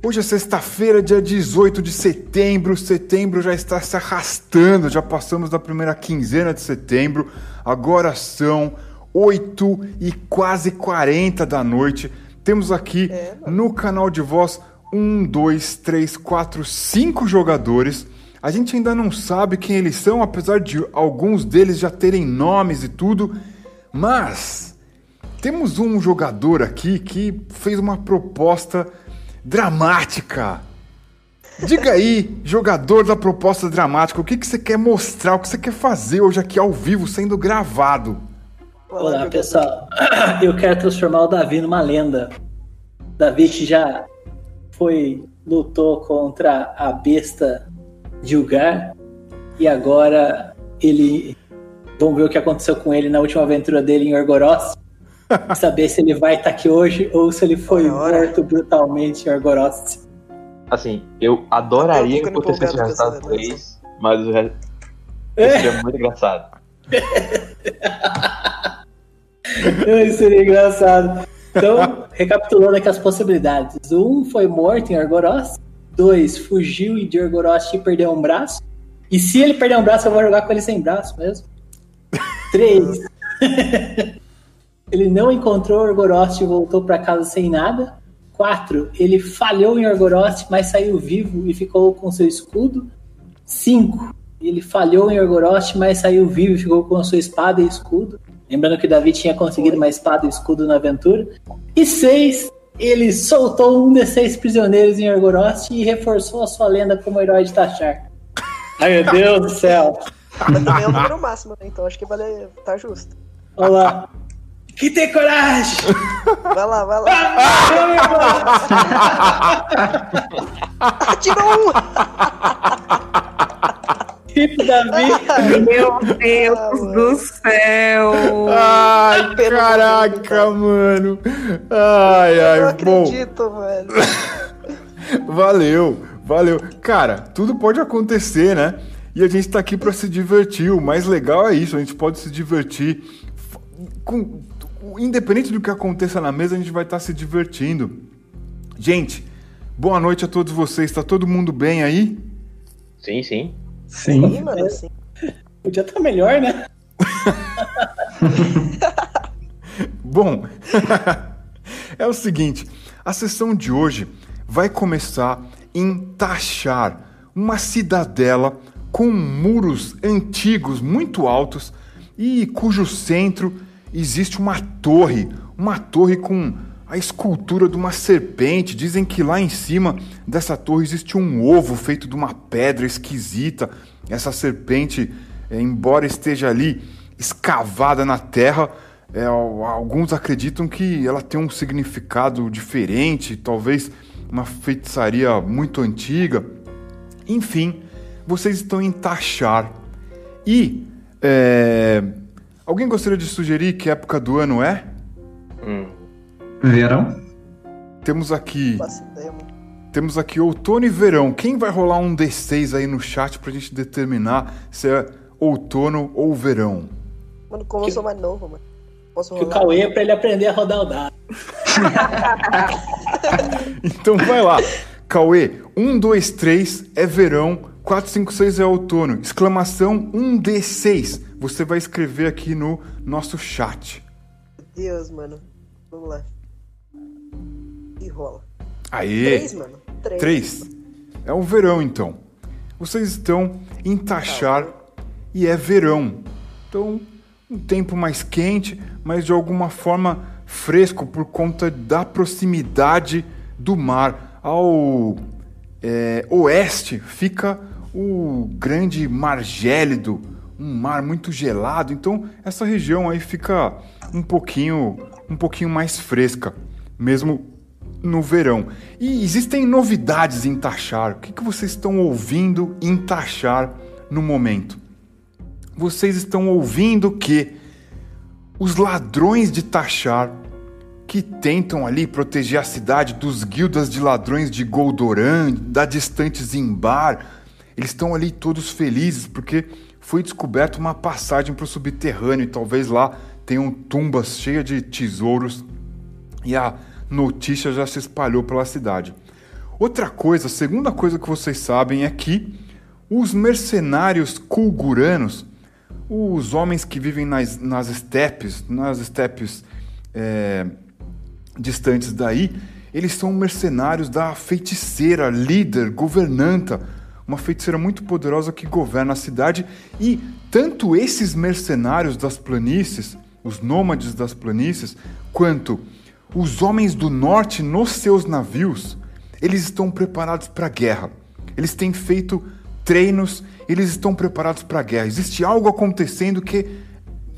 Hoje é sexta-feira, dia 18 de setembro. Setembro já está se arrastando, já passamos da primeira quinzena de setembro. Agora são 8 e quase 40 da noite. Temos aqui é, no canal de voz um, dois, três, quatro, cinco jogadores. A gente ainda não sabe quem eles são, apesar de alguns deles já terem nomes e tudo. Mas temos um jogador aqui que fez uma proposta dramática. Diga aí, jogador da proposta dramática, o que, que você quer mostrar, o que você quer fazer hoje aqui ao vivo, sendo gravado? Olá, pessoal. Eu quero transformar o Davi numa lenda. Davi já foi lutou contra a besta Dilgar e agora ele vamos ver o que aconteceu com ele na última aventura dele em Orgoroth. saber se ele vai estar aqui hoje ou se ele foi morto brutalmente em Orgoroth. Assim, eu adoraria que acontecesse o resultado 3, mas o resto seria muito engraçado. Isso seria engraçado. Então, recapitulando aqui as possibilidades. Um foi morto em Argoroth. Dois, fugiu de Argoroth e perdeu um braço. E se ele perder um braço, eu vou jogar com ele sem braço mesmo. Três. ele não encontrou Argoroth e voltou para casa sem nada. Quatro, ele falhou em Argoroth, mas saiu vivo e ficou com seu escudo. Cinco, ele falhou em Argoroth, mas saiu vivo e ficou com a sua espada e escudo. Lembrando que Davi tinha conseguido uma espada e escudo na aventura. E seis, ele soltou um desses prisioneiros em Argoroth e reforçou a sua lenda como herói de Tachar. Ai meu Deus do céu! Mas também é o número máximo, né? Então acho que vale, tá justo. Olá. Que tem coragem! Vai lá, vai lá. Atirou um! Davi. Meu Deus ah, do céu. Ai, caraca, mano. Ai, ai, Eu acredito, bom. velho. Valeu, valeu. Cara, tudo pode acontecer, né? E a gente tá aqui para se divertir. O mais legal é isso, a gente pode se divertir. Com, independente do que aconteça na mesa, a gente vai estar tá se divertindo. Gente, boa noite a todos vocês. Tá todo mundo bem aí? Sim, sim. Sim. Sim mano, sim. Podia estar tá melhor, né? Bom, é o seguinte: a sessão de hoje vai começar em Tachar, uma cidadela com muros antigos muito altos e cujo centro existe uma torre, uma torre com a escultura de uma serpente. Dizem que lá em cima dessa torre existe um ovo feito de uma pedra esquisita. Essa serpente, é, embora esteja ali escavada na terra, é, alguns acreditam que ela tem um significado diferente, talvez uma feitiçaria muito antiga. Enfim, vocês estão em Tachar. E é, alguém gostaria de sugerir que época do ano é? Hum. Verão. Temos aqui. Temos aqui outono e verão. Quem vai rolar um D6 aí no chat pra gente determinar se é outono ou verão? Mano, como que... eu sou mais novo, mano. Posso rolar? Que o Cauê é pra ele aprender a rodar o dado. então vai lá. Cauê, 1, 2, 3 é verão, 4, 5, 6 é outono. Exclamação 1D6. Você vai escrever aqui no nosso chat. Meu Deus, mano. Vamos lá e rola. Aê! Três, mano. Três. Três. É o verão, então. Vocês estão em Tachar tá. e é verão. Então, um tempo mais quente, mas de alguma forma fresco por conta da proximidade do mar. Ao é, oeste fica o grande mar gélido, um mar muito gelado. Então, essa região aí fica um pouquinho, um pouquinho mais fresca, mesmo no verão. E existem novidades em Tachar. O que, que vocês estão ouvindo em Tachar no momento? Vocês estão ouvindo que os ladrões de Tachar, que tentam ali proteger a cidade dos guildas de ladrões de Goldoran, da distante Zimbar, eles estão ali todos felizes porque foi descoberto uma passagem para o subterrâneo e talvez lá tenham tumbas cheias de tesouros. E a notícia já se espalhou pela cidade. Outra coisa, a segunda coisa que vocês sabem é que os mercenários kulguranos, os homens que vivem nas, nas estepes, nas estepes é, distantes daí, eles são mercenários da feiticeira, líder, governanta, uma feiticeira muito poderosa que governa a cidade. E tanto esses mercenários das planícies, os nômades das planícies, quanto os homens do norte nos seus navios, eles estão preparados para a guerra. Eles têm feito treinos, eles estão preparados para a guerra. Existe algo acontecendo que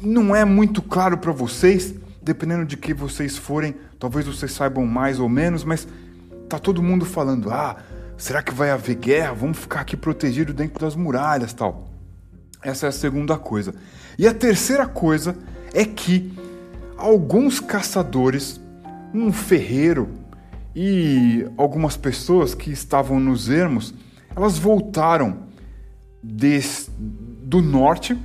não é muito claro para vocês, dependendo de que vocês forem, talvez vocês saibam mais ou menos, mas tá todo mundo falando: "Ah, será que vai haver guerra? Vamos ficar aqui protegido dentro das muralhas, tal". Essa é a segunda coisa. E a terceira coisa é que alguns caçadores, um ferreiro e algumas pessoas que estavam nos ermos, elas voltaram des, do norte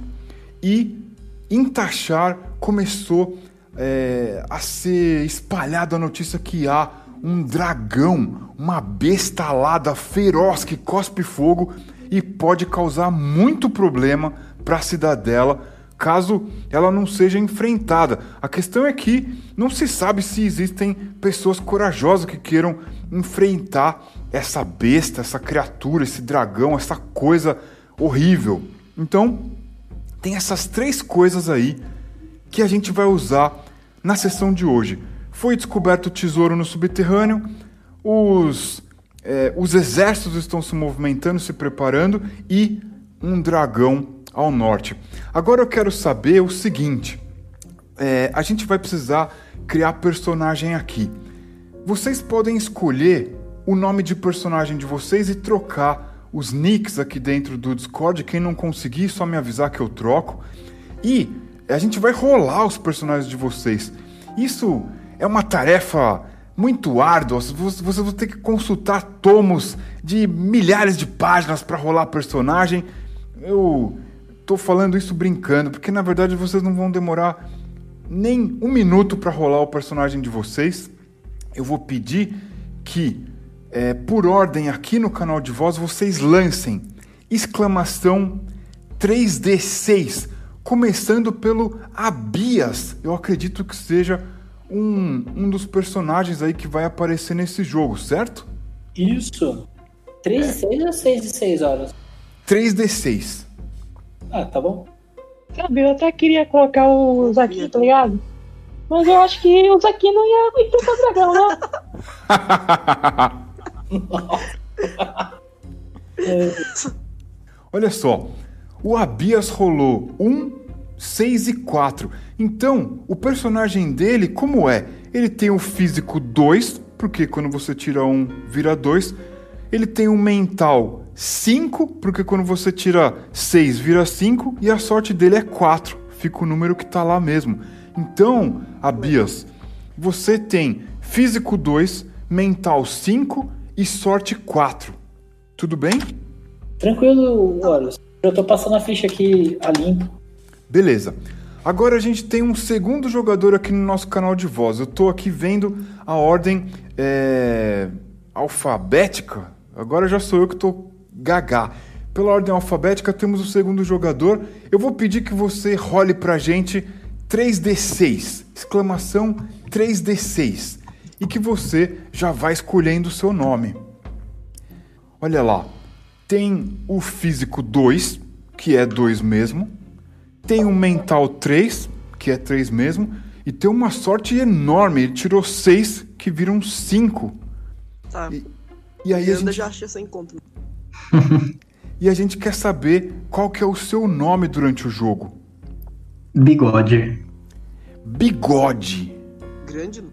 e em Tachar começou é, a ser espalhada a notícia que há um dragão, uma besta alada feroz que cospe fogo e pode causar muito problema para a cidadela caso ela não seja enfrentada. A questão é que não se sabe se existem pessoas corajosas que queiram enfrentar essa besta, essa criatura, esse dragão, essa coisa horrível. Então, tem essas três coisas aí que a gente vai usar na sessão de hoje. Foi descoberto o tesouro no subterrâneo, os, é, os exércitos estão se movimentando, se preparando e um dragão ao norte. Agora eu quero saber o seguinte: é, a gente vai precisar criar personagem aqui. Vocês podem escolher o nome de personagem de vocês e trocar os nicks aqui dentro do Discord. Quem não conseguir, só me avisar que eu troco. E a gente vai rolar os personagens de vocês. Isso é uma tarefa muito árdua. Vocês vão ter que consultar tomos de milhares de páginas para rolar personagem. Eu tô falando isso brincando, porque na verdade vocês não vão demorar nem um minuto para rolar o personagem de vocês. Eu vou pedir que, é, por ordem aqui no canal de voz, vocês lancem exclamação 3D6, começando pelo Abias. Eu acredito que seja um, um dos personagens aí que vai aparecer nesse jogo, certo? Isso. 3 de 6 ou 6 de 6 horas? 3D6. Ah, tá bom. Sabe, eu até queria colocar o Zaki, tá ligado? Mas eu acho que o Zaki não ia enfrentar o dragão, né? Olha só, o Abias rolou 1, 6 e 4. Então, o personagem dele, como é? Ele tem o físico 2, porque quando você tira um, vira 2. Ele tem o mental 5, porque quando você tira 6 vira 5 e a sorte dele é 4. Fica o número que está lá mesmo. Então, Abias, você tem físico 2, mental 5 e sorte 4. Tudo bem? Tranquilo, Horus. Eu tô passando a ficha aqui a limpo. Beleza. Agora a gente tem um segundo jogador aqui no nosso canal de voz. Eu tô aqui vendo a ordem é, alfabética. Agora já sou eu que tô Gagá. Pela ordem alfabética, temos o segundo jogador. Eu vou pedir que você role pra gente 3D6. Exclamação 3D6. E que você já vai escolhendo o seu nome. Olha lá. Tem o físico 2, que é 2 mesmo. Tem o mental 3, que é 3 mesmo. E tem uma sorte enorme. Ele tirou 6, que viram 5. Tá. E, e aí a Miranda gente... já achei esse encontro. E a gente quer saber qual que é o seu nome durante o jogo. Bigode. Bigode. Grande.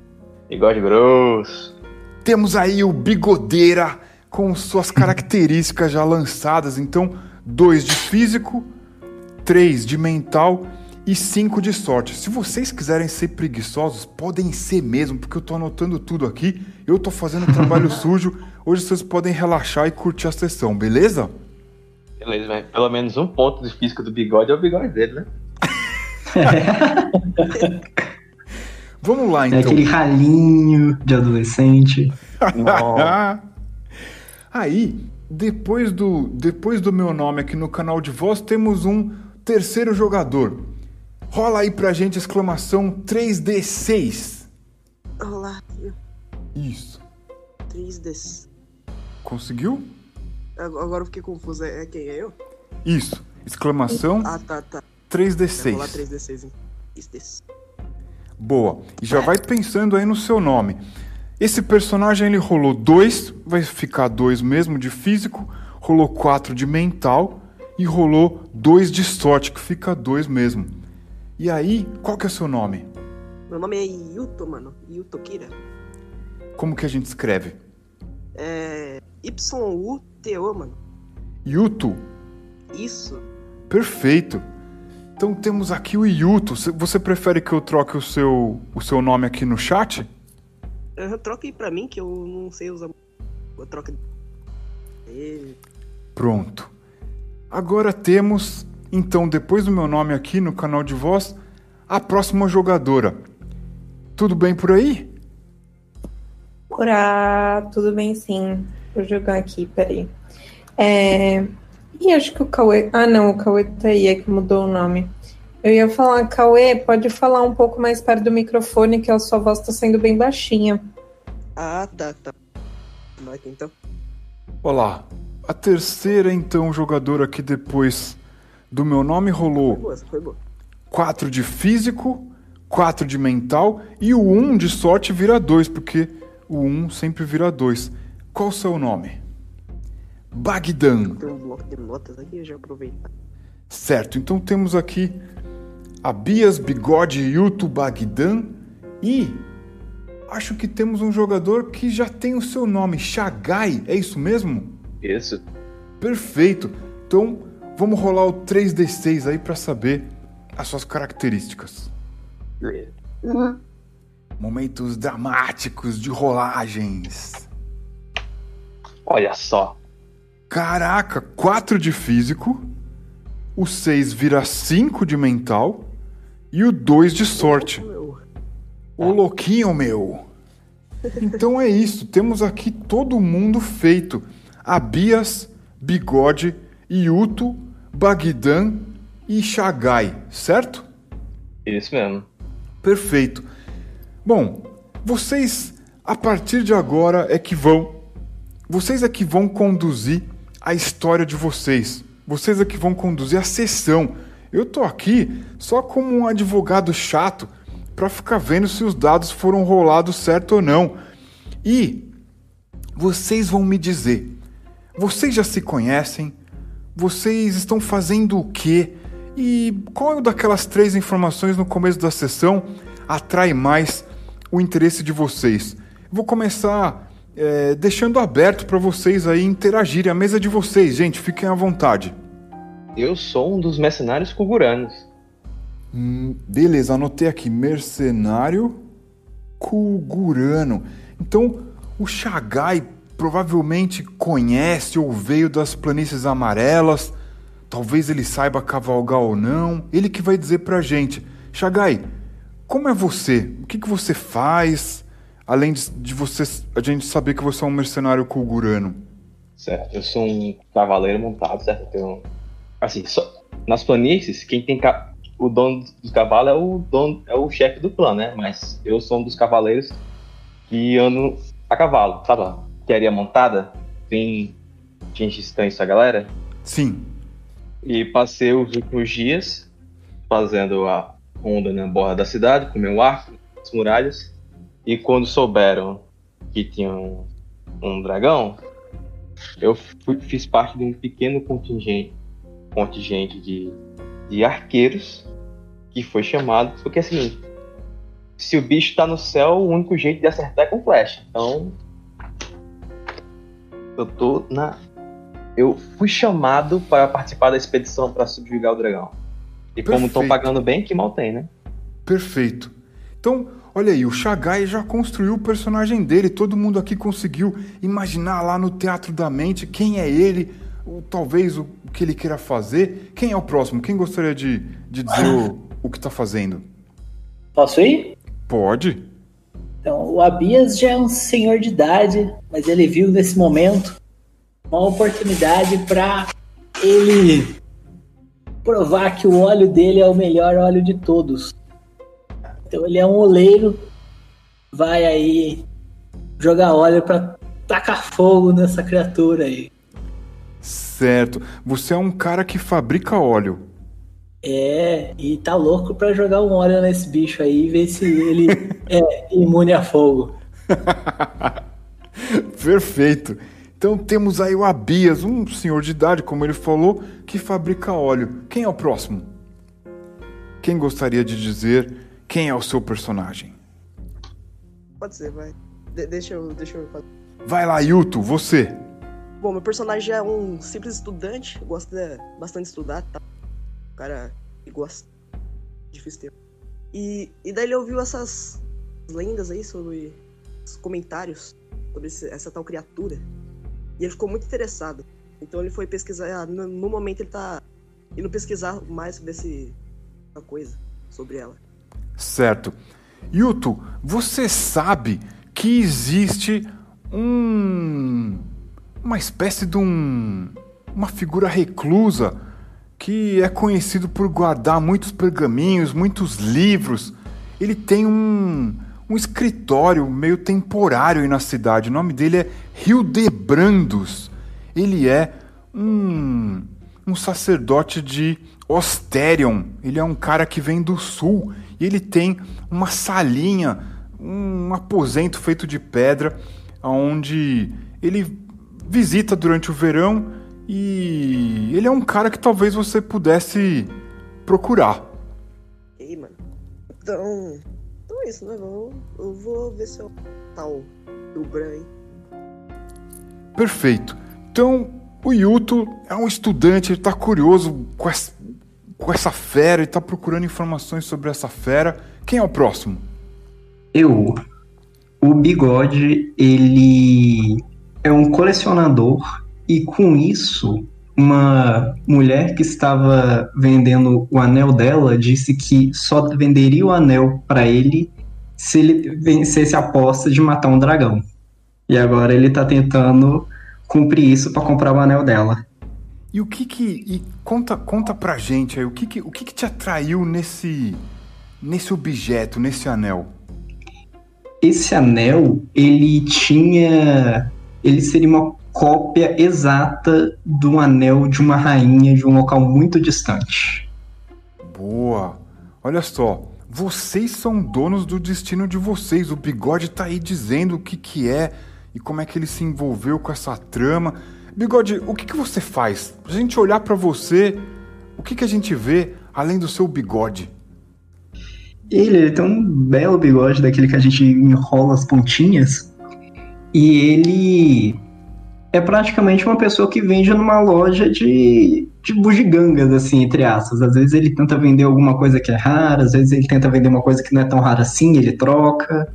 Bigode grosso. Temos aí o Bigodeira com suas características já lançadas. Então, dois de físico, três de mental e cinco de sorte. Se vocês quiserem ser preguiçosos, podem ser mesmo, porque eu tô anotando tudo aqui. Eu tô fazendo trabalho sujo. Hoje vocês podem relaxar e curtir a sessão, beleza? Beleza, mas pelo menos um ponto de física do bigode é o bigode dele, né? Vamos lá É então. aquele ralinho de adolescente. Aí, depois do, depois do meu nome aqui no canal de voz, temos um terceiro jogador. Rola aí pra gente exclamação 3D6. Olá, Isso. 3D. Conseguiu? Agora eu fiquei confuso. É quem? É eu? Isso. Exclamação Ah, tá, tá. Vai rolar 3D6. 3D6, hein? 3D. Boa. E já vai pensando aí no seu nome. Esse personagem ele rolou 2, vai ficar 2 mesmo de físico, rolou 4 de mental e rolou 2 de sorte, que fica 2 mesmo. E aí, qual que é o seu nome? Meu nome é Yuto, mano. Yuto Kira. Como que a gente escreve? É. Y-U-T-O, mano. Yuto. Isso. Perfeito. Então temos aqui o Yuto. Cê- Você prefere que eu troque o seu, o seu nome aqui no chat? Troca aí pra mim que eu não sei usar. Eu troca. Ele. Pronto. Agora temos, então, depois do meu nome aqui no canal de voz, a próxima jogadora. Tudo bem por aí? Ora, tudo bem sim. Vou jogar aqui, peraí. É... E acho que o Cauê. Ah, não, o Cauê tá aí, é que mudou o nome. Eu ia falar, Cauê, pode falar um pouco mais perto do microfone, que a sua voz tá sendo bem baixinha. Ah, tá, tá. Vai aqui então. Olá. A terceira, então, jogadora aqui depois do meu nome Foi rolou boa, essa foi boa. 4 de físico, 4 de mental e o 1 de sorte vira 2, porque o 1 sempre vira 2. Qual o seu nome? Bagdan. Tem um bloco de notas aqui, eu já aproveito. Certo, então temos aqui Abias, Bigode, Yuto, Bagdan e acho que temos um jogador que já tem o seu nome, Shagai, é isso mesmo? Isso. Perfeito. Então vamos rolar o 3D6 aí para saber as suas características. Momentos dramáticos de rolagens. Olha só. Caraca, 4 de físico, o 6 vira 5 de mental e o 2 de sorte. Ô louquinho, meu! Então é isso, temos aqui todo mundo feito. Abias, Bigode, Yuto, Bagdan e Shagai, certo? Isso mesmo. Perfeito. Bom, vocês a partir de agora é que vão. Vocês é que vão conduzir a história de vocês. Vocês é que vão conduzir a sessão. Eu tô aqui só como um advogado chato para ficar vendo se os dados foram rolados certo ou não. E vocês vão me dizer. Vocês já se conhecem? Vocês estão fazendo o quê? E qual daquelas três informações no começo da sessão atrai mais o interesse de vocês? Vou começar é, deixando aberto para vocês aí interagirem. A mesa é de vocês, gente, fiquem à vontade. Eu sou um dos mercenários kuguranos. Hum, beleza, anotei aqui. Mercenário Kugurano. Então, o Shagai provavelmente conhece ou veio das planícies amarelas. Talvez ele saiba cavalgar ou não. Ele que vai dizer pra gente. Shagai, como é você? O que, que você faz? Além de, de você, a gente saber que você é um mercenário Kugurano. Certo. Eu sou um cavaleiro montado, certo? Eu tenho. Assim, só... nas planícies, quem tem. Ca... O dono dos cavalos é o dono, é o chefe do clã, né? Mas eu sou um dos cavaleiros que ando a cavalo, sabe? a Arquearia montada. Tem gente estranha essa galera. Sim. E passei os últimos dias fazendo a ronda na borda da cidade, com meu arco, as muralhas. E quando souberam que tinha um, um dragão, eu fui- fiz parte de um pequeno contingente, contingente de, de arqueiros que foi chamado. Porque seguinte: se o bicho tá no céu, o único jeito de acertar é com flecha. Então. Eu tô na eu fui chamado para participar da expedição para subjugar o dragão. E como estão Perfeito. pagando bem, que mal tem, né? Perfeito. Então, olha aí, o Shagai já construiu o personagem dele. Todo mundo aqui conseguiu imaginar lá no teatro da mente quem é ele, ou talvez o que ele queira fazer. Quem é o próximo? Quem gostaria de, de dizer o, o que tá fazendo? Posso ir? Pode. Então, o Abias já é um senhor de idade, mas ele viu nesse momento uma oportunidade para ele provar que o óleo dele é o melhor óleo de todos. Então ele é um oleiro, vai aí jogar óleo para tacar fogo nessa criatura aí. Certo. Você é um cara que fabrica óleo. É, e tá louco pra jogar um óleo nesse bicho aí e ver se ele é imune a fogo. Perfeito. Então temos aí o Abias, um senhor de idade, como ele falou, que fabrica óleo. Quem é o próximo? Quem gostaria de dizer quem é o seu personagem? Pode ser, vai. De- deixa eu. Deixa eu fazer. Vai lá, Yuto, você. Bom, meu personagem é um simples estudante, gosta bastante de estudar, tá? Cara gosta. Difícil ter. E, e daí ele ouviu essas lendas aí sobre os comentários sobre esse- essa tal criatura. E ele ficou muito interessado. Então ele foi pesquisar. No, no momento ele tá indo pesquisar mais sobre esse, essa coisa, sobre ela. Certo. Yuto, você sabe que existe um. uma espécie de um. uma figura reclusa que é conhecido por guardar muitos pergaminhos, muitos livros. Ele tem um. um escritório meio temporário na cidade. O nome dele é Hildebrandos. Ele é um. um sacerdote de Osterion. Ele é um cara que vem do sul e ele tem uma salinha, um aposento feito de pedra, onde ele visita durante o verão e ele é um cara que talvez você pudesse procurar. E aí, mano. Então. Então é isso, né? Vou, eu vou ver se eu. Tal. Do Bran, hein? Perfeito. Então, o Yuto é um estudante, ele está curioso com essa, com essa fera, ele está procurando informações sobre essa fera. Quem é o próximo? Eu. O Bigode, ele é um colecionador e com isso, uma mulher que estava vendendo o anel dela disse que só venderia o anel para ele se ele vencesse a aposta de matar um dragão. E agora ele tá tentando cumprir isso para comprar o anel dela. E o que que. E conta, conta pra gente aí, o que que, o que que te atraiu nesse. nesse objeto, nesse anel? Esse anel, ele tinha. Ele seria uma cópia exata do anel de uma rainha de um local muito distante. Boa! Olha só, vocês são donos do destino de vocês. O bigode tá aí dizendo o que que é e como é que ele se envolveu com essa trama. Bigode, o que que você faz? Pra gente olhar pra você, o que que a gente vê além do seu bigode? Ele, ele tem um belo bigode daquele que a gente enrola as pontinhas. E ele é praticamente uma pessoa que vende numa loja de, de bugigangas, assim, entre aspas. Às vezes ele tenta vender alguma coisa que é rara, às vezes ele tenta vender uma coisa que não é tão rara assim, ele troca.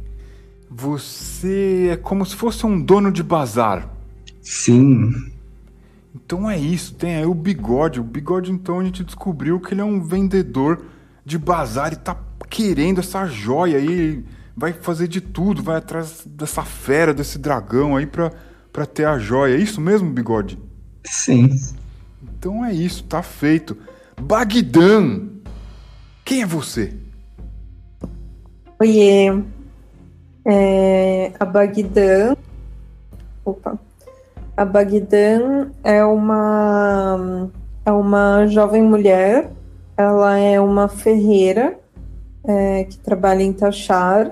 Você é como se fosse um dono de bazar. Sim, Então é isso, tem aí o bigode. O bigode, então, a gente descobriu que ele é um vendedor de bazar e tá querendo essa joia aí. Vai fazer de tudo, vai atrás dessa fera, desse dragão aí pra, pra ter a joia. É isso mesmo, bigode? sim. Então é isso, tá feito. Bagdan! Quem é você? Oiê. É, a Bagdan. Opa. A Bagdan é uma é uma jovem mulher. Ela é uma ferreira é, que trabalha em Tachar.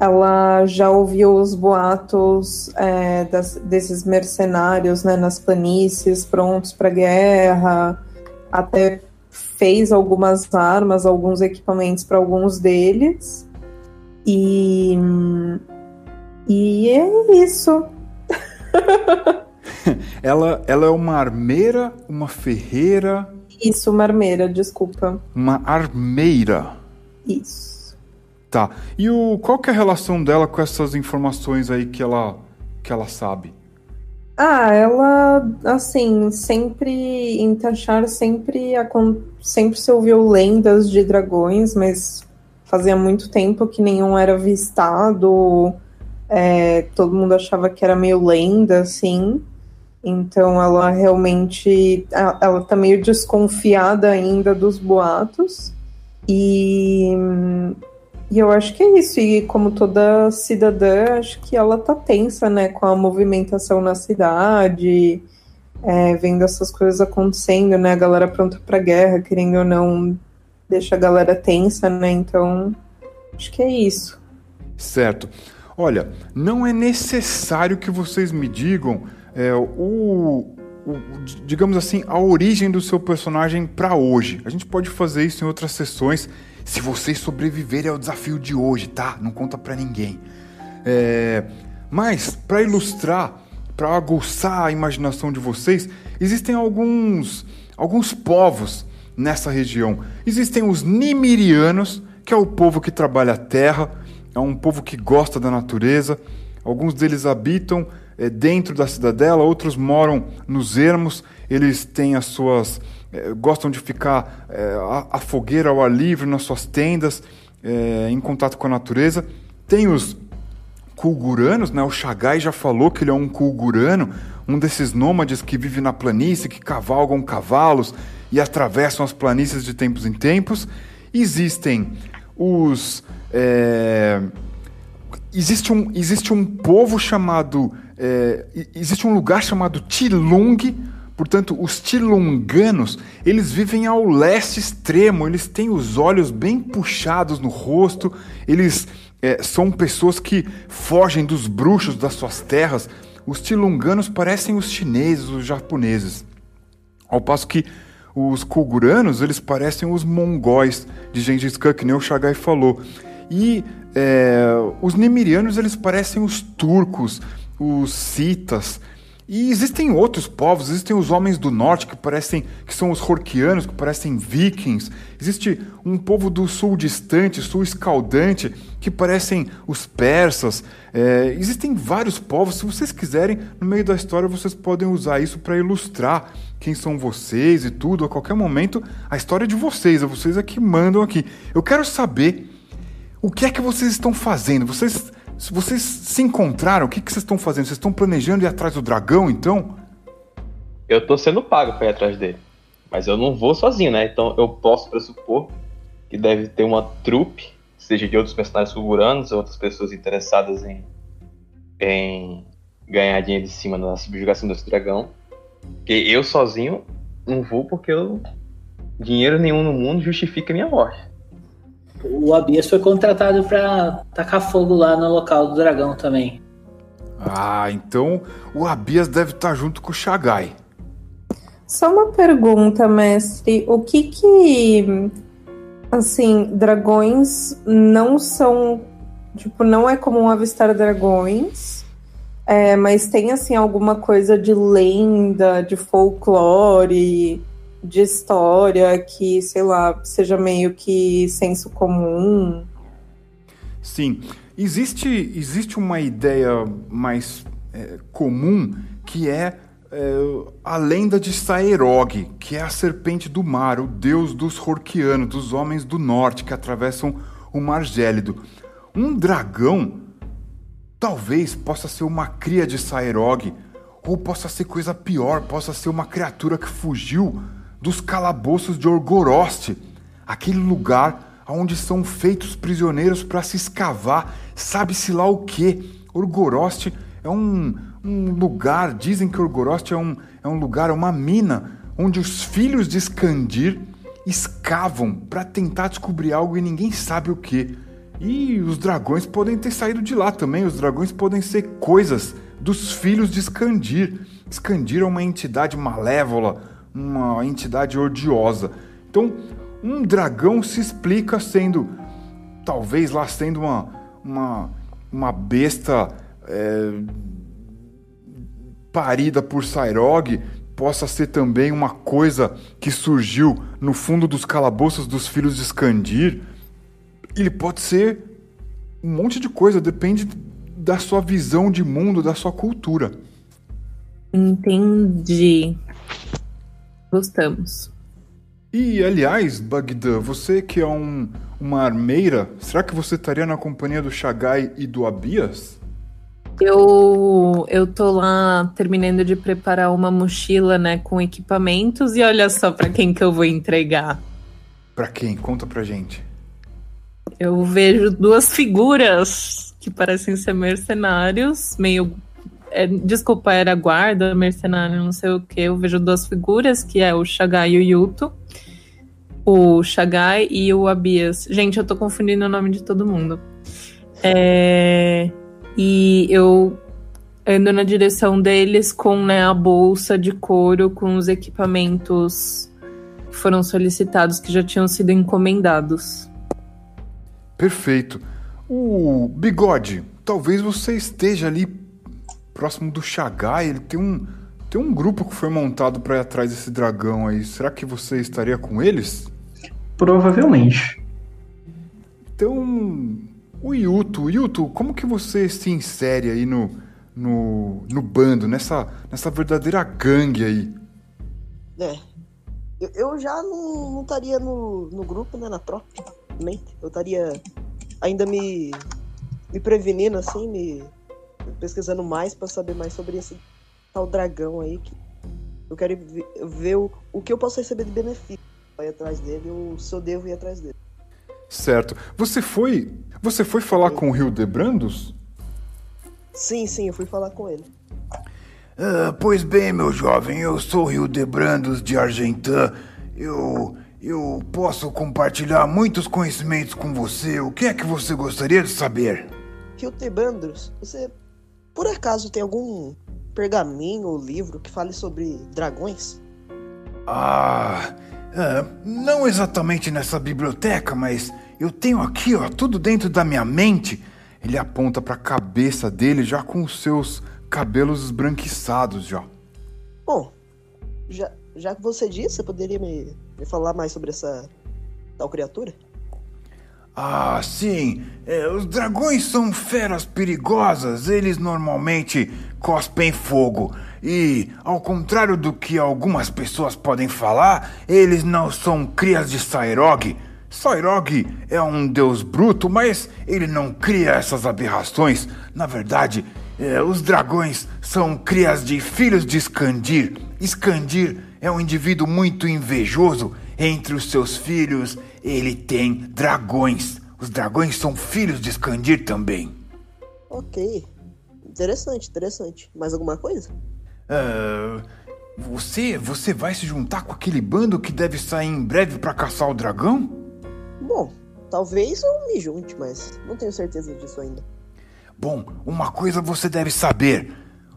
Ela já ouviu os boatos é, das- desses mercenários né, nas planícies prontos para guerra. Até fez algumas armas, alguns equipamentos para alguns deles. E, e é isso. Ela, ela é uma armeira, uma ferreira, Isso, marmeira, desculpa. uma armeira. Isso. Tá. E o, qual que é a relação dela com essas informações aí que ela, que ela sabe? Ah, ela, assim, sempre em Tachar sempre, sempre se ouviu lendas de dragões, mas fazia muito tempo que nenhum era avistado. é, todo mundo achava que era meio lenda, assim. Então ela realmente ela tá meio desconfiada ainda dos boatos. E, e eu acho que é isso. E como toda cidadã, acho que ela tá tensa, né, com a movimentação na cidade, é, vendo essas coisas acontecendo, né? A galera pronta pra guerra, querendo ou não, deixa a galera tensa, né? Então, acho que é isso. Certo. Olha, não é necessário que vocês me digam é, o, o, digamos assim, a origem do seu personagem para hoje. A gente pode fazer isso em outras sessões, se vocês sobreviverem ao desafio de hoje, tá? Não conta para ninguém. É, mas para ilustrar, para aguçar a imaginação de vocês, existem alguns alguns povos nessa região. Existem os Nimirianos, que é o povo que trabalha a terra é um povo que gosta da natureza. Alguns deles habitam é, dentro da cidadela, outros moram nos ermos. Eles têm as suas. É, gostam de ficar é, a, fogueira ao ar livre nas suas tendas, em contato com a natureza. Tem os Kulguranos, né? O Chagai já falou que ele é um Kulgurano, um desses nômades que vive na planície, que cavalgam cavalos e atravessam as planícies de tempos em tempos. Existem os é, existe, um, existe um povo chamado. É, existe um lugar chamado Tilung, portanto, os Tilunganos, eles vivem ao leste extremo, eles têm os olhos bem puxados no rosto, eles é, são pessoas que fogem dos bruxos das suas terras. Os Tilunganos parecem os chineses, os japoneses. Ao passo que os Koguranos, eles parecem os mongóis de Gengis Khan, que nem o Chagai falou. E é, os Nemirianos eles parecem os turcos, os citas. E existem outros povos, existem os homens do norte que parecem que são os Horquianos, que parecem vikings. Existe um povo do sul distante, sul escaldante, que parecem os persas. É, existem vários povos. Se vocês quiserem, no meio da história vocês podem usar isso para ilustrar quem são vocês e tudo. A qualquer momento, a história é de vocês, é vocês é que mandam aqui. Eu quero saber o que é que vocês estão fazendo? Vocês, vocês se encontraram? O que, que vocês estão fazendo? Vocês estão planejando ir atrás do dragão, então? Eu tô sendo pago pra ir atrás dele. Mas eu não vou sozinho, né? Então eu posso pressupor que deve ter uma trupe, seja de outros personagens figuranos, outras pessoas interessadas em, em ganhar dinheiro de cima na subjugação desse dragão. Que eu sozinho não vou porque eu, dinheiro nenhum no mundo justifica minha morte. O Abias foi contratado para tacar fogo lá no local do dragão também. Ah, então o Abias deve estar tá junto com o Shagai. Só uma pergunta, mestre. O que que. Assim, dragões não são. Tipo, não é comum avistar dragões. É, mas tem, assim, alguma coisa de lenda, de folclore de história que, sei lá, seja meio que senso comum. Sim, existe, existe uma ideia mais é, comum que é, é, a lenda de Saerog, que é a serpente do mar, o deus dos Horquianos, dos homens do norte que atravessam o mar gélido. Um dragão talvez possa ser uma cria de Saerog, ou possa ser coisa pior, possa ser uma criatura que fugiu dos calabouços de Orgoroste, aquele lugar onde são feitos prisioneiros para se escavar, sabe-se lá o que. Orgoroste é um, um lugar, dizem que Orgoroste é um, é um lugar, é uma mina, onde os filhos de Skandir escavam para tentar descobrir algo e ninguém sabe o que. E os dragões podem ter saído de lá também, os dragões podem ser coisas dos filhos de Skandir. Skandir é uma entidade malévola, uma entidade odiosa. Então, um dragão se explica sendo, talvez lá sendo uma, uma, uma besta é, parida por Sairog, possa ser também uma coisa que surgiu no fundo dos calabouços dos filhos de Skandir. Ele pode ser um monte de coisa, depende da sua visão de mundo, da sua cultura. Entendi. Gostamos. E, aliás, Bagdã, você que é um, uma armeira, será que você estaria na companhia do Shagai e do Abias? Eu, eu tô lá terminando de preparar uma mochila, né, com equipamentos e olha só pra quem que eu vou entregar. Pra quem? Conta pra gente. Eu vejo duas figuras que parecem ser mercenários, meio. É, desculpa, era guarda, mercenário, não sei o que. Eu vejo duas figuras, que é o Shagai e o Yuto. O Shagai e o Abias. Gente, eu tô confundindo o nome de todo mundo. É, e eu ando na direção deles com né, a bolsa de couro com os equipamentos que foram solicitados, que já tinham sido encomendados. Perfeito. O Bigode, talvez você esteja ali próximo do Shagai. Ele tem um, tem um grupo que foi montado pra ir atrás desse dragão aí. Será que você estaria com eles? Provavelmente. Então, o Yuto, Yuto, como que você se insere aí no, no, no bando, nessa, nessa verdadeira gangue aí? É. Eu, eu já não não estaria no, no grupo, né? Na tropa. também. Eu estaria ainda me, me prevenindo, assim, me pesquisando mais pra saber mais sobre esse tal dragão aí. Que eu quero ver, ver o, o que eu posso receber de benefício ir atrás dele ou se eu devo ir atrás dele. Certo. Você foi. Você foi falar com o Hildebrandos? Sim, sim, eu fui falar com ele. Ah, pois bem, meu jovem, eu sou Hildebrandos de Argentã. Eu. Eu posso compartilhar muitos conhecimentos com você. O que é que você gostaria de saber? Hiltebandros, você por acaso tem algum pergaminho ou livro que fale sobre dragões? Ah, é, não exatamente nessa biblioteca, mas eu tenho aqui, ó, tudo dentro da minha mente. Ele aponta para a cabeça dele já com os seus cabelos esbranquiçados já. Bom, já, já que você disse, você poderia me, me falar mais sobre essa tal criatura? Ah, sim. É, os dragões são feras perigosas. Eles normalmente cospem fogo. E, ao contrário do que algumas pessoas podem falar, eles não são crias de Sairog. Sairog é um deus bruto, mas ele não cria essas aberrações. Na verdade, é, os dragões são crias de filhos de Skandir. Skandir é um indivíduo muito invejoso. Entre os seus filhos, ele tem dragões. Os dragões são filhos de Skandir também. Ok. Interessante, interessante. Mais alguma coisa? Ah, você, você vai se juntar com aquele bando que deve sair em breve para caçar o dragão? Bom, talvez eu me junte, mas não tenho certeza disso ainda. Bom, uma coisa você deve saber: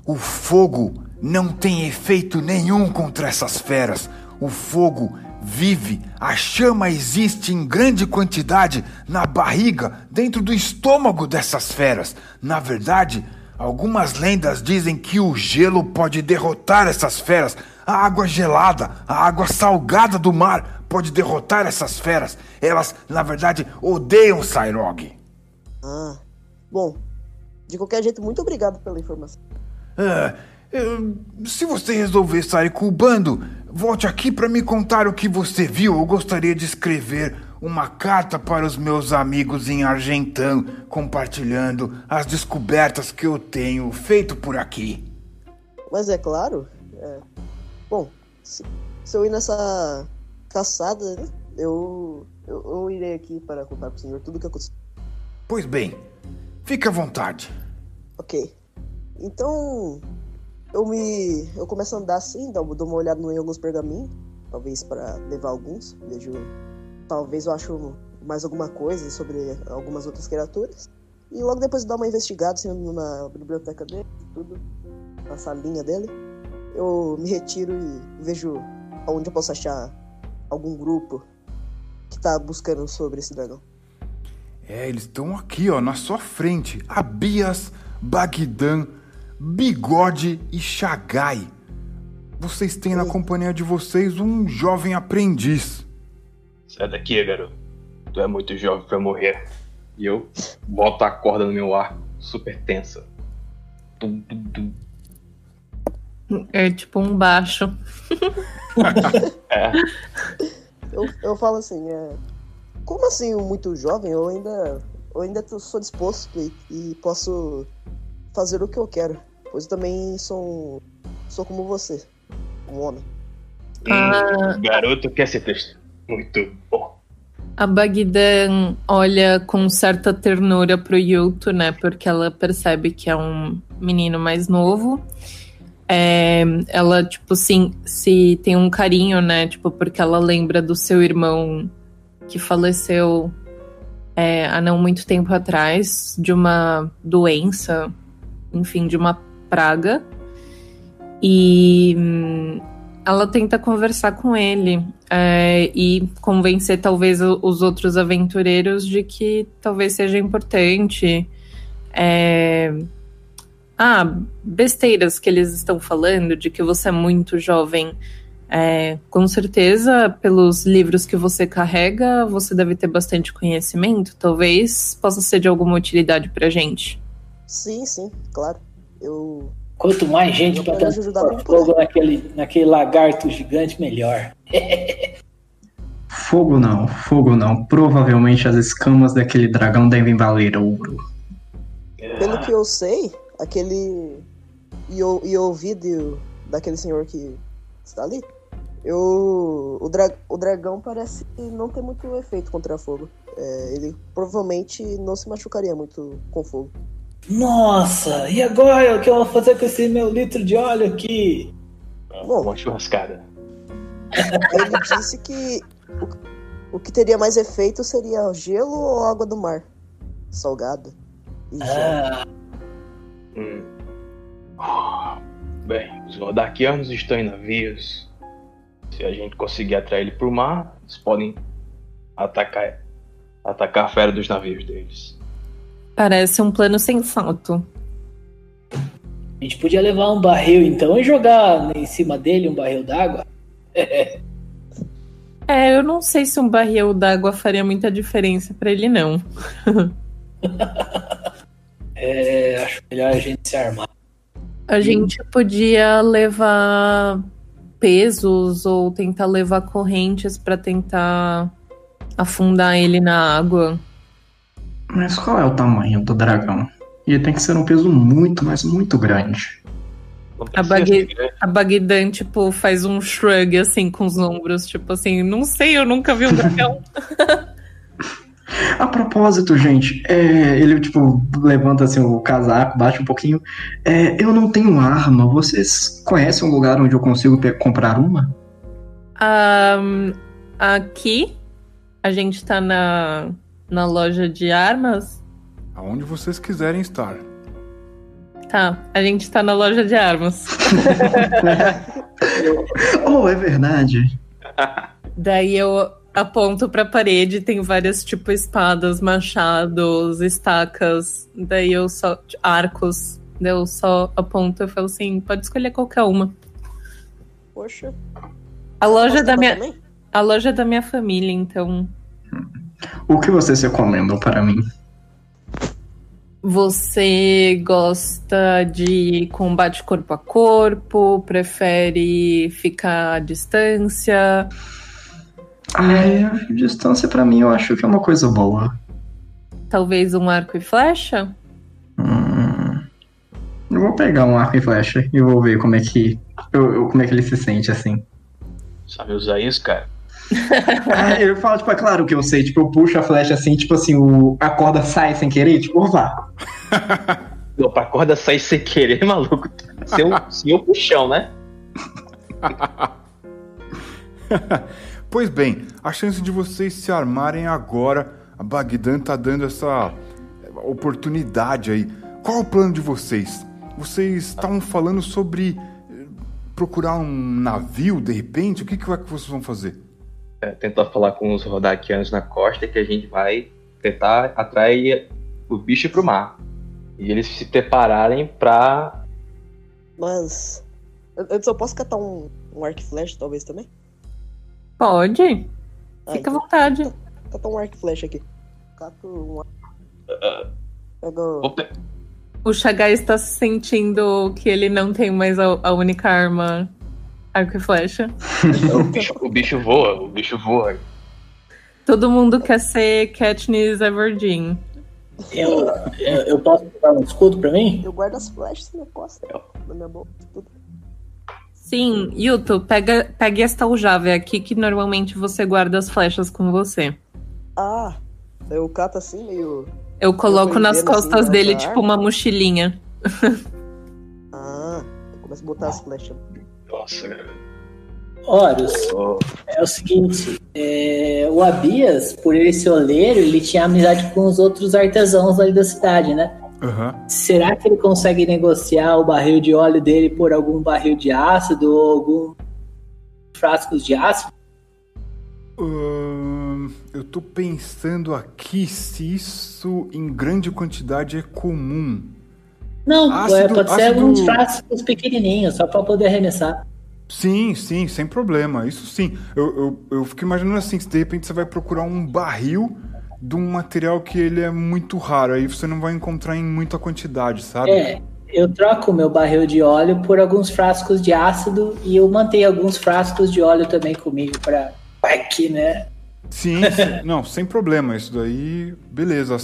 o fogo não tem efeito nenhum contra essas feras. O fogo vive, a chama existe em grande quantidade na barriga, dentro do estômago dessas feras. Na verdade, algumas lendas dizem que o gelo pode derrotar essas feras. A água gelada, a água salgada do mar pode derrotar essas feras. Elas, na verdade, odeiam Sairog. Ah, bom. De qualquer jeito, muito obrigado pela informação. Ah, se você resolver sair com o bando, volte aqui para me contar o que você viu. Eu gostaria de escrever uma carta para os meus amigos em Argentão, compartilhando as descobertas que eu tenho feito por aqui. Mas é claro, é, bom, se, se eu ir nessa caçada, né, eu, eu, eu irei aqui para contar pro senhor tudo o que aconteceu. Pois bem, fique à vontade. Ok. Então, eu me. Eu começo a andar assim, dou, uma olhada em alguns pergaminhos, talvez para levar alguns. Vejo. Talvez eu acho mais alguma coisa sobre algumas outras criaturas. E logo depois de dar uma investigada assim, na biblioteca dele, tudo, na salinha dele, eu me retiro e vejo onde eu posso achar algum grupo que tá buscando sobre esse dragão. É, eles estão aqui, ó, na sua frente. Abias, Bagdan, Bigode e Shagai. Vocês têm na companhia de vocês um jovem aprendiz. Sai daqui, garoto. Tu é muito jovem pra morrer. E eu boto a corda no meu arco, super tensa. Tum, tum, tum. É tipo um baixo. É, Eu, eu falo assim, é, como assim um muito jovem? Eu ainda, eu ainda tô- sou disposto e, e posso fazer o que eu quero, pois eu também sou um, sou como você, um homem. Ah. Hum, garoto quer ser texto. Muito bom. A Bagdan olha com certa ternura pro Yuto, né? Porque ela percebe que é um menino mais novo. É, ela, tipo, sim, se tem um carinho, né? Tipo, porque ela lembra do seu irmão que faleceu é, há não muito tempo atrás de uma doença, enfim, de uma praga. E hum, ela tenta conversar com ele é, e convencer talvez os outros aventureiros de que talvez seja importante. É, ah, besteiras que eles estão falando, de que você é muito jovem. É, com certeza, pelos livros que você carrega, você deve ter bastante conhecimento. Talvez possa ser de alguma utilidade pra gente. Sim, sim, claro. Eu. Quanto mais gente pôr como fogo naquele, naquele lagarto gigante, melhor. Fogo não, fogo não. Provavelmente as escamas daquele dragão devem valer ouro. Pelo que eu sei, aquele. E eu, e eu ouvi do, daquele senhor que está ali. Eu. O, dra, o dragão parece não ter muito efeito contra fogo. É, ele provavelmente não se machucaria muito com fogo. Nossa, e agora o que eu vou fazer com esse meu litro de óleo aqui? Bom. Uma churrascada. Ele disse que o, o que teria mais efeito seria gelo ou água do mar. Salgada. E gelo. Ah, Hum. Bem, os Rodakianos estão em navios. Se a gente conseguir atrair ele pro mar, eles podem atacar, atacar a fera dos navios deles. Parece um plano sensato. a gente podia levar um barril então e jogar em cima dele um barril d'água. É, eu não sei se um barril d'água faria muita diferença pra ele, não. É, acho melhor a gente se armar. A gente podia levar pesos ou tentar levar correntes pra tentar afundar ele na água. Mas qual é o tamanho do dragão? Ele tem que ser um peso muito, mas muito grande. A ser grande. A Bagdan, tipo, faz um shrug assim com os ombros, tipo assim, não sei, eu nunca vi um dragão. A propósito, gente, é, ele tipo levanta assim o casaco, bate um pouquinho. É, eu não tenho arma. Vocês conhecem um lugar onde eu consigo comprar uma? Ahn, aqui, a gente tá na, na loja de armas. Aonde vocês quiserem estar. Tá, a gente tá na loja de armas. oh, é verdade. Daí eu aponto pra parede, tem várias, tipo, espadas, machados, estacas. Daí eu só. arcos. Daí eu só aponto e falo assim: pode escolher qualquer uma. Poxa. A loja da minha. também? A loja da minha família, então. O que vocês recomendam para mim? Você gosta de combate corpo a corpo? Prefere ficar à distância? Ai, a distância pra mim eu acho que é uma coisa boa. Talvez um arco e flecha? Hum, eu vou pegar um arco e flecha e vou ver como é que eu- eu- como é que ele se sente assim. Sabe usar isso, cara? Ah, eu falo, tipo, é claro que eu sei, tipo, eu puxo a flecha assim, tipo assim, o, a corda sai sem querer, tipo, vá. Não, pra corda sair sem querer, maluco. Seu, seu puxão, né? Pois bem, a chance de vocês se armarem agora, a Bagdan tá dando essa oportunidade aí. Qual é o plano de vocês? Vocês estavam falando sobre eh, procurar um navio de repente? O que, que é que vocês vão fazer? É, tentar falar com os Rodakianos na costa que a gente vai tentar atrair o bicho pro mar. E eles se prepararem pra. Mas. Antes eu posso catar um, um arco e flecha, talvez também? Pode. Ah, Fica à então vontade. Catar um arco e flecha aqui. Cato um arco. pe- O Chagai está se sentindo que ele não tem mais a, a única arma arco e flecha. o, bicho, o bicho voa, o bicho voa. Todo mundo quer ser Katniss Everdeen. Eu, eu, eu posso pegar um escudo pra mim? Eu guardo as flechas na minha costa, na minha boca. tudo. Sim, Yuto, pega, pega esta aljava é aqui que normalmente você guarda as flechas com você. Ah, eu cato assim meio. Eu coloco nas assim, costas nessa dele arma. tipo uma mochilinha. Ah, eu começo a botar as flechas. Nossa, cara. Horus, Oh, é o seguinte, é, o Abias, por ele ser oleiro, ele tinha amizade com os outros artesãos ali da cidade, né? Aham. Será que ele consegue negociar o barril de óleo dele por algum barril de ácido ou algum frascos de ácido? Ahn, eu tô pensando aqui se isso em grande quantidade é comum. Não, Ácido- é, pode ser ácido- alguns frascos pequenininhos, só pra poder arremessar. Sim, sim, sem problema. Isso sim. Eu, eu, eu fico imaginando assim, se de repente você vai procurar um barril de um material que ele é muito raro, aí você não vai encontrar em muita quantidade, sabe? É, eu troco meu barril de óleo por alguns frascos de ácido e eu mantenho alguns frascos de óleo também comigo pra vai que, né? Sim, sim. não, sem problema. Isso daí, beleza.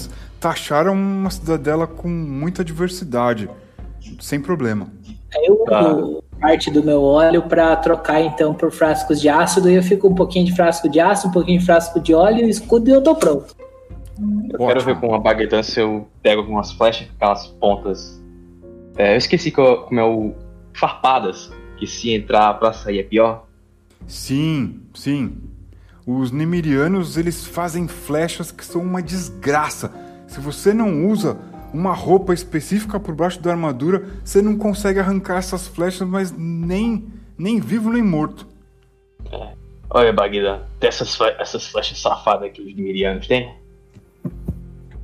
Taxaram uma cidadela com muita diversidade. Sem problema. Eu Tá. uso parte do meu óleo pra trocar então por frascos de ácido e eu fico um pouquinho de frasco de ácido, um pouquinho de frasco de óleo, escudo e eu tô pronto. eu quero Ótimo. ver com a baguetã se eu pego algumas flechas com aquelas pontas. É, eu esqueci co- como é o. Farpadas. Que se entrar pra sair é pior. Sim, sim. Os Nemirianos, eles fazem flechas que são uma desgraça. Se você não usa uma roupa específica por baixo da armadura, você não consegue arrancar essas flechas, mas nem, nem vivo nem morto. Olha, Baguetã, tem essas, essas flechas safadas que os mirianos têm.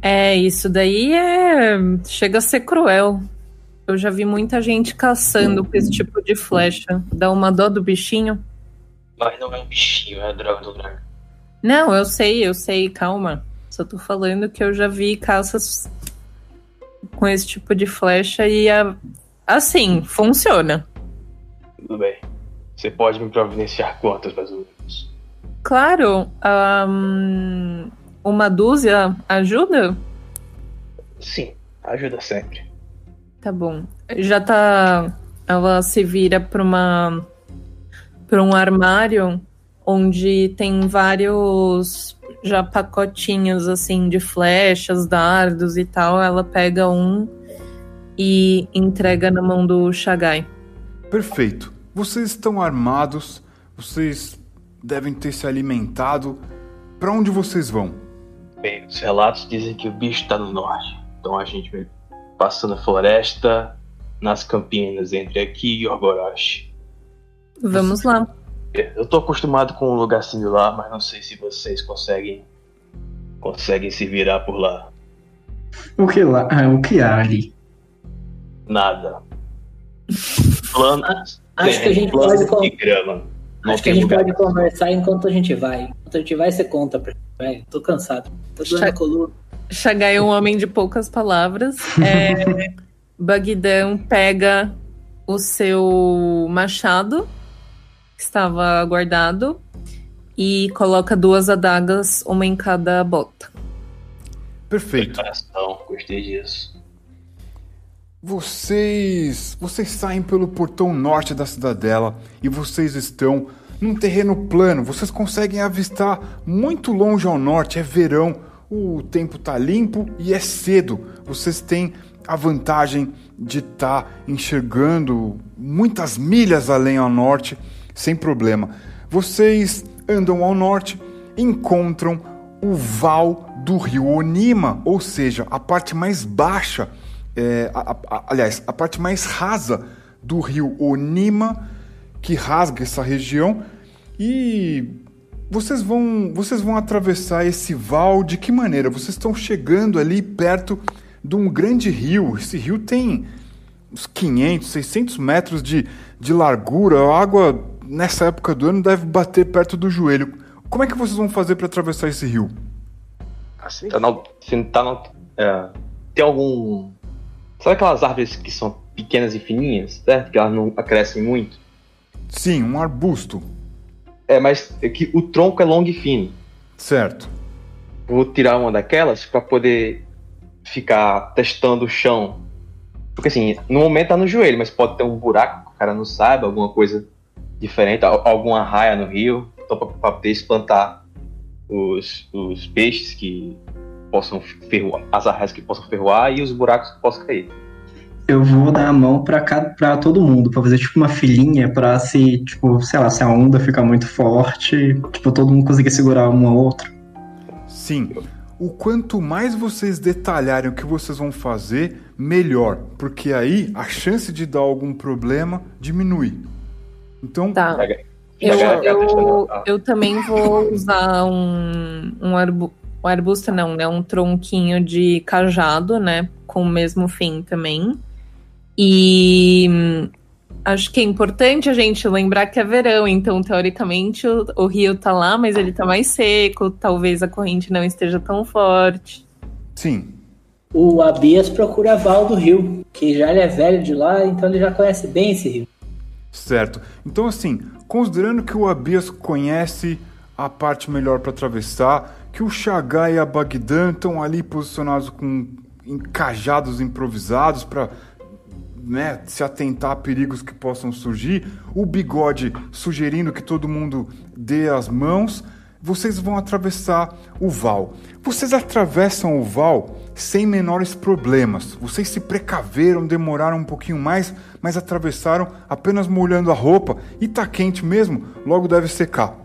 É, isso daí é. chega a ser cruel. Eu já vi muita gente caçando com esse tipo de flecha. Dá uma dó do bichinho. Mas não é um bichinho, é a droga do dragão. Não, eu sei, eu sei, calma. Só tô falando que eu já vi caças com esse tipo de flecha e a- assim, funciona. Tudo bem. Você pode me providenciar quantas, mais ou menos? Claro, ahn, uma dúzia ajuda? Sim, ajuda sempre. Tá bom. Já tá. Ela se vira pra uma. pra um armário onde tem vários já pacotinhos assim de flechas, dardos e tal. Ela pega um e entrega na mão do Shagai. Perfeito. Vocês estão armados, vocês devem ter se alimentado. Pra onde vocês vão? Bem, os relatos dizem que o bicho tá no norte. Então a gente vai passando a floresta, nas campinas entre aqui e Orgorosh. Vamos lá. Eu tô acostumado com um lugar similar, mas não sei se vocês conseguem conseguem se virar por lá. O que lá? ah, o que há ali? Nada. Planos. Acho que a gente pode de grama. Não Acho que a gente lugar. pode conversar enquanto a gente vai. Enquanto a gente vai, você conta pra velho. Tô cansado. Tô doendo a coluna. Shagai é um homem de poucas palavras. É, Bagdão pega o seu machado, que estava guardado, e coloca duas adagas, uma em cada bota. Perfeito. Preparação, gostei disso. Vocês, vocês saem pelo portão norte da cidadela e vocês estão num terreno plano. Vocês conseguem avistar muito longe ao norte, é verão, o tempo tá limpo e é cedo. Vocês têm a vantagem de estar enxergando muitas milhas além ao norte sem problema. Vocês andam ao norte, encontram o val do rio Onima, ou seja, a parte mais baixa, é, a- a- aliás, a parte mais rasa do rio Onima, que rasga essa região, e vocês vão, vocês vão atravessar esse val de que maneira? Vocês estão chegando ali perto de um grande rio. Esse rio tem uns 500, 600 metros de, de largura. Água nessa época do ano deve bater perto do joelho. Como é que vocês vão fazer para atravessar esse rio? Assim, tá na, se tá na, é, tem algum. Sabe aquelas árvores que são pequenas e fininhas, certo? Que elas não crescem muito? Sim, um arbusto. É, mas é que o tronco é longo e fino. Certo. Vou tirar uma daquelas para poder ficar testando o chão. Porque assim, no momento tá no joelho, mas pode ter um buraco que o cara não saiba, alguma coisa diferente, al- alguma raia no rio, então pra, pra poder espantar os, os peixes que possam ferroar, as arraias que possam ferroar e os buracos que possam cair. Eu vou dar a mão pra, cada, pra todo mundo, pra fazer tipo uma filinha pra se, tipo, sei lá, se a onda ficar muito forte, tipo, todo mundo conseguir segurar um ao outro. Sim. O quanto mais vocês detalharem o que vocês vão fazer, melhor. Porque aí a chance de dar algum problema diminui. Então, Tá. Eu, eu, eu também vou usar um, um, arbu, um arbusto, não, né? Um tronquinho de cajado, né? Com o mesmo fim também. E hum, acho que é importante a gente lembrar que é verão, então teoricamente o, o rio tá lá, mas ele tá mais seco, talvez a corrente não esteja tão forte. sim. O Abias procura a Val do Rio, que já ele é velho de lá, então ele já conhece bem esse rio. Certo. Então, assim, considerando que o Abias conhece a parte melhor para atravessar, que o Chagai e a Bagdan estão ali posicionados com encajados improvisados para né, se atentar a perigos que possam surgir, o Bigode sugerindo que todo mundo dê as mãos, vocês vão atravessar o Val. Vocês atravessam o Val sem menores problemas. Vocês se precaveram, demoraram um pouquinho mais, mas atravessaram apenas molhando a roupa e tá quente mesmo, logo deve secar.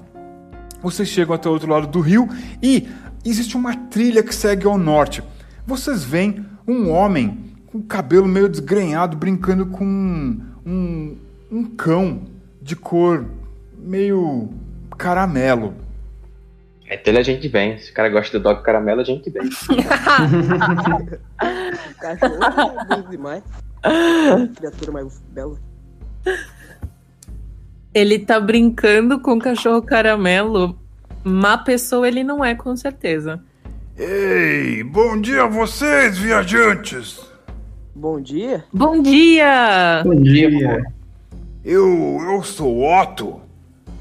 Vocês chegam até o outro lado do rio e existe uma trilha que segue ao norte. Vocês veem um homem com cabelo meio desgrenhado brincando com um, um, um cão de cor meio caramelo. Então ele a gente vem. Se o cara gosta do dog caramelo, a gente vem. Cachorro é demais. Criatura mais bela. Ele tá brincando com o cachorro caramelo. Má pessoa ele não é, com certeza. Ei, bom dia a vocês, viajantes! Bom dia. Bom dia! Bom dia. Eu, eu sou Otto.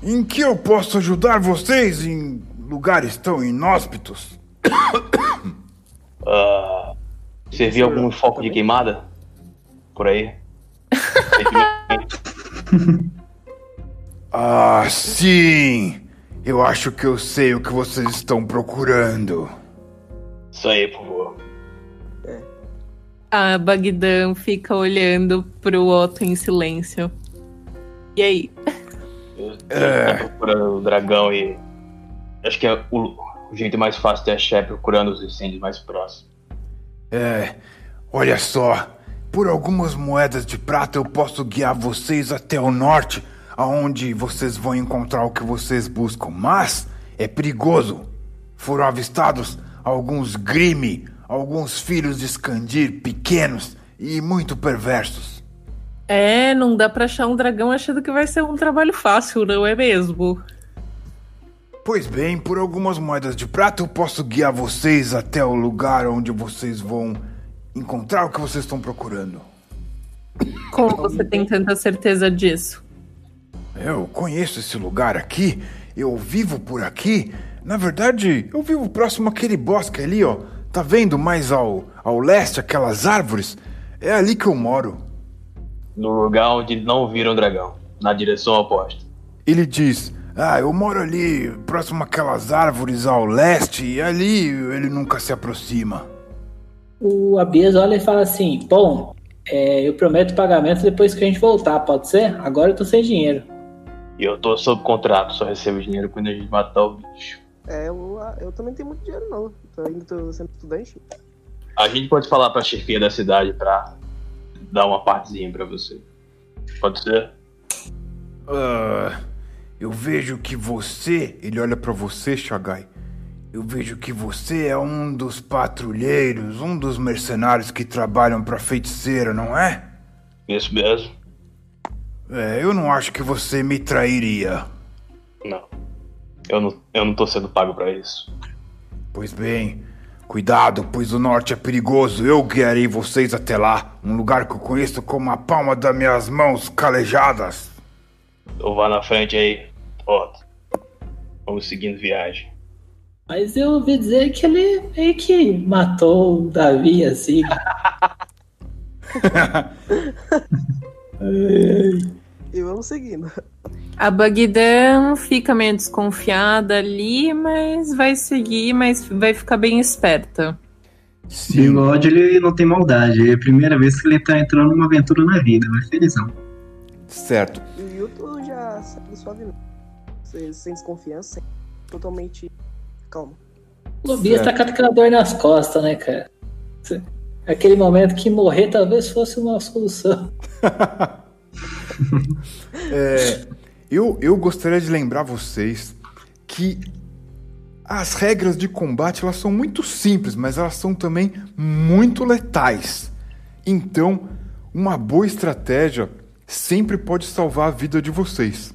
Em que eu posso ajudar vocês em lugares tão inóspitos? Ah, você viu algum foco de queimada? Por aí? Ah, sim! Eu acho que eu sei o que vocês estão procurando. Isso aí, por favor. A Bagdan fica olhando pro Otto em silêncio. E aí? Eu É. tô procurando o dragão e. Acho que é o, o jeito mais fácil de achar é procurando os incêndios mais próximos. É, olha só. Por algumas moedas de prata eu posso guiar vocês até o norte, aonde vocês vão encontrar o que vocês buscam. Mas é perigoso. Foram avistados alguns Grime, alguns filhos de Skandir pequenos e muito perversos. É, não dá pra achar um dragão achando que vai ser um trabalho fácil, não é mesmo? Pois bem, por algumas moedas de prata eu posso guiar vocês até o lugar onde vocês vão encontrar o que vocês estão procurando. Como você tem tanta certeza disso? Eu conheço esse lugar aqui, eu vivo por aqui. Na verdade, eu vivo próximo àquele bosque ali, ó. Tá vendo mais ao, ao leste aquelas árvores? É ali que eu moro. No lugar onde não viram dragão. Na direção oposta. Ele diz: Ah, eu moro ali, próximo àquelas árvores ao leste, e ali ele nunca se aproxima. O Abias olha e fala assim: Bom, é, eu prometo pagamento depois que a gente voltar, pode ser? Agora eu tô sem dinheiro. E eu tô sob contrato, só recebo dinheiro quando a gente matar o bicho. É, eu, eu também tenho muito dinheiro, não. Tô ainda tô sendo estudante. A gente pode falar pra chefia da cidade pra dar uma partezinha pra você. Pode ser? Ah, eu vejo que você. Ele olha pra você, Shagai. Eu vejo que você é um dos patrulheiros, um dos mercenários que trabalham pra feiticeira, não é? Isso mesmo? É, eu não acho que você me trairia. Não. Eu não, eu não tô sendo pago pra isso. Pois bem, cuidado, pois o norte é perigoso. Eu guiarei vocês até lá, um lugar que eu conheço como a palma das minhas mãos calejadas. Então vá na frente aí, Otto. Vamos seguindo viagem. Mas eu ouvi dizer que ele meio que matou o Davi assim. E vamos seguindo. A Bagdan fica meio desconfiada ali, mas vai seguir, mas vai ficar bem esperta. O Bigode, ele não tem maldade. É a primeira vez que ele tá entrando numa aventura na vida. Vai felizão. Certo. E o Yuto já segue suavemente. Sem, sem desconfiança, sem- totalmente calmo. O lobista tá com aquela dor nas costas, né, cara? Aquele momento que morrer talvez fosse uma solução. É, eu, eu gostaria de lembrar vocês que as regras de combate elas são muito simples, mas elas são também muito letais. Então, uma boa estratégia sempre pode salvar a vida de vocês.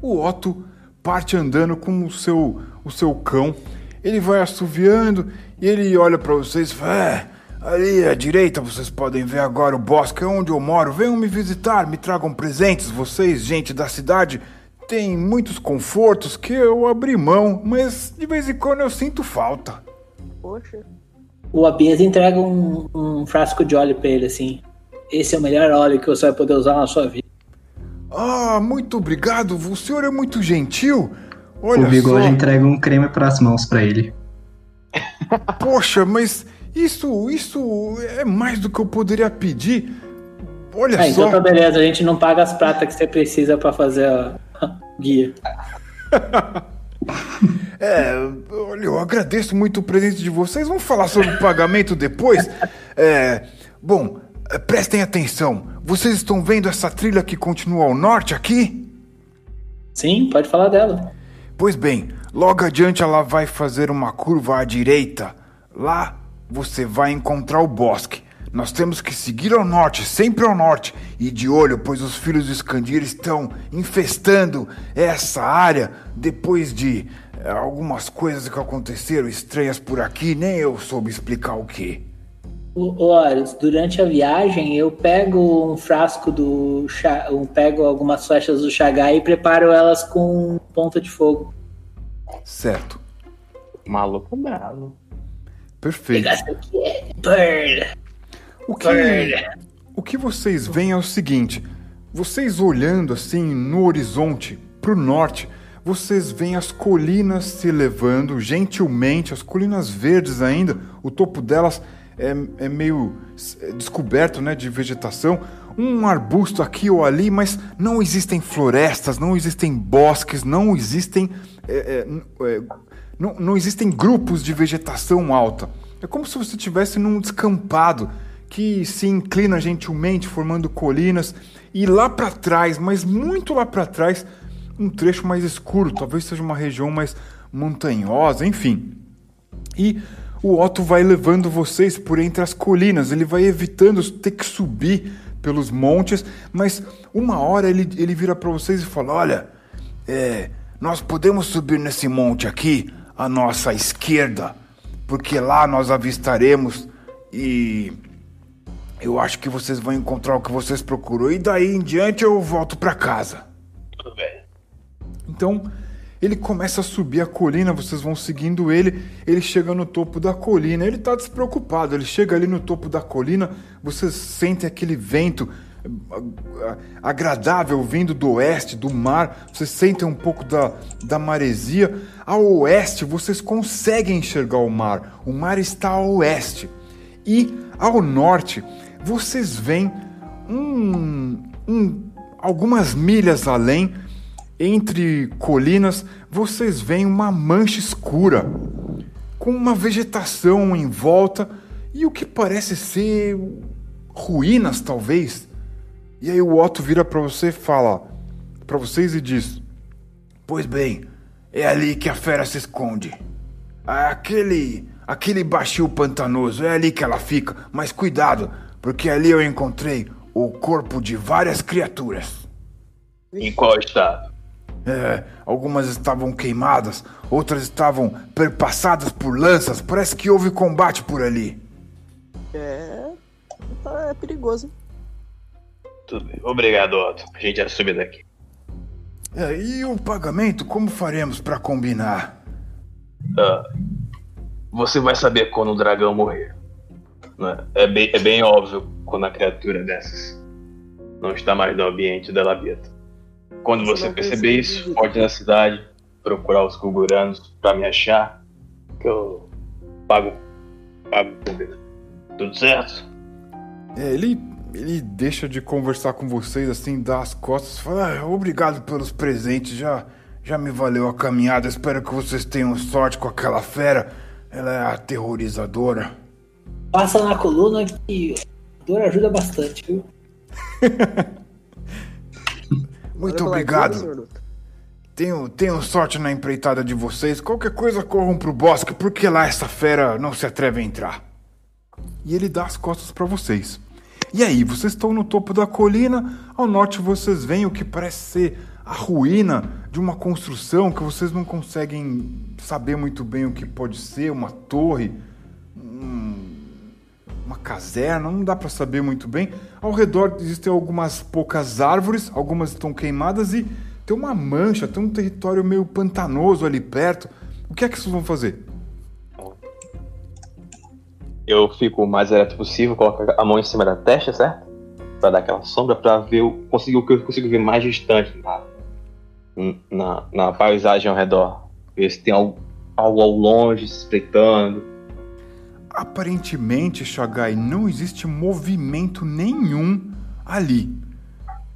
O Otto parte andando com o seu, o seu cão. Ele vai assoviando e ele olha para vocês e fala: "É, ali à direita vocês podem ver agora o bosque é onde eu moro. Venham me visitar, me tragam presentes. Vocês, gente da cidade, têm muitos confortos que eu abri mão, mas de vez em quando eu sinto falta. Poxa, O Abias entrega um, um frasco de óleo pra ele, assim. Esse é o melhor óleo que você vai poder usar na sua vida. Ah, muito obrigado. O senhor é muito gentil. Olha o Bigode só. entrega um creme pras mãos pra ele. Poxa, mas isso, isso é mais do que eu poderia pedir. Olha Ah, então só. tá beleza, a gente não paga as pratas que você precisa pra fazer a guia. É, olha, eu agradeço muito o presente de vocês. Vamos falar sobre o pagamento depois. É, bom, prestem atenção. Vocês estão vendo essa trilha que continua ao norte aqui? Sim, pode falar dela. Pois bem, logo adiante ela vai fazer uma curva à direita. Lá você vai encontrar o bosque. Nós temos que seguir ao norte, sempre ao norte, e de olho, pois os filhos de Scandir estão infestando essa área depois de eh, algumas coisas que aconteceram estranhas por aqui, nem eu soube explicar o que. Horus, durante a viagem eu pego um frasco do. Cha- Eu pego algumas flechas do Chagai e preparo elas com ponta de fogo. Certo, Maluco bravo. perfeito. Pegar isso aqui é. O que, o que vocês veem é o seguinte: vocês olhando assim no horizonte para o norte, vocês veem as colinas se elevando gentilmente, as colinas verdes ainda, o topo delas é, é meio é, descoberto né, de vegetação, um arbusto aqui ou ali, mas não existem florestas, não existem bosques, não existem. é, é, é, não, não existem grupos de vegetação alta. É como se você estivesse num descampado que se inclina gentilmente, formando colinas, e lá para trás, mas muito lá para trás, um trecho mais escuro, talvez seja uma região mais montanhosa, enfim. E o Otto vai levando vocês por entre as colinas, ele vai evitando ter que subir pelos montes, mas uma hora ele, ele vira para vocês e fala: Olha, é, nós podemos subir nesse monte aqui, à nossa esquerda, porque lá nós avistaremos e eu acho que vocês vão encontrar o que vocês procuram, e daí em diante eu volto para casa. Tudo bem. Então ele começa a subir a colina, vocês vão seguindo ele, ele chega no topo da colina, ele tá despreocupado, ele chega ali no topo da colina, vocês sentem aquele vento ah, agradável vindo do oeste, do mar, vocês sentem um pouco da, da maresia. Ao oeste vocês conseguem enxergar o mar, o mar está ao oeste. E ao norte vocês veem um, um, algumas milhas além, entre colinas, vocês veem uma mancha escura, com uma vegetação em volta e o que parece ser ruínas, talvez. E aí o Otto vira para você e fala para vocês e diz: Pois bem, é ali que a fera se esconde. Aquele, aquele baixio pantanoso, é ali que ela fica. Mas cuidado, porque ali eu encontrei o corpo de várias criaturas. Em qual estado? É, algumas estavam queimadas, outras estavam perpassadas por lanças. Parece que houve combate por ali. É. tá- É perigoso. Tudo bem. Obrigado, Otto. A gente já subir daqui. É, e o pagamento, como faremos para combinar? Ah, você vai saber quando o dragão morrer. né? É, bem, é bem óbvio quando a criatura dessas não está mais no ambiente da labieta. Quando Você você perceber isso, pode ir na cidade procurar os Kuguranos pra me achar, que eu pago, pago ele. Tudo certo? É, ele, ele deixa de conversar com vocês assim, dá as costas, fala: "Ah, obrigado pelos presentes, já, já me valeu a caminhada. Espero que vocês tenham sorte com aquela fera. Ela é aterrorizadora. Passa na coluna que a dor ajuda bastante, viu? Muito pela obrigado. Tenho, tenho sorte na empreitada de vocês. Qualquer coisa corram pro bosque, porque lá essa fera não se atreve a entrar. E ele dá as costas pra vocês. E aí, vocês estão no topo da colina. Ao norte vocês veem o que parece ser a ruína de uma construção que vocês não conseguem saber muito bem o que pode ser, uma torre, um- uma caserna, não dá pra saber muito bem. Ao redor existem algumas poucas árvores, algumas estão queimadas e tem uma mancha, tem um território meio pantanoso ali perto. O que é que vocês vão fazer? Eu fico o mais ereto possível, coloco a mão em cima da testa, certo? Pra dar aquela sombra, pra ver o, o que eu consigo ver mais distante na, na, na paisagem ao redor. Ver se tem algo, algo ao longe se espreitando. Aparentemente, Shagai, não existe movimento nenhum ali.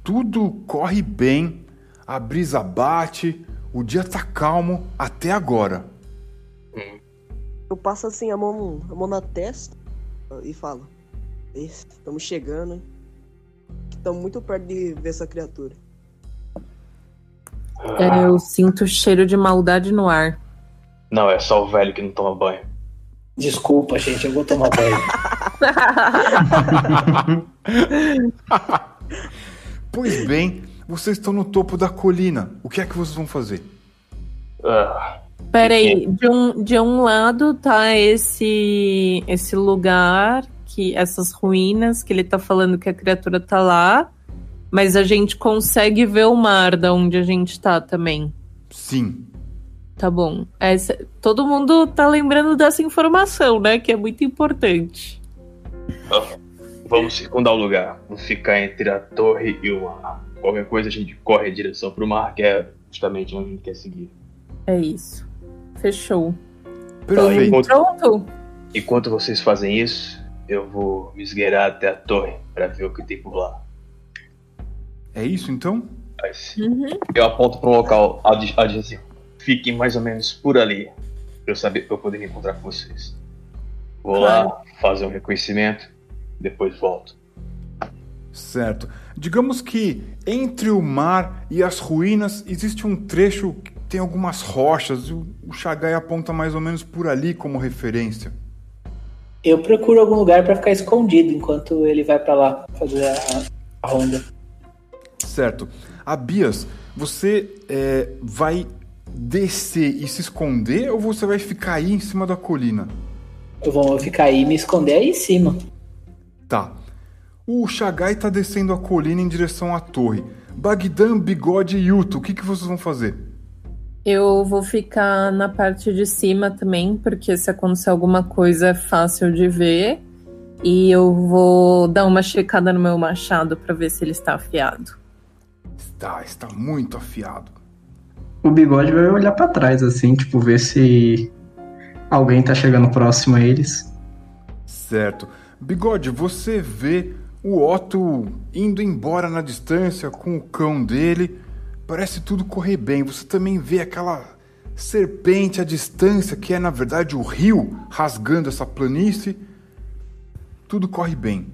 Tudo corre bem, a brisa bate, o dia tá calmo até agora. Eu passo assim a mão, a mão na testa e falo: Estamos chegando, hein? Estamos muito perto de ver essa criatura. É, eu sinto cheiro de maldade no ar. Não, é só o velho que não toma banho. Desculpa, gente, eu vou tomar banho. Pois bem, vocês estão no topo da colina. O que é que vocês vão fazer? Ah, Peraí, de um, de um lado tá esse esse lugar, que essas ruínas, que ele tá falando que a criatura tá lá, mas a gente consegue ver o mar da onde a gente tá também. Sim. Tá bom. Essa- todo mundo tá lembrando dessa informação, né? Que é muito importante. vamos circundar o lugar. Vamos ficar entre a torre e o mar. Qualquer coisa a gente corre em direção pro mar, que é justamente onde a gente quer seguir. É isso. Fechou. Perfeito. Enquanto- Pronto? Enquanto vocês fazem isso, eu vou me esgueirar até a torre pra ver o que tem por lá. É isso então? Mas Uhum. eu aponto para um local ad- adjacente. Fiquem mais ou menos por ali, pra eu saber pra eu poder encontrar com vocês. Vou lá fazer um reconhecimento, depois volto. Certo. Digamos que entre o mar e as ruínas existe um trecho que tem algumas rochas. e O o Shagai aponta mais ou menos por ali como referência. Eu procuro algum lugar pra ficar escondido enquanto ele vai pra lá fazer a, a ronda. Certo. Abias, você é, vai descer e se esconder ou você vai ficar aí em cima da colina? Eu vou ficar aí e me esconder aí em cima. Tá. O Shagai tá descendo a colina em direção à torre. Bagdan, Bigode e Yuto, o que, que vocês vão fazer? Eu vou ficar na parte de cima também, porque se acontecer alguma coisa é fácil de ver. E eu vou dar uma checada no meu machado pra ver se ele está afiado. Está, está muito afiado. O bigode vai olhar pra trás, assim, tipo, ver se alguém tá chegando próximo a eles. Certo. Bigode, você vê o Otto indo embora na distância com o cão dele. Parece tudo correr bem. Você também vê aquela serpente à distância, que é na verdade o rio rasgando essa planície. Tudo corre bem.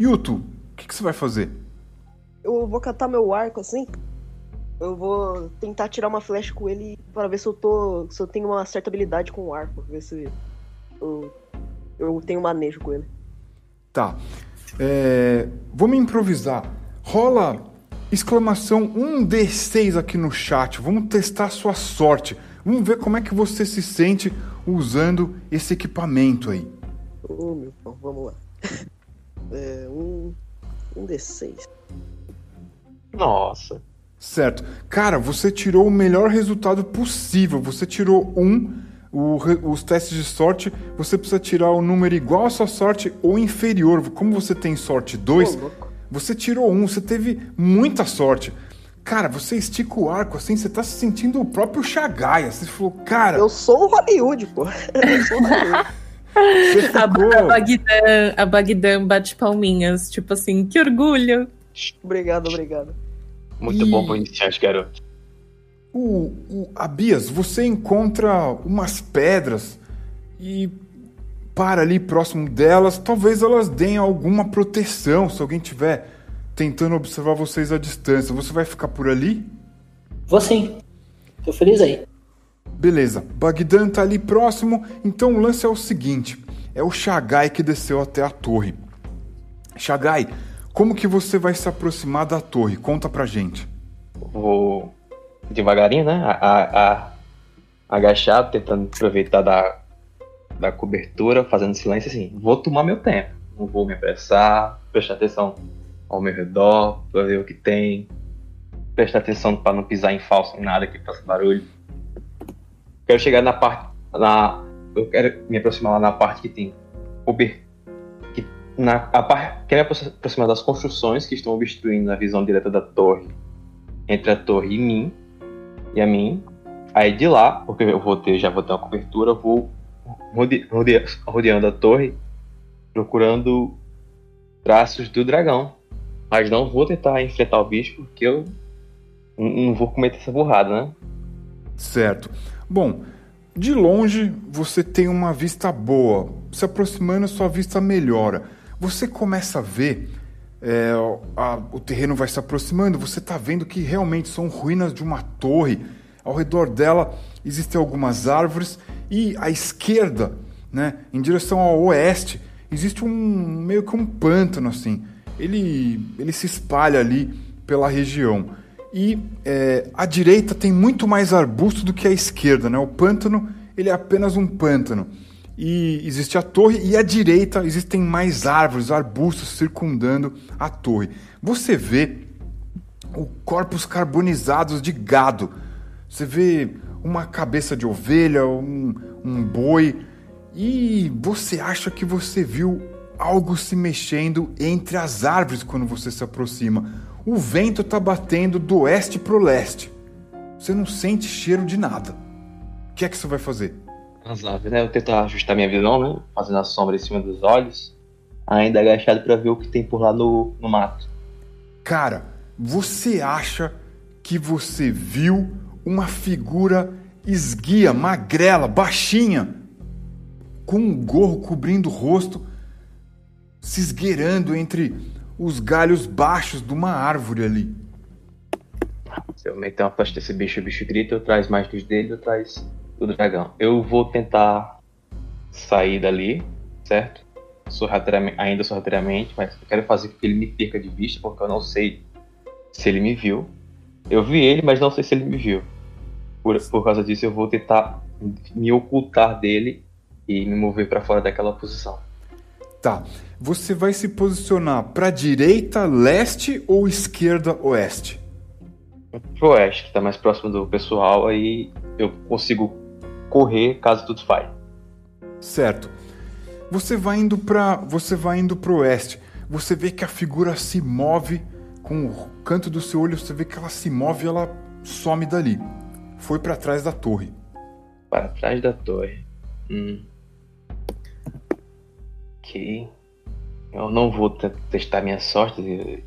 Yuto, o que, que você vai fazer? Eu vou catar meu arco assim. Eu vou tentar tirar uma flecha com ele para ver se eu tô. se eu tenho uma certa habilidade com o arco. Ver se eu, eu tenho manejo com ele. Tá. É, vamos improvisar. Rola exclamação 1D6 aqui no chat. Vamos testar a sua sorte. Vamos ver como é que você se sente usando esse equipamento aí. Ô meu pau, vamos lá. É, um. Um D6. Nossa. Certo. Cara, você tirou o melhor resultado possível. Você tirou um. o os testes de sorte, você precisa tirar o número igual à sua sorte ou inferior. Como você tem sorte 2, Ô, louco. você tirou um, você teve muita sorte. Cara, você estica o arco assim, você tá se sentindo o próprio Chagai. Você falou, cara, Eu sou o Hollywood, pô. Eu sou o Hollywood. você A, a. Bagdan, a Bagdan bate palminhas, tipo assim, que orgulho. obrigado, obrigado. Muito E- bom pro iniciante, garoto. O, o Abias, você encontra umas pedras e para ali próximo delas, talvez elas deem alguma proteção se alguém tiver tentando observar vocês à distância. Você vai ficar por ali? Vou sim. Tô feliz aí. Beleza, Bagdan tá ali próximo, então o lance é o seguinte: é o Shagai que desceu até a torre. Shagai, como que você vai se aproximar da torre? Conta pra gente. Vou devagarinho, né? A, a- a- agachado, tentando aproveitar da, da cobertura, fazendo silêncio assim. Vou tomar meu tempo. Não vou me apressar, prestar atenção ao meu redor, pra ver o que tem. Prestar atenção pra não pisar em falso em nada que faça barulho. Quero chegar na parte. Na, eu quero me aproximar lá na parte que tem cobertura. Na, a me aproximar das construções que estão obstruindo a visão direta da torre entre a torre e mim e a mim. Aí de lá, porque eu vou ter, já vou ter uma cobertura, vou rode, rode, rodeando a torre, procurando traços do dragão. Mas não vou tentar enfrentar o bicho, porque eu não vou cometer essa burrada, né? Certo. Bom, de longe você tem uma vista boa. Se aproximando, sua vista melhora. Você começa a ver. é, a- o terreno vai se aproximando, você está vendo que realmente são ruínas de uma torre. Ao redor dela existem algumas árvores e à esquerda, né, em direção ao oeste, existe um meio que um pântano assim. Ele, ele se espalha ali pela região. E é, à direita tem muito mais arbusto do que à esquerda, né? O pântano ele é apenas um pântano. E existe a torre e à direita existem mais árvores, arbustos circundando a torre. Você vê o corpos carbonizados de gado. Você vê uma cabeça de ovelha, um, um boi, e você acha que você viu algo se mexendo entre as árvores quando você se aproxima. O vento está batendo do oeste pro leste. Você não sente cheiro de nada. O que é que você vai fazer? Aves, né? Eu tentar ajustar minha visão, né? Fazendo a sombra em cima dos olhos. Ainda agachado pra ver o que tem por lá no, no mato. Cara, você acha que você viu uma figura esguia, magrela, baixinha, com um gorro cobrindo o rosto, se esgueirando entre os galhos baixos de uma árvore ali. Se eu meter uma flecha desse bicho, o bicho grita, eu traz mais dos dele, eu traz do dragão. Eu vou tentar sair dali, certo? Sorrateiramente, ainda sorrateiramente, mas eu quero fazer com que ele me perca de vista, porque eu não sei se ele me viu. Eu vi ele, mas não sei se ele me viu. Por, por causa disso, eu vou tentar me ocultar dele e me mover pra fora daquela posição. Tá. Você vai se posicionar para direita, leste ou esquerda, oeste? Pro oeste, que tá mais próximo do pessoal, aí eu consigo correr caso tudo falhe. Certo. Você vai indo para, você vai indo pro oeste. Você vê que a figura se move com o canto do seu olho, você vê que ela se move e ela some dali. Foi para trás da torre. Para trás da torre. Hum. Ok. Eu não vou te- testar minha sorte.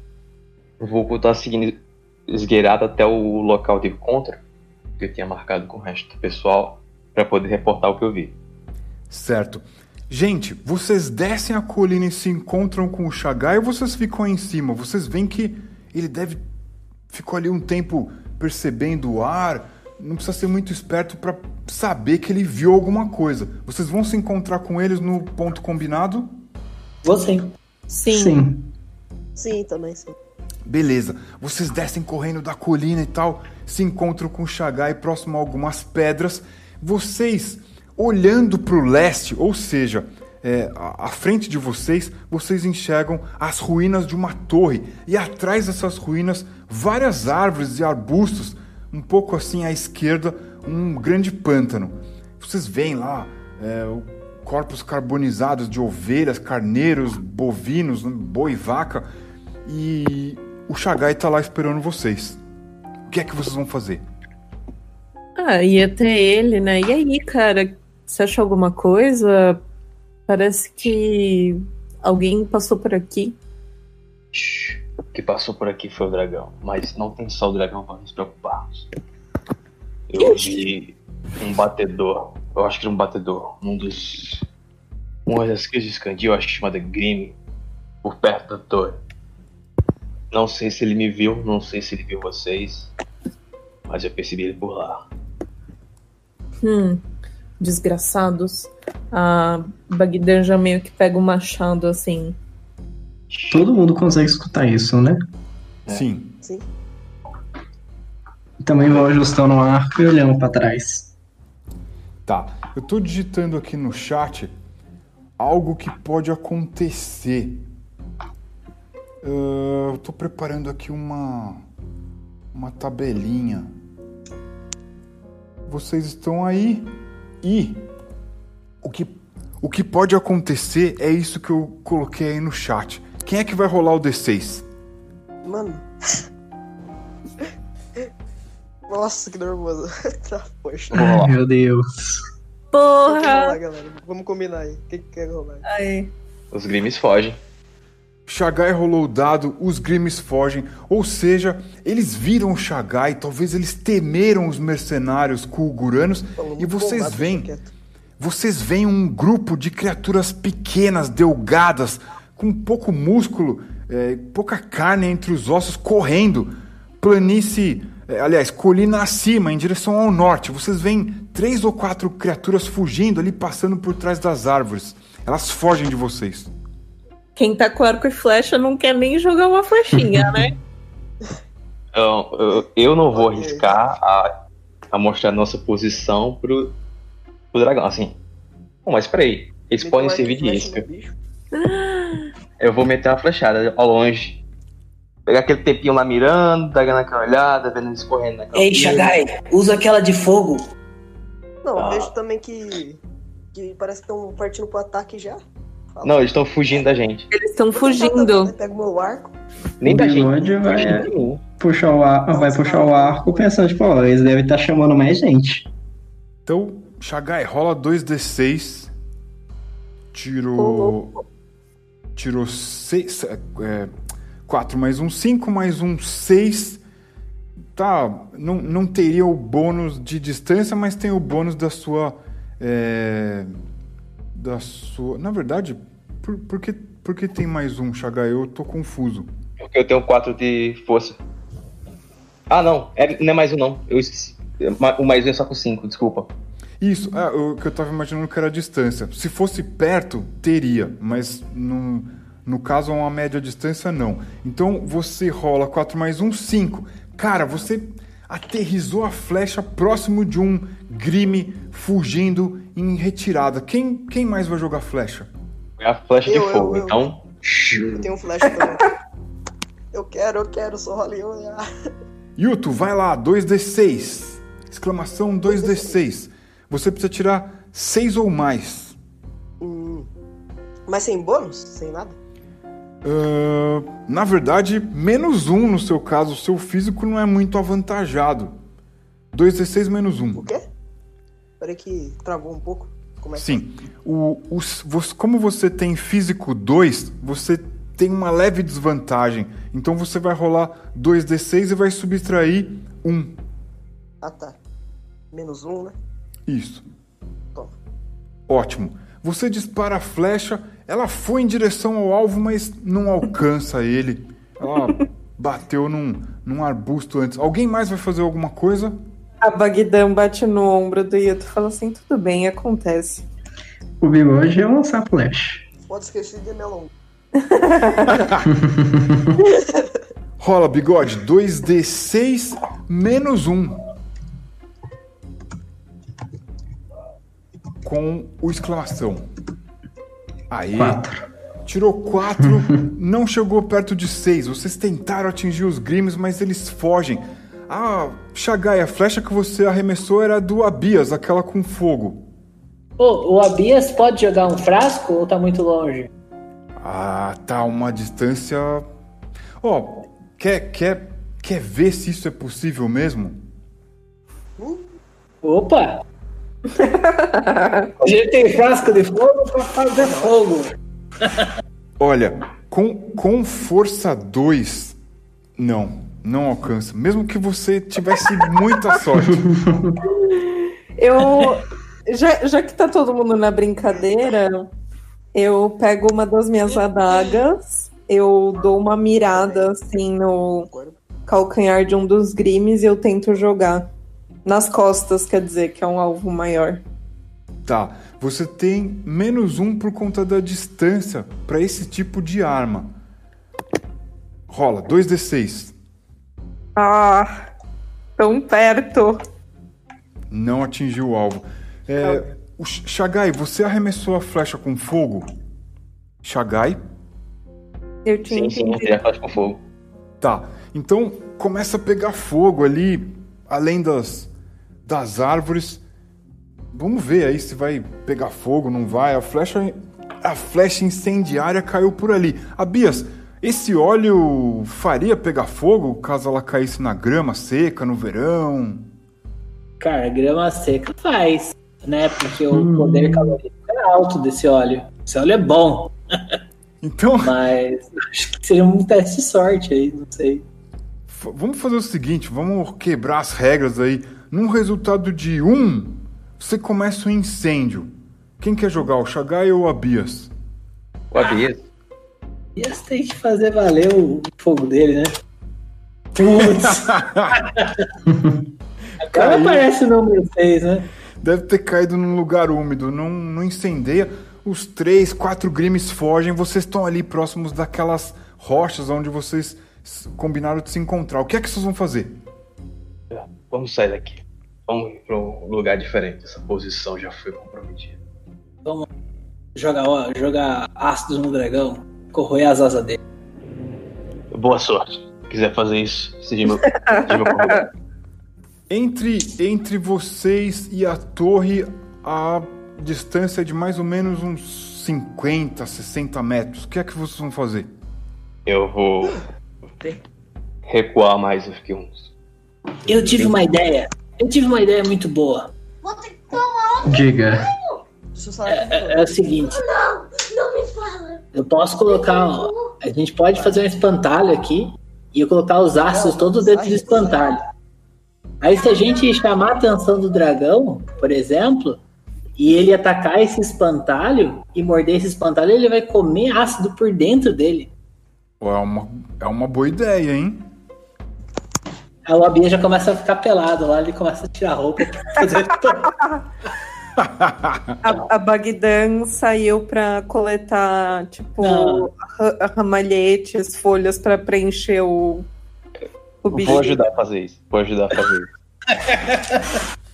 Eu vou estar seguindo esgueirado até o local de encontro que eu tinha marcado com o resto do pessoal para poder reportar o que eu vi. Certo. Gente, vocês descem a colina e se encontram com o Chagai ou vocês ficam aí em cima? Vocês veem que ele deve ficou ali um tempo percebendo o ar, não precisa ser muito esperto para saber que ele viu alguma coisa. Vocês vão se encontrar com eles no ponto combinado? Vou sim. Sim. Sim. Sim, também sim. Beleza, vocês descem correndo da colina e tal, se encontram com o Chagai próximo a algumas pedras. Vocês, olhando para o leste, ou seja, é, à frente de vocês, vocês enxergam as ruínas de uma torre. E atrás dessas ruínas, várias árvores e arbustos, um pouco assim à esquerda, um grande pântano. Vocês veem lá é, corpos carbonizados de ovelhas, carneiros, bovinos, boi e vaca. E o Shagai tá lá esperando vocês. O que é que vocês vão fazer? Ah, ia até ele, né? E aí, cara, você achou alguma coisa? Parece que alguém passou por aqui. O que passou por aqui foi o dragão. Mas não tem só o dragão para nos preocuparmos. Eu vi um batedor. Eu acho que era um batedor. Um dos. Uma das crias de Scandi, eu acho que chamada Grim. Por perto da torre. Não sei se ele me viu, não sei se ele viu vocês. Mas eu percebi ele por lá. Hum, desgraçados. A Bagdan já meio que pega o machado assim. Todo mundo consegue escutar isso, né? É. Sim. Sim. Também vou ajustando o arco e olhando pra trás. Tá. Eu tô digitando aqui no chat algo que pode acontecer. Ah, eu tô preparando aqui uma uma tabelinha. Vocês estão aí e o que o que pode acontecer é isso que eu coloquei aí no chat. Quem é que vai rolar o D6? Mano. Nossa, que nervoso. tá, poxa. Ai, meu Deus. Rolar, Porra! galera? Vamos combinar aí. Quem que quer rolar? Ai. Os Grimes fogem. Shagai rolou o dado, os Grimes fogem, ou seja, eles viram o Shagai, talvez eles temeram os mercenários kulguranos e vocês veem, vocês veem um grupo de criaturas pequenas, delgadas, com pouco músculo, é, pouca carne entre os ossos, correndo, planície, é, aliás, colina acima, em direção ao norte. Vocês veem três ou quatro criaturas fugindo ali, passando por trás das árvores. Elas fogem de vocês. Quem tá com arco e flecha não quer nem jogar uma flechinha, né? Então, eu, eu não vou arriscar a, a mostrar nossa posição pro, pro dragão. Assim, Bom, mas peraí, eles Meteu podem servir de isca. Eu vou meter uma flechada ao longe. Pegar aquele tempinho lá mirando, dando aquela olhada, vendo eles correndo naquela Ei. Shagai, usa aquela de fogo. Não, Ah. vejo também que. que parece que estão partindo pro ataque já. Não, eles estão fugindo da gente. Eles estão fugindo. Pega o meu arco. Nem da gente. bigode vai-. Puxar o ar... Vai puxar o arco pensando, tipo, ó, eles devem estar chamando mais gente. Então, Shagai, rola 2d6. Tirou. Tirou 6. 4 mais um, 5 mais um, 6. Tá. Não, não teria o bônus de distância, mas tem o bônus da sua. é, da sua. Na verdade, por, por, que, por que tem mais um, Shagai? Eu tô confuso. Porque eu tenho 4 de força. Ah, não. É, não é mais um, não. Eu esqueci. O mais um é só com 5, desculpa. Isso, ah, o que eu tava imaginando que era a distância. Se fosse perto, teria, mas no, no caso, a uma média distância, não. Então você rola 4 mais 1, 5. Cara, você aterrizou a flecha próximo de um grime fugindo em retirada. Quem, quem mais vai jogar flecha? É a flecha de Eu, eu, fogo, eu. então. Eu tenho um flash também. eu quero, eu quero, sou rolinho. Yuto, vai lá, 2d6. Exclamação 2d6. Você precisa tirar 6 ou mais. Hum. Mas sem bônus? Sem nada? Ah, na verdade, menos um no seu caso. O seu físico não é muito avantajado. 2d6 menos O 1. quê? Peraí que travou um pouco. Como é Sim. O, o- como você tem físico 2, você tem uma leve desvantagem. Então você vai rolar 2d6 e vai subtrair 1. Ah, tá. Menos um, né? Isso. Toma. Ótimo. Você dispara a flecha, ela foi em direção ao alvo, mas não alcança ele. Ela bateu num, num arbusto antes. Alguém mais vai fazer alguma coisa? A Bagdam bate no ombro do Yuto e fala assim: tudo bem, acontece. O bigode é lançar flash. Pode esquecer de melão. Rola, bigode. 2d6 menos 1. Com o exclamação. Aí. Quatro. Tirou 4, não chegou perto de 6. Vocês tentaram atingir os Grimes, mas eles fogem. A Shagai, a flecha que você arremessou era do Abias, aquela com fogo. Ô, o Abias pode jogar um frasco ou tá muito longe? Ah, tá uma distância. Ó, quer, quer, quer ver se isso é possível mesmo? Opa! A gente tem frasco de fogo pra fazer fogo. Olha, com, com força 2, não, não alcança. Mesmo que você tivesse muita sorte. Eu. Já, já que tá todo mundo na brincadeira, eu pego uma das minhas adagas, eu dou uma mirada assim no calcanhar de um dos grimes e eu tento jogar. Nas costas, quer dizer, que é um alvo maior. Tá, você tem menos um por conta da distância pra esse tipo de arma. Rola, 2d6. Ah, tão perto. Não atingiu o alvo. É, o Sh- Shagai, você arremessou a flecha com fogo? Shagai? Eu tinha Sim, sim, eu teria flecha com fogo. Tá, então começa a pegar fogo ali, além das, das árvores. Vamos ver aí se vai pegar fogo, não vai. A flecha, a flecha incendiária caiu por ali. Abias, esse óleo faria pegar fogo caso ela caísse na grama seca no verão? Cara, grama seca faz, né? Porque o poder calórico é alto desse óleo. Esse óleo é bom, Então, mas acho que seria um teste de sorte aí, não sei. f- vamos fazer o seguinte, vamos quebrar as regras aí. Num resultado de um, você começa um incêndio. Quem quer jogar, o Shagai ou o Abias? O Abias. E esse tem que fazer valer o fogo dele, né? Putz! Agora Caiu. aparece o número 6, né? Deve ter caído num lugar úmido, não, não incendeia. Os três, quatro grimes fogem, vocês estão ali próximos daquelas rochas onde vocês combinaram de se encontrar. O que é que vocês vão fazer? Vamos sair daqui. Vamos ir pra um lugar diferente. Essa posição já foi comprometida. Jogar, ó, jogar ácidos no dragão, corroer as asas dele. Boa sorte. Se quiser fazer isso, seja meu, seja meu. Entre, entre vocês e a torre, a distância é de mais ou menos uns 50, 60 metros. O que é que vocês vão fazer? Eu vou recuar mais aqui uns. Eu tive uma ideia. Eu tive uma ideia muito boa. Diga. Com É, é o seguinte. Eu posso colocar. a gente pode fazer um espantalho aqui e eu colocar os ácidos todos dentro do espantalho. Aí se a gente chamar a atenção do dragão, por exemplo, e ele atacar esse espantalho e morder esse espantalho, ele vai comer ácido por dentro dele. Pô, É uma, é uma boa ideia, hein? Aí o Abia já começa a ficar pelado lá, ele começa a tirar a roupa A, a Bagdan saiu pra coletar, tipo, ramalhetes, folhas pra preencher o, o bicho. Vou ajudar a fazer isso. Vou ajudar a fazer isso.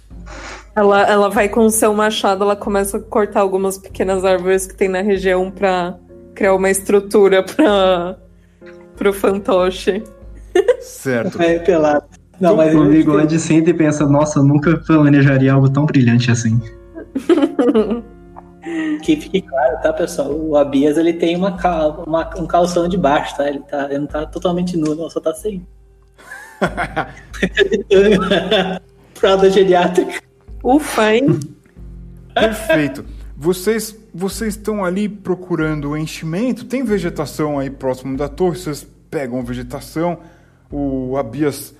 Ela, ela vai com o seu machado, ela começa a cortar algumas pequenas árvores que tem na região pra criar uma estrutura pra, pro fantoche. Certo. É, pelado. Não, mas O eu- bigode senta e pensa, nossa, eu nunca planejaria algo tão brilhante assim. Que fique claro, tá, pessoal? O Abias ele tem uma, cal- uma- um calção de baixo, tá? Ele, tá? ele não tá totalmente nu, não, só tá sem. Fralda geriátrica. Ufa, hein? Perfeito. Vocês vocês estão ali procurando o enchimento. Tem vegetação aí próximo da torre. Vocês pegam vegetação. O Abias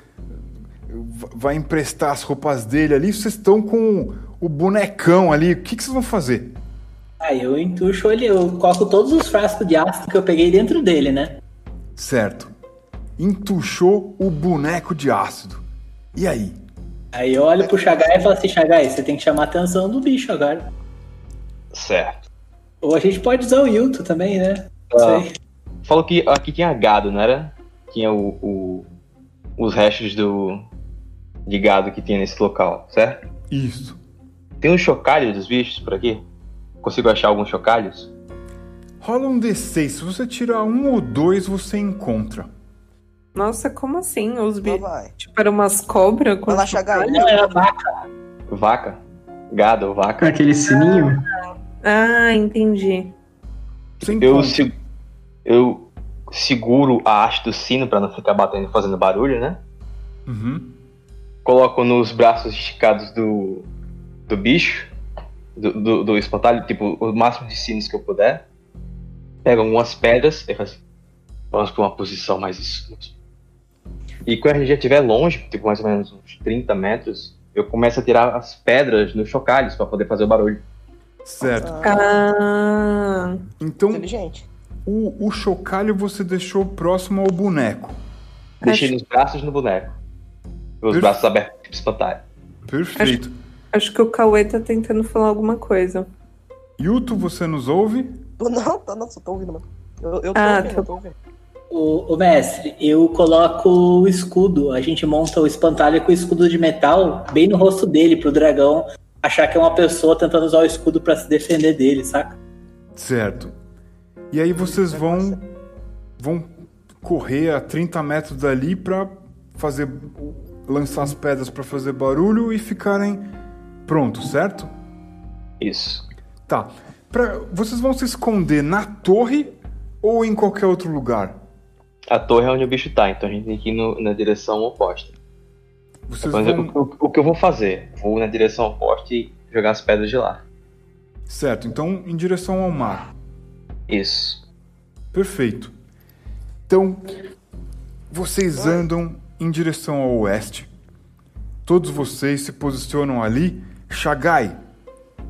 v- vai emprestar as roupas dele ali. Vocês estão com o bonecão ali. O que, que vocês vão fazer? Aí eu entucho ele, eu coloco todos os frascos de ácido que eu peguei dentro dele, né? Certo. Entuchou o boneco de ácido. E aí? Aí eu olho pro Chagai e falo assim, Chagai, você tem que chamar a atenção do bicho agora. Certo. Ou a gente pode usar o Yuto também, né? Não Ah. sei. Falou que aqui tinha gado, não era? Tinha o, o- os restos do de gado que tinha nesse local, certo? Isso. Tem um chocalho dos bichos por aqui? Consigo achar alguns chocalhos? Rola um D6. Se você tirar um ou dois, você encontra. Nossa, como assim? Os bichos. Tipo, eram umas cobras com lá, Chagai. Não, é a vaca. Vaca? gado ou vaca. Aquele sininho? Ah, entendi. Sem Eu, se- eu seguro a haste do sino pra não ficar batendo e fazendo barulho, né? Uhum. Coloco nos braços esticados do, do bicho, do, do, do espantalho, tipo, o máximo de sinos que eu puder. Pego algumas pedras e faço vamos pra uma posição mais escura. E quando a gente já estiver longe, tipo mais ou menos uns 30 metros, eu começo a tirar as pedras nos chocalhos pra poder fazer o barulho. Certo. Ah, Então, o, o chocalho você deixou próximo ao boneco. Deixei Acho- nos braços do boneco. Os Perfe- braços abertos, tipo espantalho. Perfeito. acho que o Cauê tá tentando falar alguma coisa. Yuto, você nos ouve? Tô- Não, tá, não, só tô ouvindo, mano. Eu, eu tô Ah, ouvindo, tá eu tô ouvindo. O, o mestre, eu coloco o escudo. A gente monta o espantalho com o escudo de metal bem no rosto dele, pro dragão achar que é uma pessoa tentando usar o escudo pra se defender dele, saca? Certo. E aí vocês vão vão correr a 30 metros dali pra fazer lançar as pedras pra fazer barulho e ficarem prontos, certo? Isso. Tá. Pra, vocês vão se esconder na torre ou em qualquer outro lugar? A torre é onde o bicho tá, então a gente tem que ir no- na direção oposta. Vocês Mas vão... o, o- o que eu vou fazer? Vou na direção oposta e jogar as pedras de lá. Certo, então em direção ao mar. Isso. Perfeito. Então, vocês andam em direção ao oeste. Todos vocês se posicionam ali. Shagai,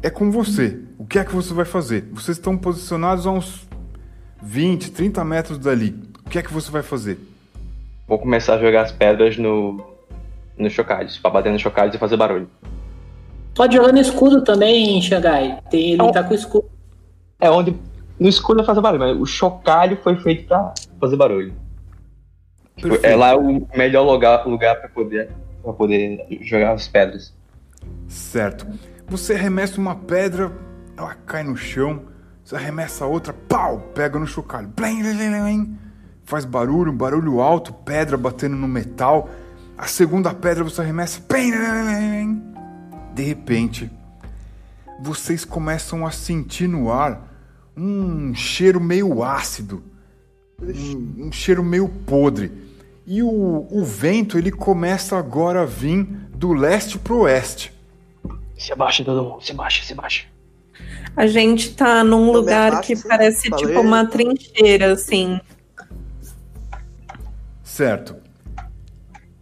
é com você. O que é que você vai fazer? Vocês estão posicionados a uns 20, 30 metros dali. O que é que você vai fazer? Vou começar a jogar as pedras no, nos chocalhos, pra bater nos chocalhos e fazer barulho. Pode jogar no escudo também, Xangai. Tem, ele tá com o escudo. É onde. No escuro não faz barulho, mas o chocalho foi feito pra fazer barulho. Tipo, Perfeito. é lá o melhor lugar, lugar pra poder, pra poder jogar as pedras. Certo. Você arremessa uma pedra, ela cai no chão. Você arremessa outra, pau, pega no chocalho. Blim, blim, blim. Faz barulho, barulho alto, pedra batendo no metal. A segunda pedra você arremessa. blim, blim. De repente, vocês começam a sentir no ar um cheiro meio ácido. Um, um cheiro meio podre. E o, o vento ele começa agora a vir do leste pro oeste. Se abaixa todo mundo, se abaixa, se abaixa. A gente tá num me lugar abaixo, que sim. parece Falei. tipo uma trincheira, assim. Certo.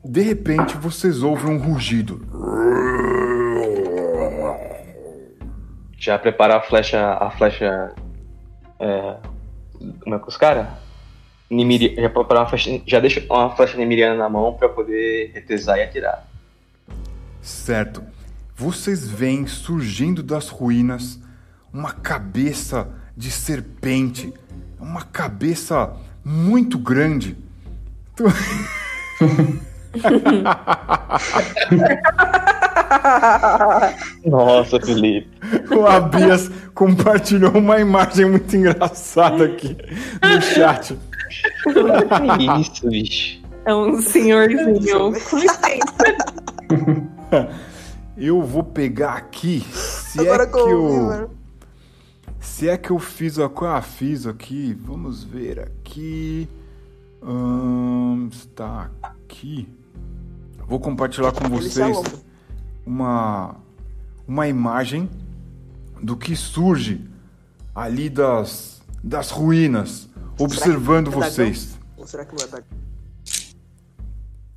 De repente vocês ouvem um rugido. Já preparar a flecha. A flecha. É, como é que os caras? Nimiri, já preparar uma flecha. Já deixa uma flecha nemiriana na mão pra poder retesar e atirar. Certo. Vocês veem surgindo das ruínas uma cabeça de serpente. Uma cabeça muito grande. Tu- Nossa, Felipe. O Abias compartilhou uma imagem muito engraçada aqui no chat. que isso, bicho. É um senhorzinho. Com licença. Eu vou pegar aqui. Se Agora é que que eu. Se é que eu fiz a. Ah, fiz aqui. Vamos ver aqui. Ahn, está aqui. Vou compartilhar com vocês uma, uma imagem do que surge ali das, das ruínas, observando é dragão? vocês. Ou será que não é da...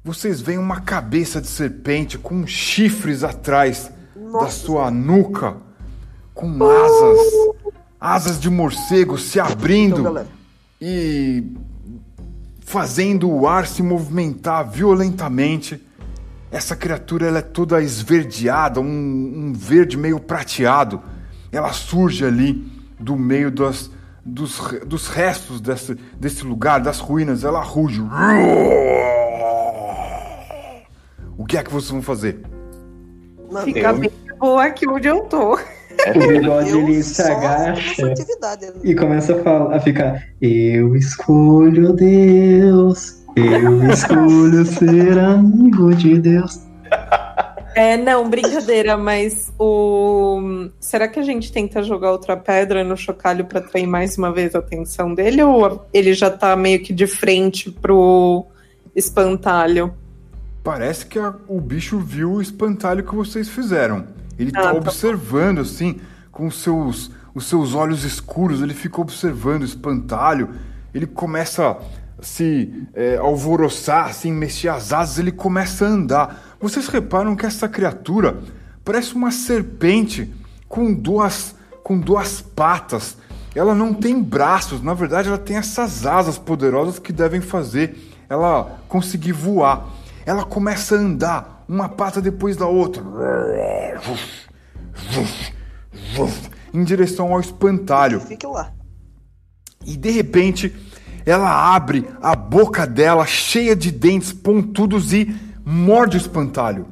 Vocês veem uma cabeça de serpente com chifres atrás da Nossa sua nuca, com asas, asas de morcego se abrindo Então, e fazendo o ar se movimentar violentamente. Essa criatura ela é toda esverdeada, um, um verde meio prateado. Ela surge ali do meio das, dos, dos restos desse, desse lugar, das ruínas. Ela ruge. O que é que vocês vão fazer? Mano, Fica Eu- bem boa aqui onde eu tô. O bigode ele se agacha e começa a, falar, a ficar: Eu escolho Deus, eu escolho ser amigo de Deus. É, não, brincadeira, mas o. Será que a gente tenta jogar outra pedra no chocalho pra atrair mais uma vez a atenção dele? Ou ele já tá meio que de frente pro espantalho? Parece que a- o bicho viu o espantalho que vocês fizeram. Ele tá Ah, tá observando, assim, com os seus, os seus olhos escuros, ele fica observando o espantalho. Ele começa a se é, alvoroçar, assim, mexer as asas, ele começa a andar. Vocês reparam que essa criatura parece uma serpente com duas, com duas patas. Ela não tem braços, na verdade, ela tem essas asas poderosas que devem fazer ela conseguir voar. Ela começa a andar, uma pata depois da outra, em direção ao espantalho. Fique lá. E de repente, ela abre a boca dela, cheia de dentes pontudos, e morde o espantalho.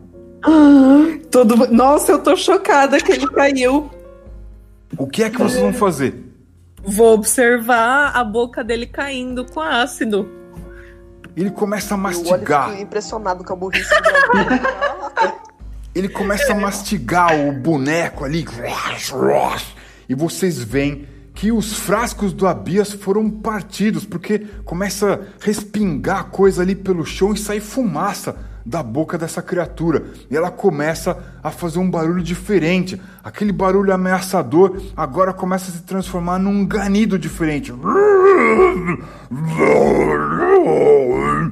Todo... Nossa, eu tô chocada que ele caiu. O que é que vocês vão fazer? Vou observar a boca dele caindo com ácido. Ele começa a Eu mastigar. fico impressionado com a burrice. Ele começa a mastigar o boneco ali. E vocês veem que os frascos do Abias foram partidos, porque começa a respingar coisa ali pelo chão e sai fumaça da boca dessa criatura. E ela começa a fazer um barulho diferente. Aquele barulho ameaçador agora começa a se transformar num ganido diferente.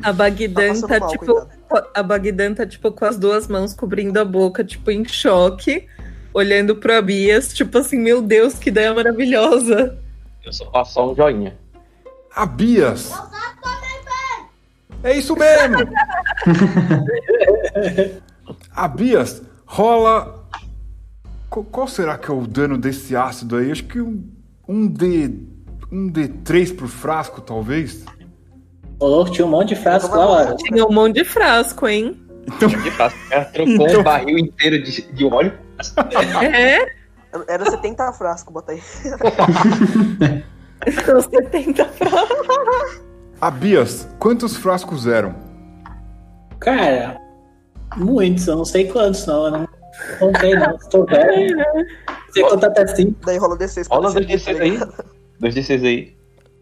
A Bagdan passando tá, mal, tipo. A Bagdan tá, tipo, com as duas mãos cobrindo a boca, tipo, em choque, olhando pro Abias, tipo assim, meu Deus, que ideia maravilhosa. Eu só faço só um joinha. Abias! É isso mesmo! Abias, rola. Qu- Qual será que é o dano desse ácido aí? Acho que um, um D. Um D3 pro frasco, talvez? Ô, louco, tinha um monte de frasco lá, hora. Tinha um monte de frasco, hein? De fato, ela trocou Então- um barril inteiro de, de óleo. É, Era 70 frascos, bota aí. são 70 frascos. Abias, quantos frascos eram? Cara, muitos, eu não sei quantos, não. Eu não contei, não. Estou velho. Você contar até cinco. Daí rola D6 pra Rola descer 2d6 aí. 2d6 aí.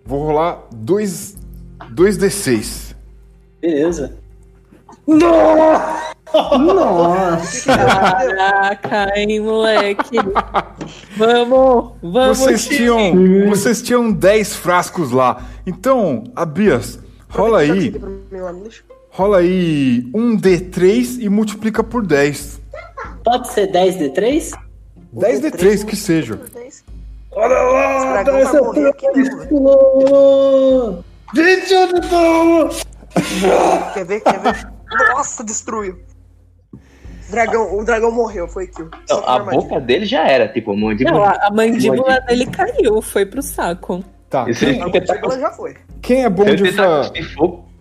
Vou rolar dois, dois D6. Beleza. Nossa! Caraca, hein, moleque. Vamos, vamos. Vocês tinham, vocês tinham 10 frascos lá. Então, Abias, rola aí. Rola aí um D3 e multiplica por 10. Pode ser 10D3? 10 D3 que seja. 10. Olha lá, vai morrer aqui! Gente, onde tô? Quer ver? Quer ver? Nossa, destruiu. Dragão, o dragão morreu, foi kill. Não, a boca dele já era, tipo, monte de. Não, a, a mandíbula dele caiu, foi pro saco. Tá. Esse Quem, A mandíbula já foi. quem é bom de.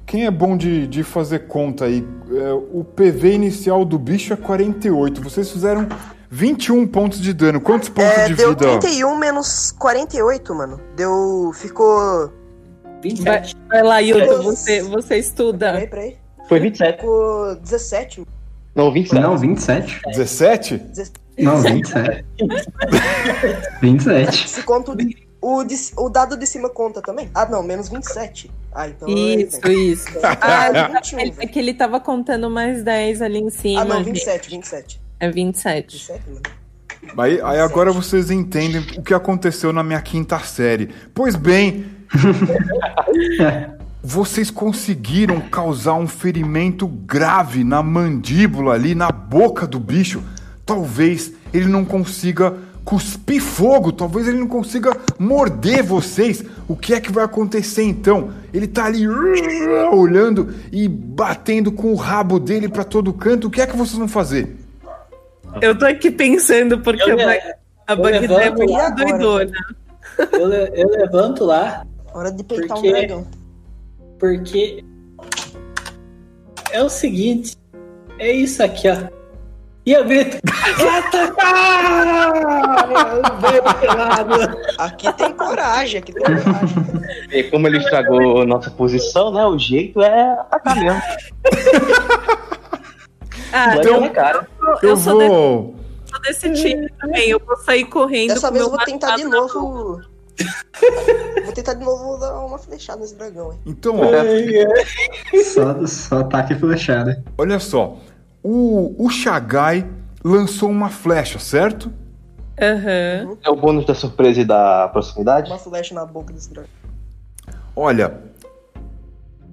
Quem é bom de, de fazer conta aí? É, o PV inicial do bicho é 48. Vocês fizeram 21 pontos de dano. Quantos pontos É, de deu vida? 31 menos 48, mano. Deu. Ficou. 27. Vai lá, Hilton, você, você estuda. Peraí, peraí. Foi 27. Ficou 17. Não, 27. Não, 27? 17? Não, 27. 27. Se conta o, o, o dado de cima conta também? Ah, não, menos 27. Ah, então. Isso, é, isso. Ah, Ah, é 21, ele- é que ele tava contando mais 10 ali em cima. Ah, não, gente. 27, 27. É 27. 27, mano. Aí, aí agora vocês entendem o que aconteceu na minha quinta série. Pois bem, vocês conseguiram causar um ferimento grave na mandíbula ali, na boca do bicho. Talvez ele não consiga cuspir fogo, talvez ele não consiga morder vocês. O que é que vai acontecer então? Ele tá ali olhando e batendo com o rabo dele pra todo canto. O que é que vocês vão fazer? Eu tô aqui pensando porque Eu a, le- Ba- a eu Bagdá é muito doidona. Eu, eu levanto lá Hora de peitar Porque- um dragão. Porque é o seguinte, é isso aqui, ó. E eu grito, pelado. Aqui tem coragem, aqui tem coragem. E como ele estragou nossa posição, né? O jeito é atacar mesmo. Ah, Então- cara. eu, Eu sou, desse, vou. sou desse time também. Eu vou sair correndo. Dessa com vez eu vou tentar de novo. Vou tentar de novo dar uma flechada nesse dragão, hein? Então, ó, Só, só ataque flechada. olha só. O, o Shagai lançou uma flecha, certo? Aham. É o bônus da surpresa e da proximidade? Uma flecha na boca desse dragão. Olha,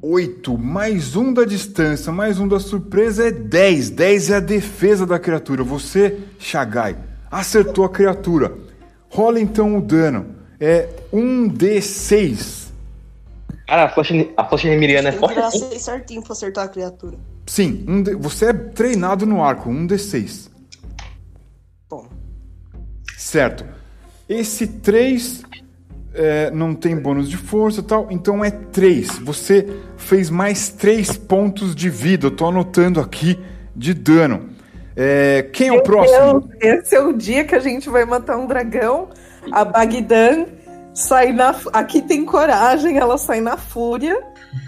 8 mais um da distância, mais um da surpresa é 10. 10 é a defesa da criatura. Você, Shagai, acertou a criatura. Rola então o dano. É 1d6. Cara, a flecha, a flecha remiriana é Tem que forte tirar assim? seis certinho pra acertar a criatura. Sim, um D- você é treinado no arco, 1d6. Bom, Certo. Esse 3 é, não tem bônus de força e tal, então é 3. Você fez mais 3 pontos de vida. Eu tô anotando aqui de dano. É, quem é o próximo? Esse é o dia que a gente vai matar um dragão. A Bagdan sai na. Aqui tem coragem, ela sai na fúria,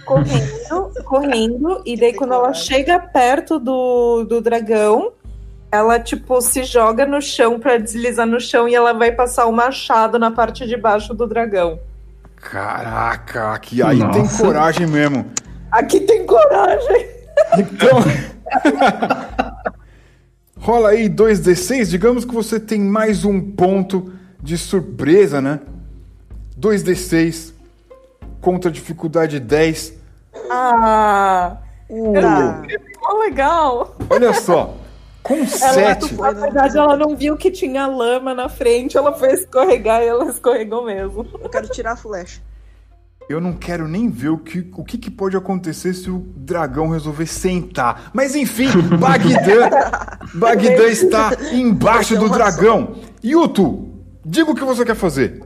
correndo, correndo. E daí, quando ela chega perto do, do dragão, ela, tipo, se joga no chão pra deslizar no chão e ela vai passar o machado na parte de baixo do dragão. Caraca, aqui aí tem Nossa. coragem mesmo. Aqui tem coragem! Então. Rola aí 2d6. Digamos que você tem mais um ponto de surpresa, né? 2d6 contra dificuldade 10. Ah! Uh, Ficou legal! olha só. Com Ela, 7. na verdade, ela não viu que tinha lama na frente, ela foi escorregar e ela escorregou mesmo. eu quero tirar a flecha. Eu não quero nem ver o que, o que, que pode acontecer se o dragão resolver sentar. Mas enfim, Bagdan, Bagdan está embaixo do dragão. Yuto, diga o que você quer fazer.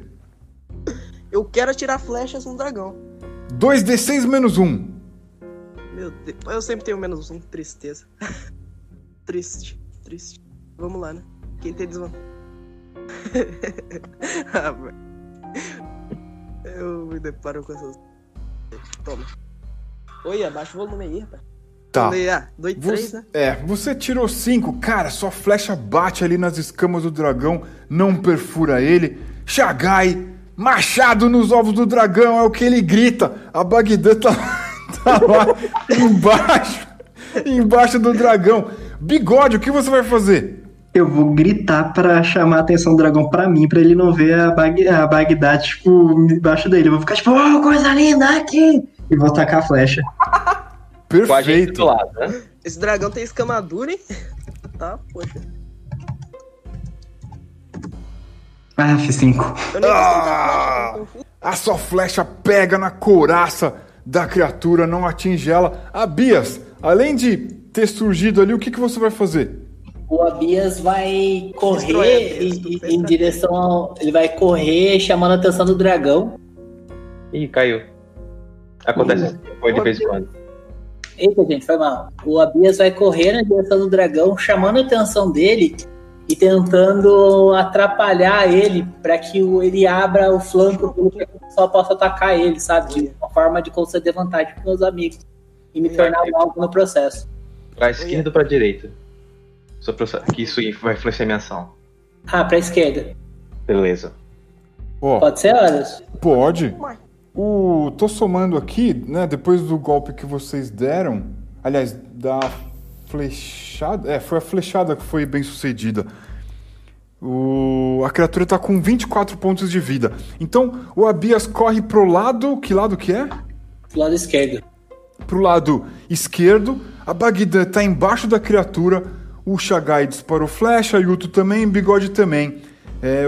Eu quero atirar flechas no dragão. 2d6 menos 1. Meu Deus, eu sempre tenho menos um. Tristeza. triste, triste. Vamos lá, né? Quem tem desvantagem? ah, velho. Eu me deparo com essas. Toma. Oi, abaixa o volume aí, rapaz. Tá. Falei, ah, dois, três, Você, né? é, você tirou 5. Cara, sua flecha bate ali nas escamas do dragão, não perfura ele. Shagai, machado nos ovos do dragão, é o que ele grita. A Bagdad tá, tá lá embaixo, embaixo do dragão. Bigode, o que você vai fazer? Eu vou gritar pra chamar a atenção do dragão pra mim, pra ele não ver a, Bag a Bagdad, tipo, embaixo dele. Eu vou ficar tipo, oh, coisa linda aqui! E vou tacar a flecha. Com a gente Perfeito. do lado, né? Esse dragão tem escamadura, hein? Tá, poxa. Ah, fiz cinco. Eu nem Ah! A sua flecha pega na couraça da criatura, não atinge ela. Abias, além de ter surgido ali, o que, que você vai fazer? O Abias vai correr em pra- direção ao. Ele vai correr chamando a atenção do dragão. Ih, caiu. Acontece foi de vez em quando. Eita, gente, foi mal. O Abias vai correr na direção do dragão, chamando a atenção dele e tentando atrapalhar ele para que o- ele abra o flanco dele para que o pessoal possa atacar ele, sabe? De uma forma de conceder vantagem para meus amigos e me tornar algo no processo. Pra esquerda ou pra direita? Só pra que isso vai influenciar minha ação. Ah, para esquerda. Beleza. Ó, Pode ser, Horus? pode. O, tô somando aqui, né? Depois do golpe que vocês deram, aliás, da flechada, é, foi a flechada que foi bem sucedida. O, a criatura tá com 24 pontos de vida. Então, o Abias corre pro lado, que lado que é? Do lado esquerdo. Pro lado esquerdo, a Bagdan tá embaixo da criatura, o Shagai disparou flecha, Yuto também, Bigode também. É,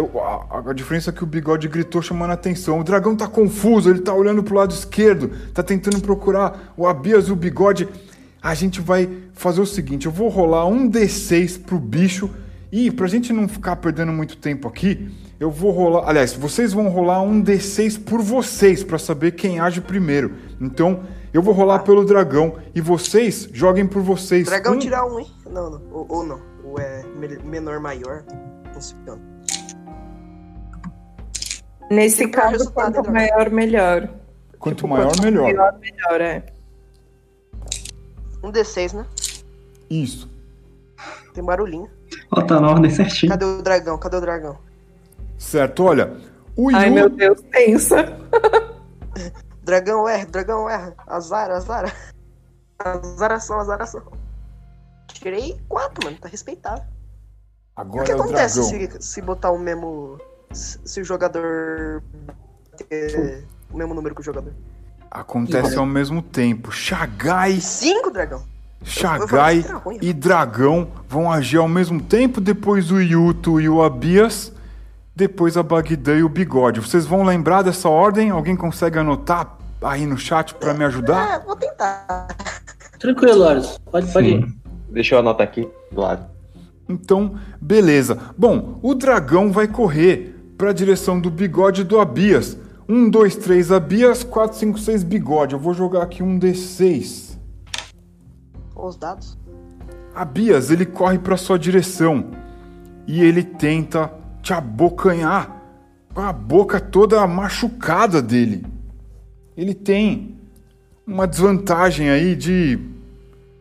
a, a diferença é que o Bigode gritou chamando a atenção. O dragão tá confuso, ele tá olhando pro lado esquerdo, tá tentando procurar o Abias e o Bigode. A gente vai fazer o seguinte, eu vou rolar um D6 pro bicho e pra gente não ficar perdendo muito tempo aqui, eu vou rolar, aliás, vocês vão rolar um D6 por vocês pra saber quem age primeiro. Então, eu vou rolar pelo dragão e vocês joguem por vocês. Dragão Um- tirar um, hein? Não, não. Ou, ou não. Ou é me- menor, maior. Nesse Tem que dar caso, resultado, quanto maior, melhor. Quanto Tipo, maior, quanto melhor. Maior, melhor, é. Um D6, né? Isso. Tem barulhinho. Ó, tá na ordem certinho. Cadê o dragão? Cadê o dragão? Certo, olha. O Yu, Ai, meu Deus, pensa. Dragão erra, dragão erra. Azar, azar. Azaração, azaração. Tirei quatro, mano. Tá respeitável. O agora que é o acontece se, se botar o mesmo. Se o jogador. ter o mesmo número que o jogador? Acontece ao mesmo tempo. Shagai, Cinco, dragão. Shagai e Dragão vão agir ao mesmo tempo. Depois o Yuto e o Abias. Depois a Bagdã e o Bigode. Vocês vão lembrar dessa ordem? Alguém consegue anotar aí no chat pra me ajudar? Ah, vou tentar. Tranquilo, Horus. Pode, pode ir. Deixa eu anotar aqui do lado. Então, beleza. Bom, o dragão vai correr para a direção do bigode do Abias. 1, 2, 3 Abias, 4, 5, 6 bigode. Eu vou jogar aqui um D6. Os dados. Abias, ele corre para sua direção e ele tenta te abocanhar com a boca toda machucada dele. Ele tem uma desvantagem aí de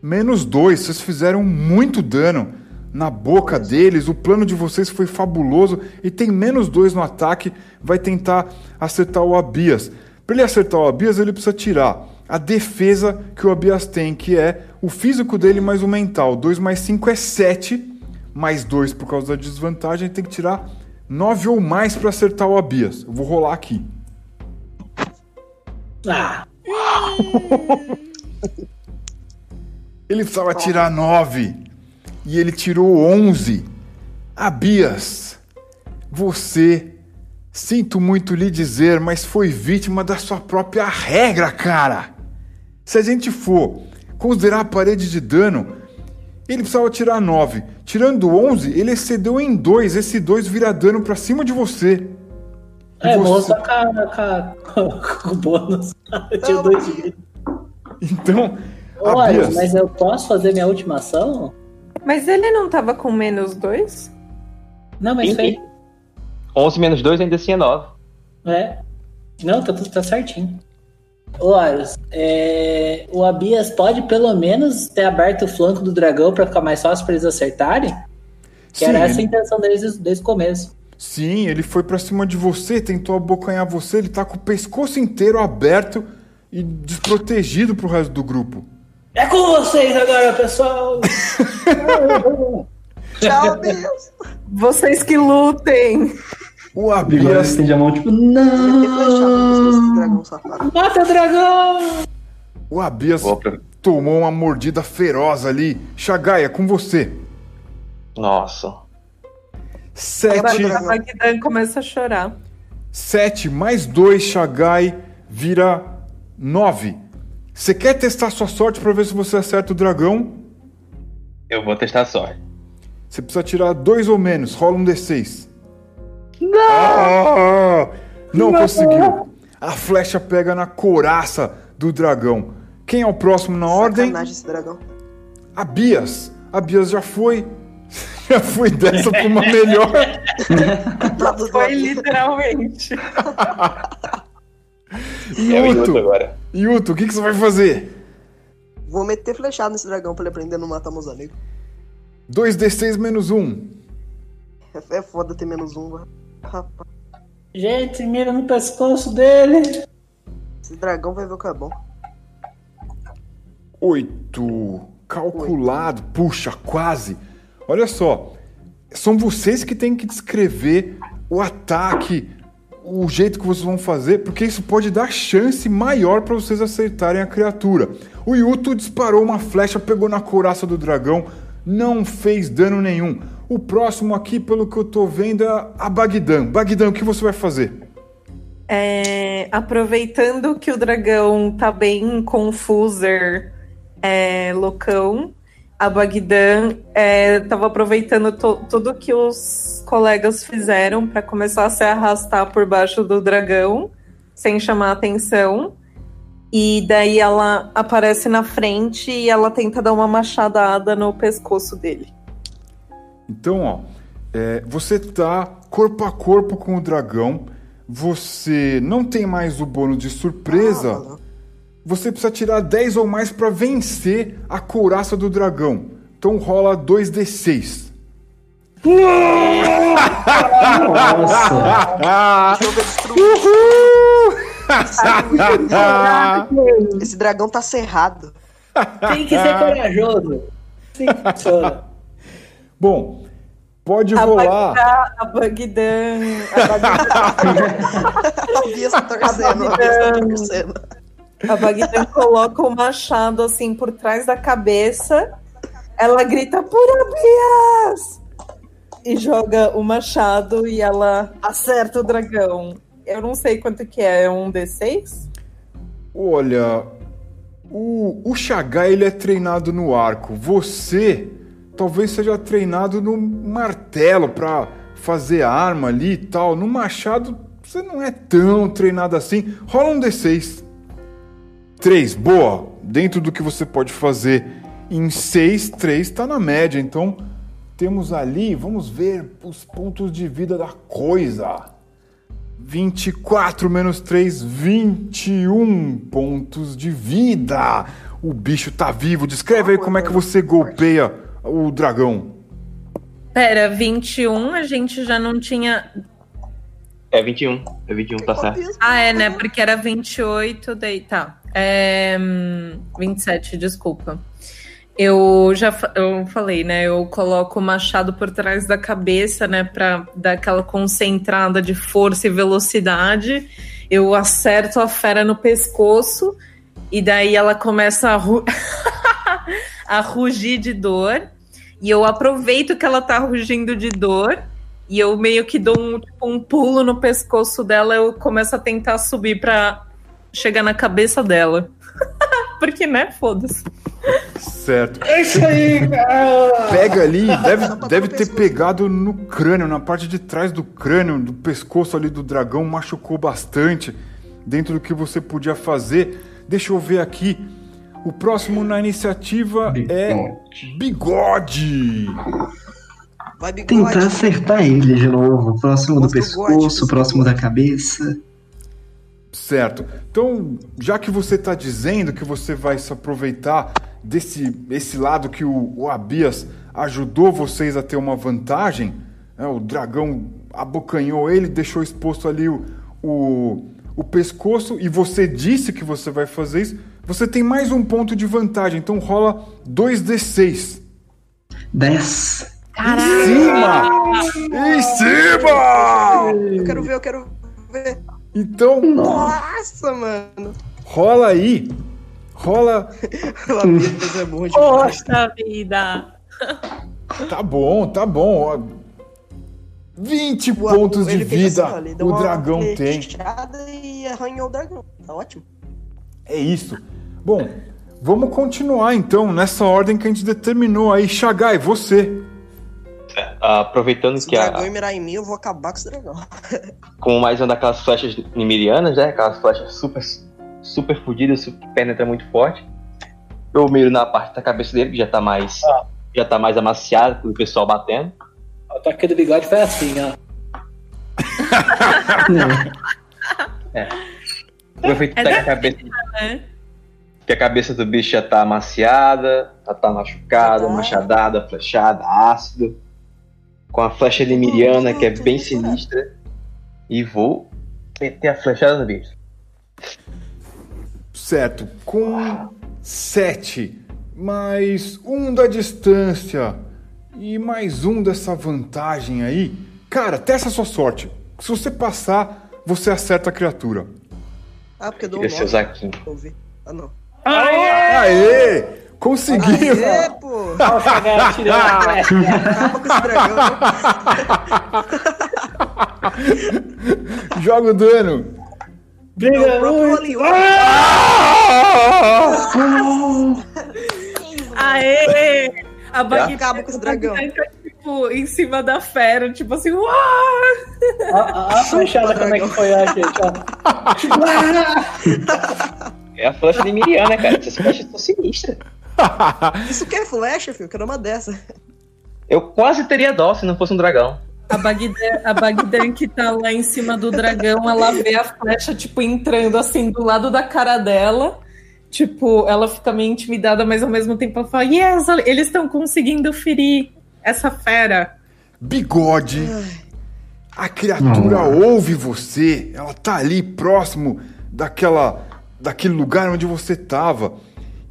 menos dois. Vocês fizeram muito dano na boca deles. O plano de vocês foi fabuloso e tem menos dois no ataque. Vai tentar acertar o Abias. Para ele acertar o Abias, ele precisa tirar a defesa que o Abias tem, que é o físico dele mais o mental. 2 mais 5 é 7, mais 2 por causa da desvantagem. Tem que tirar 9 ou mais para acertar o Abias. Eu vou rolar aqui. Ah, Ele precisava tirar 9 e ele tirou 11. Abias, você, sinto muito lhe dizer, mas foi vítima da sua própria regra, cara. Se a gente for considerar a parede de dano, ele precisava tirar 9. Tirando 11, ele excedeu em 2. Esse 2 vira dano pra cima de você. E é, você- com, com, com o bônus. Eu tinha dois de vida. Então, Ô, Horus, Abias, mas eu posso fazer minha última ação? Mas ele não tava com menos dois? Não, mas Sim, foi. sim. 11 menos 2 ainda assim é 9. É. Não, tá tudo tá certinho. Ô, Horus, é, o Abias pode pelo menos ter aberto o flanco do dragão pra ficar mais fácil pra eles acertarem? Que sim, era essa a ele- intenção deles desde, desde o começo. Sim, ele foi pra cima de você, tentou abocanhar você, ele tá com o pescoço inteiro aberto e desprotegido pro resto do grupo. É com vocês agora, pessoal! Tchau, Deus. Vocês que lutem! O Bigode Abias, estende a mão, tipo, não. dragão safado. Mata o dragão! o Abias tomou uma mordida feroz ali. Shagai, é com você. Nossa. Sete, A Magdan começa a chorar. sete mais dois, Shagai, vira nove. Você quer testar sua sorte pra ver se você acerta o dragão? Eu vou testar a sorte. Você precisa tirar dois ou menos. Rola um D6. Não! não conseguiu. A flecha pega na couraça do dragão. Quem é o próximo na ordem? Esse dragão. A Bias. A Bias já foi. Já foi dessa pra uma melhor. Tá Foi literalmente. É o Yuto Yuto, agora. Yuto, o que, que você vai fazer? Vou meter flechada nesse dragão pra ele aprender a não matar meus amigos. 2D6 menos 1. É, é foda ter menos um, mano. Rapaz, Gente, mira no pescoço dele. esse dragão vai ver o que é bom. 8. Calculado. Puxa, quase. Olha só. São vocês que têm que descrever o ataque, o jeito que vocês vão fazer, porque isso pode dar chance maior para vocês acertarem a criatura. O Yuto disparou uma flecha, pegou na couraça do dragão, não fez dano nenhum. O próximo aqui, pelo que eu tô vendo, é a Bagdan. Bagdan, o que você vai fazer? É, aproveitando que o dragão tá bem confuser, é, loucão, a Bagdan é, tava aproveitando to- tudo que os colegas fizeram para começar a se arrastar por baixo do dragão, sem chamar atenção. E daí ela aparece na frente e ela tenta dar uma machadada no pescoço dele. Então, ó, é, você tá corpo a corpo com o dragão, você não tem mais o bônus de surpresa, Ah. Você precisa tirar 10 ou mais para vencer a couraça do dragão. Então rola 2d6. Nossa! Jogo destruído. Uhul! Esse dragão tá cerrado. Tem que ser corajoso. Que funciona. Bom, pode A rolar. Bagdã, a Bagdã, A torcendo, a Bia tá torcendo. A Bagdã coloca o machado assim por trás da cabeça. Ela grita, Pura Bias! E joga o machado e ela acerta o dragão. Eu não sei quanto que é, é um D6? Olha, o, o ele é treinado no arco. Você talvez seja treinado no martelo pra fazer arma ali e tal. No machado você não é tão treinado assim. Rola um D6. 3, boa. Dentro do que você pode fazer em 6, 3 tá na média. Então temos ali, vamos ver os pontos de vida da coisa. 24 menos 3, 21 pontos de vida. O bicho tá vivo. Descreve aí como é que você golpeia o dragão. Pera, 21 a gente já não tinha. É 21. É 21, tá certo. Ah, é, né? Porque era 28, daí tá. É, hum, 27, desculpa. Eu já eu falei, né? Eu coloco o machado por trás da cabeça, né? Pra dar aquela concentrada de força e velocidade. Eu acerto a fera no pescoço e daí ela começa a, ru- a rugir de dor. E eu aproveito que ela tá rugindo de dor e eu meio que dou um, tipo, um pulo no pescoço dela. Eu começo a tentar subir pra chegar na cabeça dela. Porque, né? Foda-se. Certo. É isso aí, cara! Pega ali, deve, deve ter pegado no crânio, na parte de trás do crânio, do pescoço ali do dragão, machucou bastante. Dentro do que você podia fazer. Deixa eu ver aqui. O próximo na iniciativa é Bigode. Vai, bigode. Tentar acertar ele de novo. Próximo do pescoço, próximo da cabeça. Certo. Então, já que você está dizendo que você vai se aproveitar desse esse lado que o, o Abias ajudou vocês a ter uma vantagem, né, o dragão abocanhou ele, deixou exposto ali o, o, o pescoço e você disse que você vai fazer isso, você tem mais um ponto de vantagem. Então rola 2d6. 10. Em cima! Em cima! Eu quero ver, eu quero ver. Então, Nossa, mano. rola aí. Rola A Bia é bom demais. Poxa vida! Tá bom, tá bom. ó. 20 O- pontos de vida assim, o dragão tem. E arranhou o dragão. Tá ótimo. É isso. Bom, vamos continuar então nessa ordem que a gente determinou aí. Chagai, você. Aproveitando Se o que a, dragão mirar em mim, eu vou acabar com esse dragão. com mais uma daquelas flechas nimirianas, né? Aquelas flechas super, super fodidas, super, que penetra muito forte. Eu miro na parte da cabeça dele, que já tá mais. Já tá mais amaciado pelo pessoal batendo. O ataque do bigode foi assim, ó. Aproveito É que a cabeça. né? Que a cabeça do bicho já tá amaciada, já tá machucada, Ah. machadada, flechada, ácido. Com a flecha limiriana, que é bem sinistra. E vou meter a flechada no bicho. Certo. Com 7, mais um da distância e mais um dessa vantagem aí. Cara, testa a sua sorte. Se você passar, você acerta a criatura. Ah, porque eu dou um Queria ser o nove. Zaquinho. Eu vi. Ah, não. Aê! Conseguiu! Aê, pô! Olha o Chagai tirando a flecha. Acaba com esse dragão. Joga o dano! Briga muito. Aê! A Bagdá Acaba com esse dragão. tá, tipo, em cima da fera, tipo assim, uau! Ó a flechada como é que foi, ó, gente, ó. É a flecha limiriana, cara. Essas flechas são sinistras. Isso que é flecha, filho. Quero uma dessa. Eu quase teria dó se não fosse um dragão. A Bagdã, a Bagdã que tá lá em cima do dragão, ela vê a flecha, tipo, entrando assim do lado da cara dela. Tipo, ela fica meio intimidada, mas ao mesmo tempo ela fala: Yes, eles estão conseguindo ferir essa fera. Bigode, a criatura ouve você, ela tá ali próximo daquela daquele lugar onde você tava.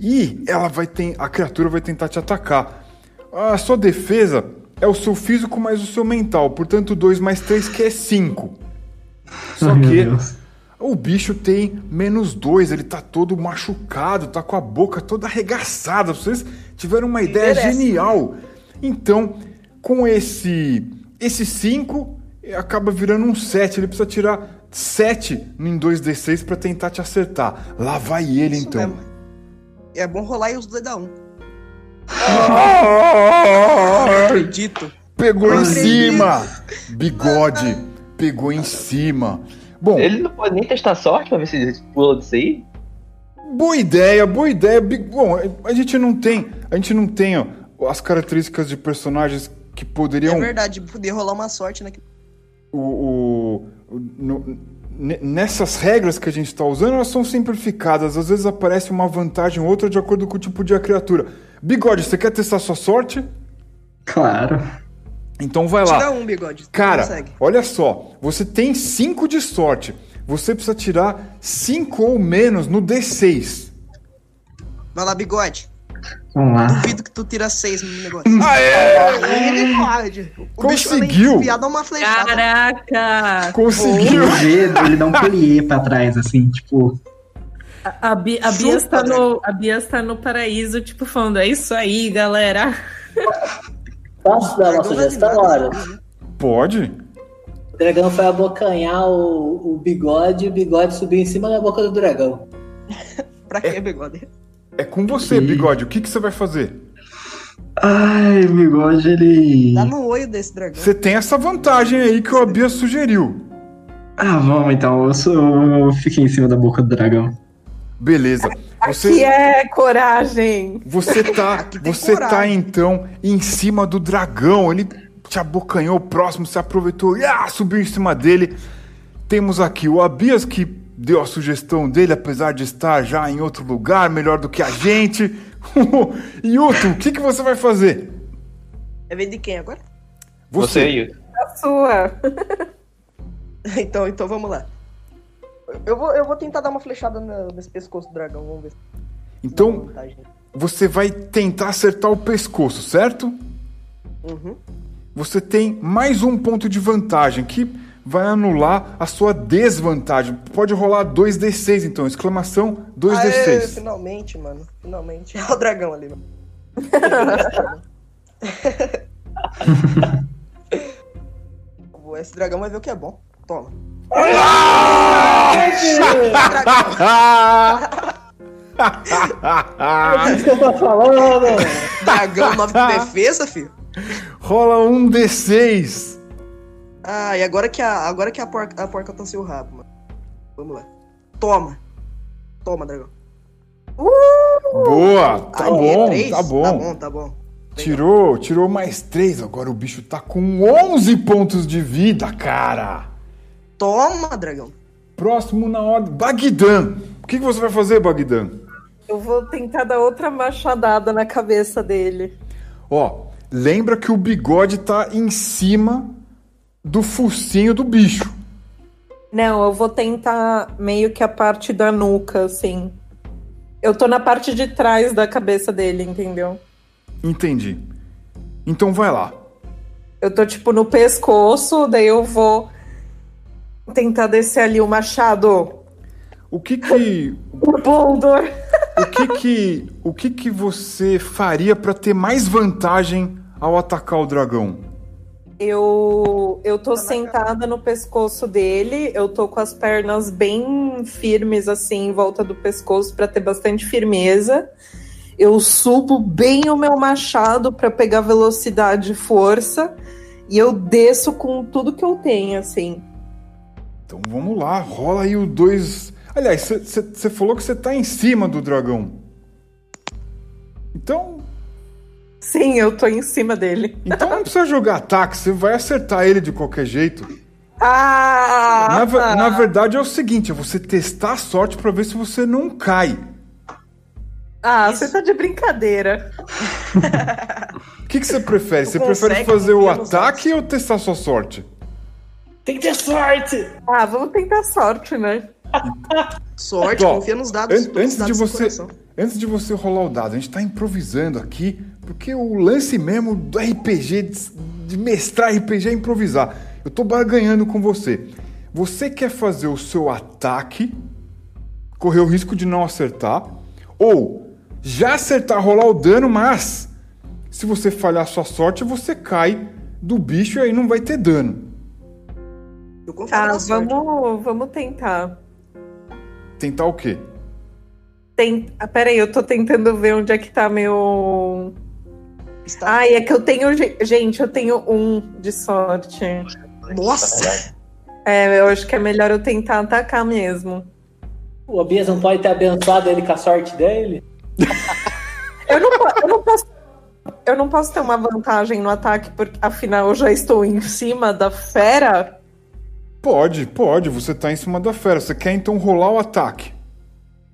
E ela vai ter, a criatura vai tentar te atacar. A sua defesa é o seu físico mais o seu mental, portanto 2 mais 3 que é 5. Só Ai, que o bicho tem menos 2, ele tá todo machucado, tá com a boca toda arregaçada. Vocês tiveram uma ideia Merece. genial. Então, com esse esse 5, acaba virando um 7. Ele precisa tirar 7 em 2d6 pra tentar te acertar. Lá vai ele, Isso então. mesmo. É bom rolar e os dois dá um. Ah! Acredito. Pegou em cima! Bigode, pegou em cima. Bom, Ele não pode nem testar sorte pra ver se ele pula disso aí? boa ideia, boa ideia. Bom, a gente não tem, a gente não tem ó, as características de personagens que É poderiam verdade, poder rolar uma sorte, né? o, o- o- no- nessas regras que a gente está usando, elas são simplificadas. Às vezes aparece uma vantagem ou outra de acordo com o tipo de a criatura. Bigode, você quer testar sua sorte? Claro. Então vai lá. Tira um bigode. Cara, consegue. olha só, você tem 5 de sorte. Você precisa tirar 5 ou menos no D6. Vai lá, bigode. Vamos lá. Duvido que tu tira seis no negócio. Aê! Ele pode. O bicho Conseguiu! dá uma flechada. Caraca! Conseguiu! O dedo, ele dá um plié pra trás, assim, tipo. A, Bi- a, Chupa, Bia está no, a Bia está no paraíso, tipo, falando: É isso aí, galera. Posso dar uma sugestão, né? Pode? O dragão foi abocanhar o, o bigode e o bigode subiu em cima da boca do dragão. Pra que, bigode? É com você, Ih. Bigode. O que, que você vai fazer? Ai, bigode, ele. Dá no olho desse dragão. Você tem essa vantagem aí que o Abia sugeriu. Ah, vamos então. Eu, sou... eu fiquei em cima da boca do dragão. Beleza. Que Você, é coragem. você tá, Aqui você tá coragem. então em cima do dragão. Ele te abocanhou próximo, se aproveitou e ah, subiu em cima dele. Temos aqui o Abias que deu a sugestão dele, apesar de estar já em outro lugar, melhor do que a gente. e Uto, o que, que você vai fazer? É vez de quem agora? Você, Yuto. A sua. então, então vamos lá. Eu vou, eu vou tentar dar uma flechada no- nesse pescoço do dragão, vamos ver. Então, você vai tentar acertar o pescoço, certo? Uhum. Você tem mais um ponto de vantagem que vai anular a sua desvantagem. Pode rolar 2d6 então, exclamação Aê, 2d6. finalmente, mano. Finalmente. É o dragão ali, mano. Esse dragão vai ver o que é bom. Toma. O que você tá falando? Dragão 9 de defesa, filho. Rola um d6. Ah, e agora que a, agora que a porca, a porca tanceu o rabo, mano. Vamos lá. Toma. Toma, dragão. Boa, tá Aê, bom, três? tá bom. Tá bom, tá bom. Tirou, tirou mais 3. Agora o bicho tá com 11 pontos de vida, cara. Toma, dragão. Próximo na ordem, Bagdan. O que, que você vai fazer, Bagdan? Eu vou tentar dar outra machadada na cabeça dele. Ó, lembra que o bigode tá em cima do focinho do bicho. Não, eu vou tentar meio que a parte da nuca, assim. Eu tô na parte de trás da cabeça dele, entendeu? Entendi. Então vai lá. Eu tô, tipo, no pescoço, daí eu vou tentar descer ali o machado. O que que Por Boldor. o que que o que que você faria pra ter mais vantagem ao atacar o dragão? Eu, eu tô sentada no pescoço dele, eu tô com as pernas bem firmes, assim, em volta do pescoço, pra ter bastante firmeza. Eu subo bem o meu machado pra pegar velocidade e força, e eu desço com tudo que eu tenho, assim. Então vamos lá, rola aí o dois. Aliás, você falou que você tá em cima do dragão. Então, Sim, eu tô em cima dele. então não precisa jogar ataque, você vai acertar ele de qualquer jeito. Ah! Na, ve- na verdade é o seguinte, é você testar a sorte pra ver se você não cai. Ah, Isso. você tá de brincadeira. O que, que você prefere? Tu Você prefere fazer o ataque ou testar sua sorte? Tem que ter sorte! Ah, vamos tentar sorte, né? Sorte, Ó, confia nos dados. An- antes, de dados do você, antes de você rolar o dado, a gente tá improvisando aqui, porque o lance mesmo do RPG, de, de mestrar RPG é improvisar. Eu tô barganhando com você. Você quer fazer o seu ataque, correr o risco de não acertar, ou já acertar, rolar o dano, mas se você falhar sua sorte, você cai do bicho e aí não vai ter dano. Eu confio Tá, sorte. vamos, vamos tentar. Tentar o quê? Tem... Ah, peraí, eu tô tentando ver onde é que tá meu. Está- Ai, é que eu tenho. ge- Gente, eu tenho um de sorte. Nossa! É, eu acho que é melhor eu tentar atacar mesmo. O Abias não pode ter abençoado ele com a sorte dele? Eu não, eu não posso. Eu não posso ter uma vantagem no ataque, porque afinal eu já estou em cima da fera. Pode, pode, você tá em cima da fera. Você quer então rolar o ataque?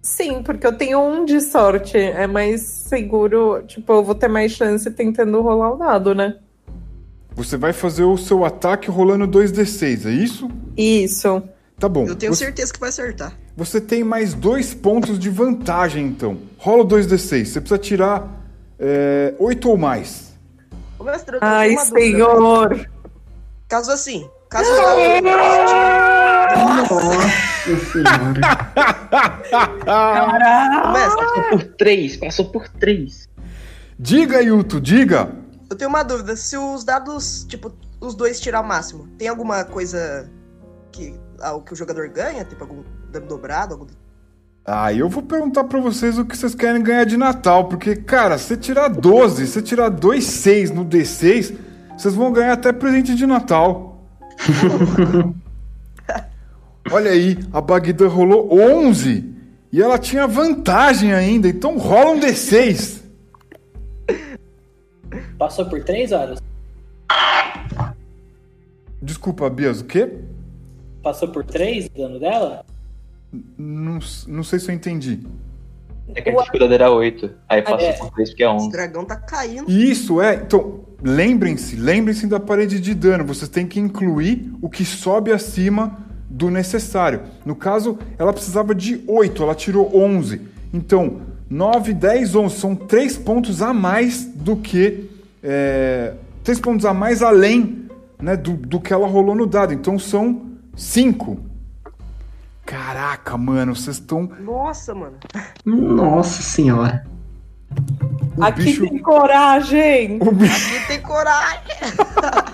Sim, porque eu tenho um de sorte. É mais seguro. Tipo, eu vou ter mais chance tentando rolar o dado, né? Você vai fazer o seu ataque rolando 2d6, é isso? Isso. Tá bom. Eu tenho você, certeza que vai acertar. você tem mais dois pontos de vantagem, então. Rola o 2d6. Você precisa tirar é, 8 ou mais. Ô, mestre, eu Ai, uma dúvida. senhor. Caso assim, caso os dados. Nossa senhora. Passou por três, passou por três. Diga, Yuto, diga. eu tenho uma dúvida. Se os dados, tipo, os dois tirar o máximo, tem alguma coisa que, algo que o jogador ganha? Tipo, algum dano dobrado? Algum... Ah, eu vou perguntar pra vocês o que vocês querem ganhar de Natal, porque, cara, se tirar 12, se tirar 2 6 no D6, vocês vão ganhar até presente de Natal. Olha aí, a Bagdã rolou 11 e ela tinha vantagem ainda, então rola um D6. Passou por três horas? Desculpa, Bias, o quê? Passou por três o dano dela? Não, não sei se eu entendi. É que a dificuldade era 8. Aí passou É. por 3 porque é Esse 11. dragão tá caindo. Isso é, então, lembrem-se, lembrem-se da parede de dano. Vocês têm que incluir o que sobe acima do necessário. No caso, ela precisava de 8, ela tirou 11. Então, 9, 10, 11 são 3 pontos a mais do que. É, 3 pontos a mais além né, do, do que ela rolou no dado. Então, são 5. Caraca, mano, vocês estão. Nossa, mano. Nossa senhora. O Aqui bicho. tem coragem. O bicho. Aqui tem coragem.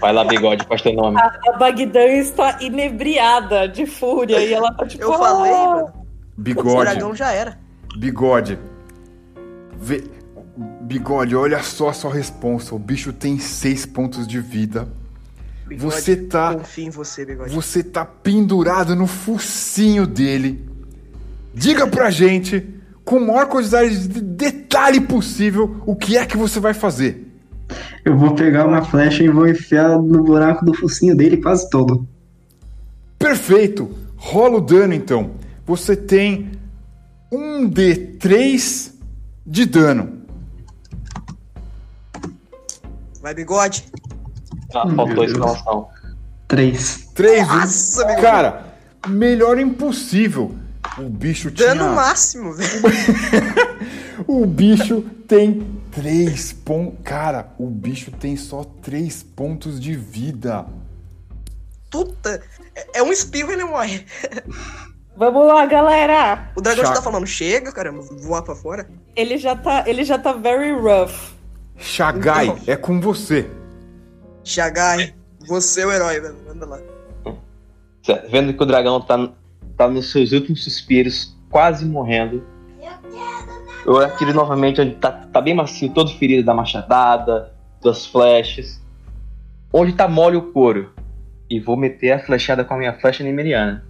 Vai lá, bigode, faz teu nome. A Bagdã está inebriada de fúria e ela tá tipo. Eu falei, "Ah". mano. Bigode. dragão já era. Bigode. Vê- Bigode, olha só a sua responsa. O bicho tem seis pontos de vida. Bigode, Você tá. Confio em você, bigode. Você tá pendurado no focinho dele. Diga pra gente, com a maior quantidade de detalhe possível, o que é que você vai fazer. Eu vou pegar uma flecha e vou enfiar no buraco do focinho dele quase todo. Perfeito! Rola o dano então. Você tem um D3 de dano. Vai, bigode. Ah, faltou exclamação. Três. 3 Nossa. Cara, melhor impossível. O bicho tinha. Dano máximo, velho. O bicho tem 3 pontos. Cara, o bicho tem só 3 pontos de vida. Puta. É- É um espirro e ele morre. Vamos lá, galera. O dragão já Chato. tá falando, chega, caramba, voar pra fora. Ele já tá, ele já tá very rough. Shagai, Então. é com você. Shagai, você é o herói, velho. Manda lá. Vendo que o dragão tá, tá nos seus últimos suspiros, quase morrendo. Eu atiro novamente onde tá, tá bem macio, todo ferido da machadada, das flechas. Onde tá mole o couro. E vou meter a flechada com a minha flecha nemeriana.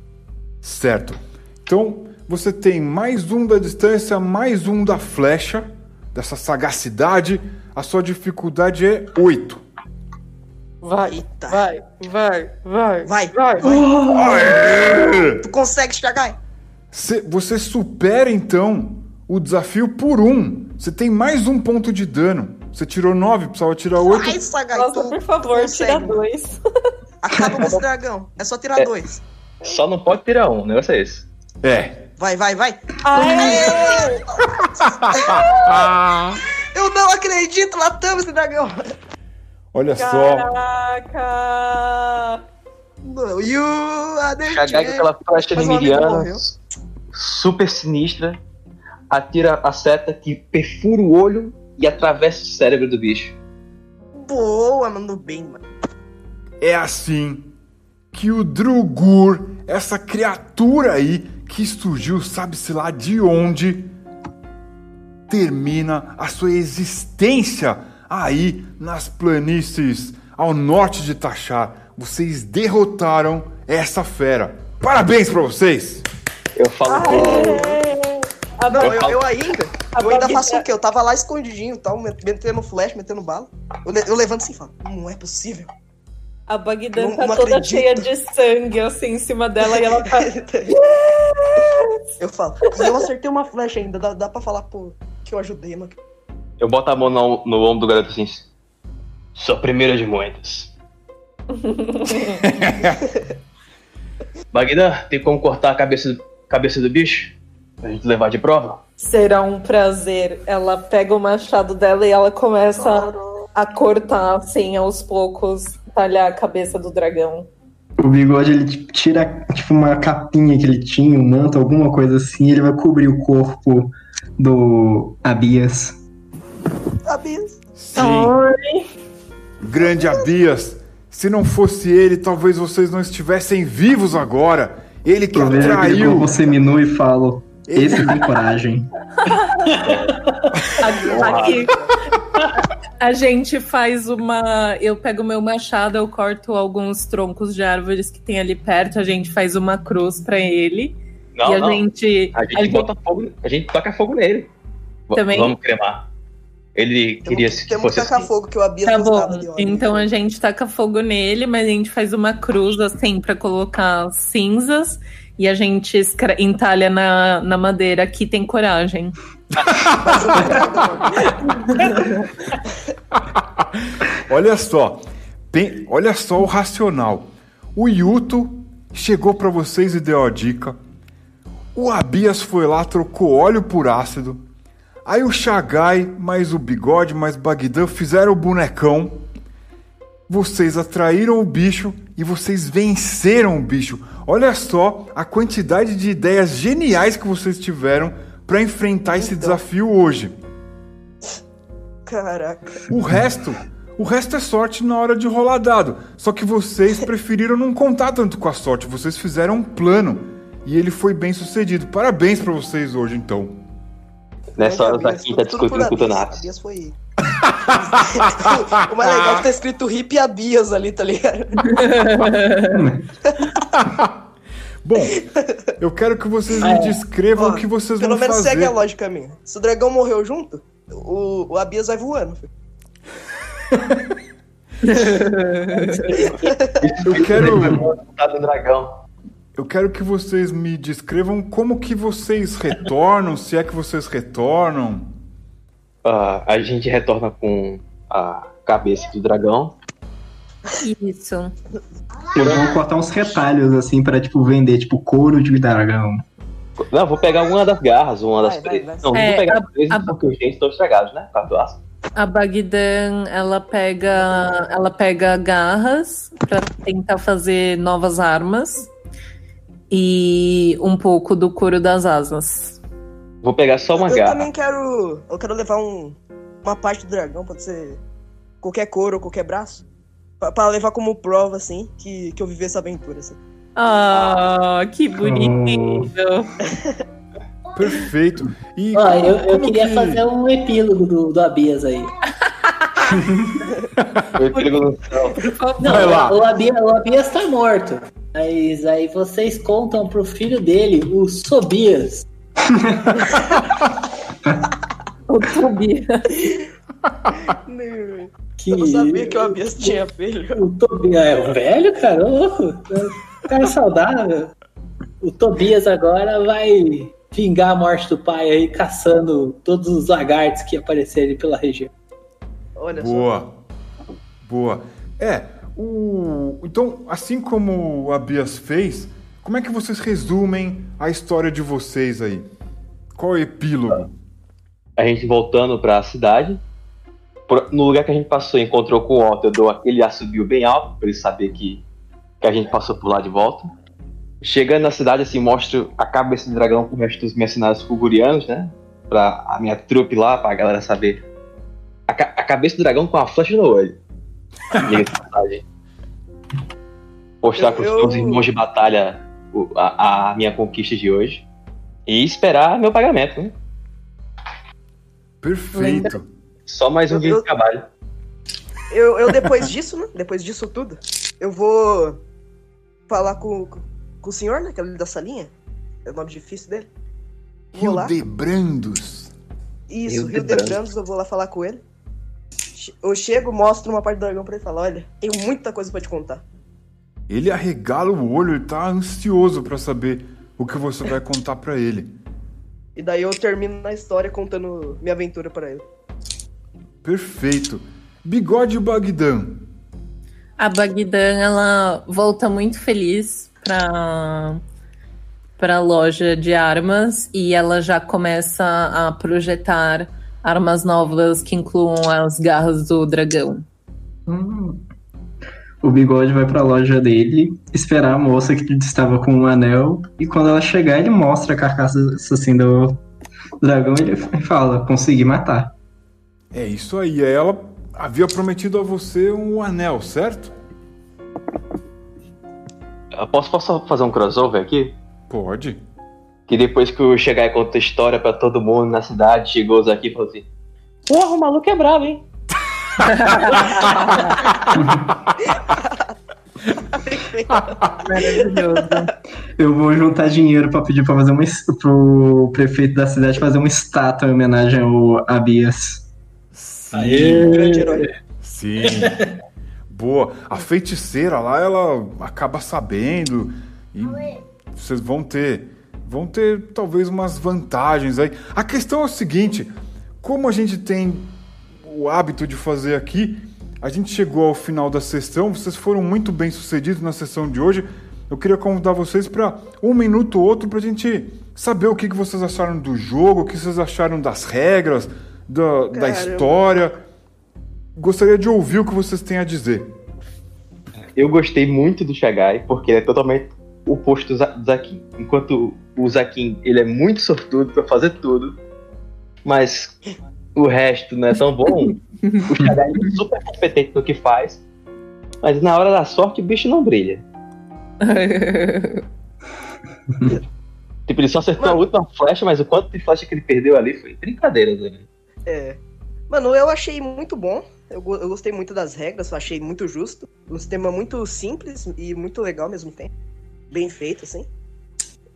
Certo. Então, você tem mais um da distância, mais um da flecha, dessa sagacidade. A sua dificuldade é 8. Vai, Eita. vai, vai, vai, Vai, vai. vai. Tu consegue. Cê- você supera então o desafio por um. Você tem mais um ponto de dano. Você tirou nove, precisava tirar oito. Ai, Sagai, Nossa, tu, por favor, consegue, tira dois. Acaba com esse dragão. É só tirar É. dois. Só não pode tirar um, o negócio é esse. É. Vai, vai, vai. Eu não acredito, matamos esse dragão. Olha só. Caraca! No, you are the Cagar com aquela flecha lemiriana morreu. super sinistra, atira a seta que perfura o olho e atravessa o cérebro do bicho. Boa, mandou bem, mano. É assim que o Drugur, essa criatura aí que surgiu, sabe-se lá de onde, termina a sua existência aí nas planícies ao norte de Tachar. Vocês derrotaram essa fera. Parabéns pra vocês! Eu falo Aê! A Não, eu, eu ainda. Eu ainda faço o quê? Eu tava lá escondidinho, tal, met- metendo flash, metendo bala. Eu, eu levanto assim e falo, não é possível. A Bagdan Não- tá não toda acredito. cheia de sangue, assim, em cima dela e ela tá. eu falo. Eu acertei uma flecha ainda, dá, dá pra falar, pô, que eu ajudei, mano. Eu boto a mão no, no ombro do garoto assim. Sua primeira de muitas. Bagdan, tem como cortar a cabeça, cabeça do bicho? Pra gente levar de prova? Será um prazer. Ela pega o machado dela e ela começa a cortar, assim, aos poucos, talhar a cabeça do dragão. O bigode ele tipo, tira tipo uma capinha que ele tinha, um manto, alguma coisa assim, ele vai cobrir o corpo do Abias. Abias. Sim, Ai, grande Abias. Se não fosse ele, talvez vocês não estivessem vivos agora. Ele que Eu atraiu. corpo seminu e falo, esse tem coragem. a- aqui. A gente faz uma. Eu pego meu machado, eu corto alguns troncos de árvores que tem ali perto, a gente faz uma cruz pra ele. Não, e a não. gente. A gente a gente- bota fogo, a gente toca fogo nele. Também? Vamos cremar. Ele queria se temos fosse que tacar assim. fogo, que o Abias Tá bom, então a gente taca fogo nele, mas a gente faz uma cruz assim pra colocar cinzas e a gente entalha na, na madeira. Aqui tem coragem. Olha só, pen- olha só o racional. O Yuto chegou pra vocês e deu a dica. O Abias foi lá, trocou óleo por ácido. Aí o Shagai, mais o Bigode, mais Bagdan fizeram o bonecão. Vocês atraíram o bicho e vocês venceram o bicho. Olha só a quantidade de ideias geniais que vocês tiveram pra enfrentar esse desafio hoje. Caraca. O resto, o resto é sorte na hora de rolar dado. Só que vocês preferiram não contar tanto com a sorte. Vocês fizeram um plano e ele foi bem sucedido. Parabéns pra vocês hoje, então. Nessa hora, Zaquinho tá discutindo com o. Donato. Foi. O mais legal é que tá escrito Hip Abias ali, tá ligado? Bom, eu quero que vocês me descrevam Ó, o que vocês Pelo vão menos fazer. segue a lógica minha. Se o dragão morreu junto, o, o Abias vai voando. Eu quero, eu quero que vocês me descrevam como que vocês retornam, se é que vocês retornam. Ah, a gente retorna com a cabeça do dragão. Isso. Eu vou cortar uns retalhos assim pra tipo vender tipo couro de dragão. Não, vou pegar uma das garras, uma das Vai, vai, presas. vai. Não, É, vou pegar a- as presas a- porque os dentes estão estragados, né? Aço. A Bagdan, ela pega, ela pega garras pra tentar fazer novas armas e um pouco do couro das asas. Vou pegar só uma eu garra. também quero. Eu quero levar um, uma parte do dragão, pode ser qualquer couro ou qualquer braço. Pra, pra levar como prova, assim, que, que eu vivi essa aventura. Assim. Ah, que bonitinho. Perfeito. E Ó, eu, eu como queria que- fazer um epílogo do, do Abias aí. Eu céu. Por favor. Não, Vai lá. O, Abias, o Abias tá morto. Mas aí vocês contam pro filho dele, o Sobias. O Tobias. Que Eu não sabia que o Abias tinha filho. O Tobias é um velho, cara? Louco. Cara saudável. O Tobias agora vai vingar a morte do pai aí, caçando todos os lagartos que aparecerem pela região. Olha só. Boa. Boa. É, o... então, assim como o Abias fez, como é que vocês resumem a história de vocês aí? Qual é o epílogo? A gente voltando pra cidade. Por- no lugar que a gente passou, encontrou com o Otto, eu dou aquele assobio bem alto, pra ele saber que, que a gente passou por lá de volta. Chegando na cidade, assim, mostro a cabeça do dragão com o resto dos mercenários fulgurianos, né? Pra a minha trupe lá, pra galera saber. A, ca- a cabeça do dragão com a flecha no olho. Mostrar Eu- pros eu- irmãos de batalha a, a minha conquista de hoje. E esperar meu pagamento, né? Perfeito. Só mais um Eu- dia eu- de trabalho. Eu, eu depois disso, né? Depois disso tudo, eu vou falar com, com o senhor, né? Que é da salinha. É o nome difícil dele. Vou lá. Hildebrandos. Isso, Rio Rio de de Brandos, eu vou lá falar com ele. Eu chego, mostro uma parte do dragão pra ele e falo, olha, tenho muita coisa pra te contar. Ele arregala o olho, ele tá ansioso pra saber o que você vai contar pra ele. E daí eu termino na história contando minha aventura pra ele. Perfeito. Bigode Bagdã. A Bagdan, ela volta muito feliz pra, pra loja de armas e ela já começa a projetar armas novas que incluam as garras do dragão. Hum. O bigode vai pra loja dele, esperar a moça que estava com o anel, e quando ela chegar, ele mostra a carcaça assim do dragão e ele fala: consegui matar. É isso aí. Ela havia prometido a você um anel, certo? Eu posso, posso fazer um crossover aqui? Pode. Que depois que eu chegar e contar história pra todo mundo na cidade, chegou os aqui e falou assim: Porra, o maluco é bravo, hein? Maravilhoso. Eu vou juntar dinheiro pra pedir pra fazer uma, pro prefeito da cidade fazer uma estátua em homenagem ao Abias. Sim. Grande herói. Sim. Boa. A feiticeira lá, ela acaba sabendo e vocês vão ter vão ter talvez umas vantagens aí. A questão é o seguinte, como a gente tem o hábito de fazer aqui, a gente chegou ao final da sessão, vocês foram muito bem sucedidos na sessão de hoje. Eu queria convidar vocês para um minuto ou outro para a gente saber o que, que vocês acharam do jogo, o que vocês acharam das regras, da, da história. Gostaria de ouvir o que vocês têm a dizer. Eu gostei muito do Shagai, porque ele é totalmente o oposto do Za- do Zakin. Enquanto o Zakin, ele é muito sortudo pra fazer tudo, mas o resto não é tão bom. o Shagai é super competente no que faz, mas na hora da sorte o bicho não brilha. Tipo, ele só acertou a última flecha, mas o quanto de flecha que ele perdeu ali foi brincadeira, né? É. Mano, eu achei muito bom. Eu, eu gostei muito das regras, eu achei muito justo. Um sistema muito simples e muito legal ao mesmo tempo. Bem feito, assim.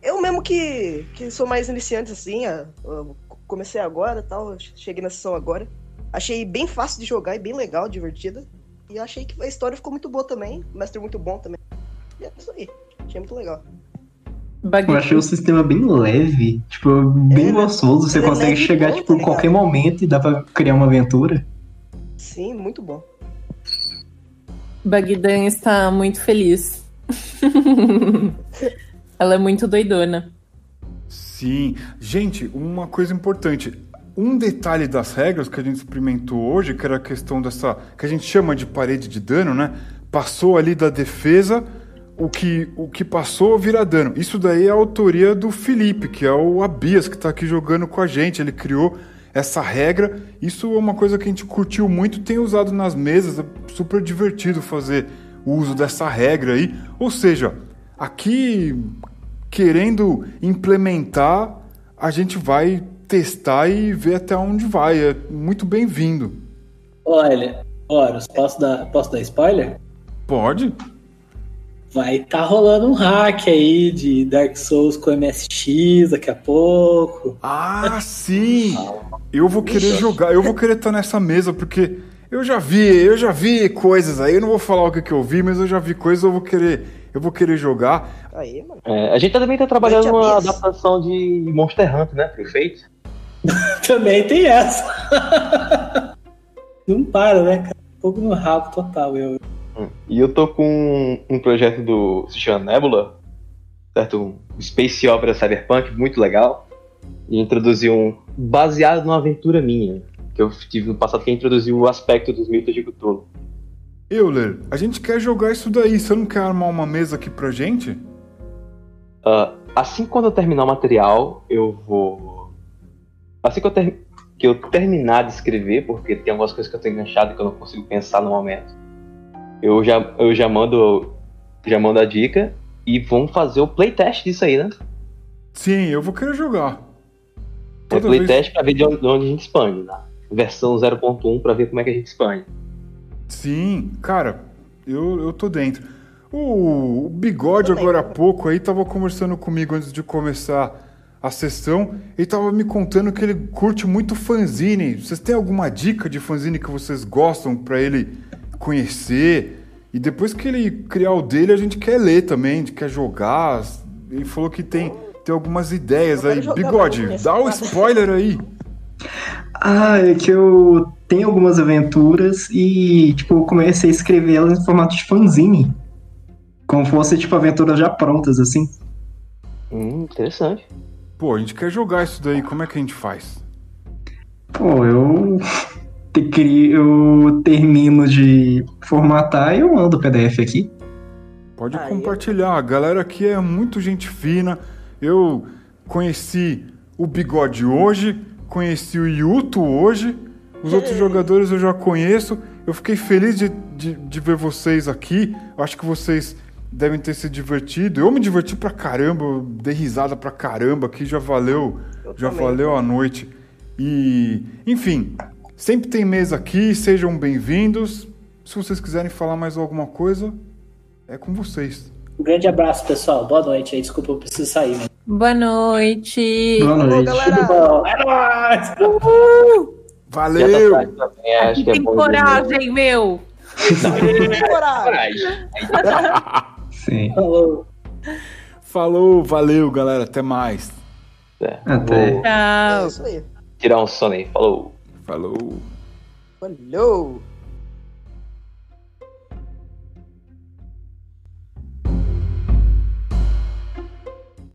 Eu mesmo que, que sou mais iniciante, assim, a- eu comecei agora tal, cheguei na sessão agora. Achei bem fácil de jogar e bem legal, divertida. E achei que a história ficou muito boa também. O mestre muito bom também. E é isso aí. Achei muito legal. Eu achei o sistema bem leve, tipo, bem É, né? gostoso. Você é consegue chegar, bom, tipo, tá em qualquer momento e dá pra criar uma aventura. Sim, muito bom. Bagdan está muito feliz. Ela é muito doidona. Sim. Gente, uma coisa importante. Um detalhe das regras que a gente experimentou hoje, que era a questão dessa. que a gente chama de parede de dano, né? Passou ali da defesa, o que, o que passou vira dano. Isso daí é a autoria do Felipe, que é o Abias, que está aqui jogando com a gente. Ele criou essa regra. Isso é uma coisa que a gente curtiu muito, tem usado nas mesas. É super divertido fazer o uso dessa regra aí. Ou seja, aqui querendo implementar, a gente vai testar e ver até onde vai. É muito bem-vindo. Olha, Horus, posso dar, posso dar spoiler? Pode? Vai tá rolando um hack aí de Dark Souls com MSX daqui a pouco. Ah, sim! Eu vou querer jogar, eu vou querer estar nessa mesa, porque eu já vi, eu já vi coisas aí, eu não vou falar o que, que eu vi, mas eu já vi coisas, eu vou querer. Eu vou querer jogar. Aí, mano. É, a gente também tá trabalhando Mete a numa mesa. adaptação de Monster Hunter, né? Foi feito. Também tem essa. Não para, né, cara? Fogo no rabo total, eu. E eu tô com um projeto do se chama Nebula, certo? Um Space Opera Cyberpunk, muito legal. E introduzi um baseado numa aventura minha, que eu tive no passado, que introduziu o aspecto dos mitos de Cthulhu. Euler, a gente quer jogar isso daí. Você não quer armar uma mesa aqui pra gente? Ah, assim quando eu terminar o material, eu vou. Assim que eu, ter- que eu terminar de escrever, porque tem algumas coisas que eu tenho enganchado que eu não consigo pensar no momento, eu já, eu já mando. Já mando a dica e vamos fazer o playtest disso aí, né? Sim, eu vou querer jogar. É Toda vez- playtest pra ver de onde, de onde a gente expande, né? Versão 0.1 pra ver como é que a gente expande. Sim, cara, eu, eu tô dentro. O, o Bigode, agora há pouco, aí tava conversando comigo antes de começar a sessão. Ele tava me contando que ele curte muito fanzine. Vocês têm alguma dica de fanzine que vocês gostam pra ele conhecer? E depois que ele criar o dele, a gente quer ler também, a gente quer jogar. Ele falou que tem, tem algumas ideias aí. Bigode, dá o nada. spoiler aí. Ah, é que eu tenho algumas aventuras e, tipo, eu comecei a escrever elas em formato de fanzine. Como fosse, tipo, aventuras já prontas, assim. Hum, interessante. Pô, a gente quer jogar isso daí, como é que a gente faz? Pô, eu, eu termino de formatar e eu mando o PDF aqui. Pode Ah, compartilhar. A galera aqui é muito gente fina. Eu conheci o Bigode hoje, conheci o Yuto hoje. Os outros jogadores eu já conheço. Eu fiquei feliz de, de, de ver vocês aqui. Eu Acho que vocês devem ter se divertido. Eu me diverti pra caramba, dei risada pra caramba aqui. Já valeu, Eu já também. valeu a noite. E, enfim, sempre tem mesa aqui. Sejam bem-vindos. Se vocês quiserem falar mais alguma coisa, é com vocês. Um grande abraço, pessoal. Boa noite aí. Desculpa, eu preciso sair, né? Boa noite. Boa noite. galera. Bom, é nóis! Valeu! Também, acho Aqui que é tem bom coragem, meu. Coragem. Sim. Falou. Falou, valeu, galera. Até mais. É, Até. Vou É Tchau. isso aí. tirar um sono aí. Falou. Falou. Falou.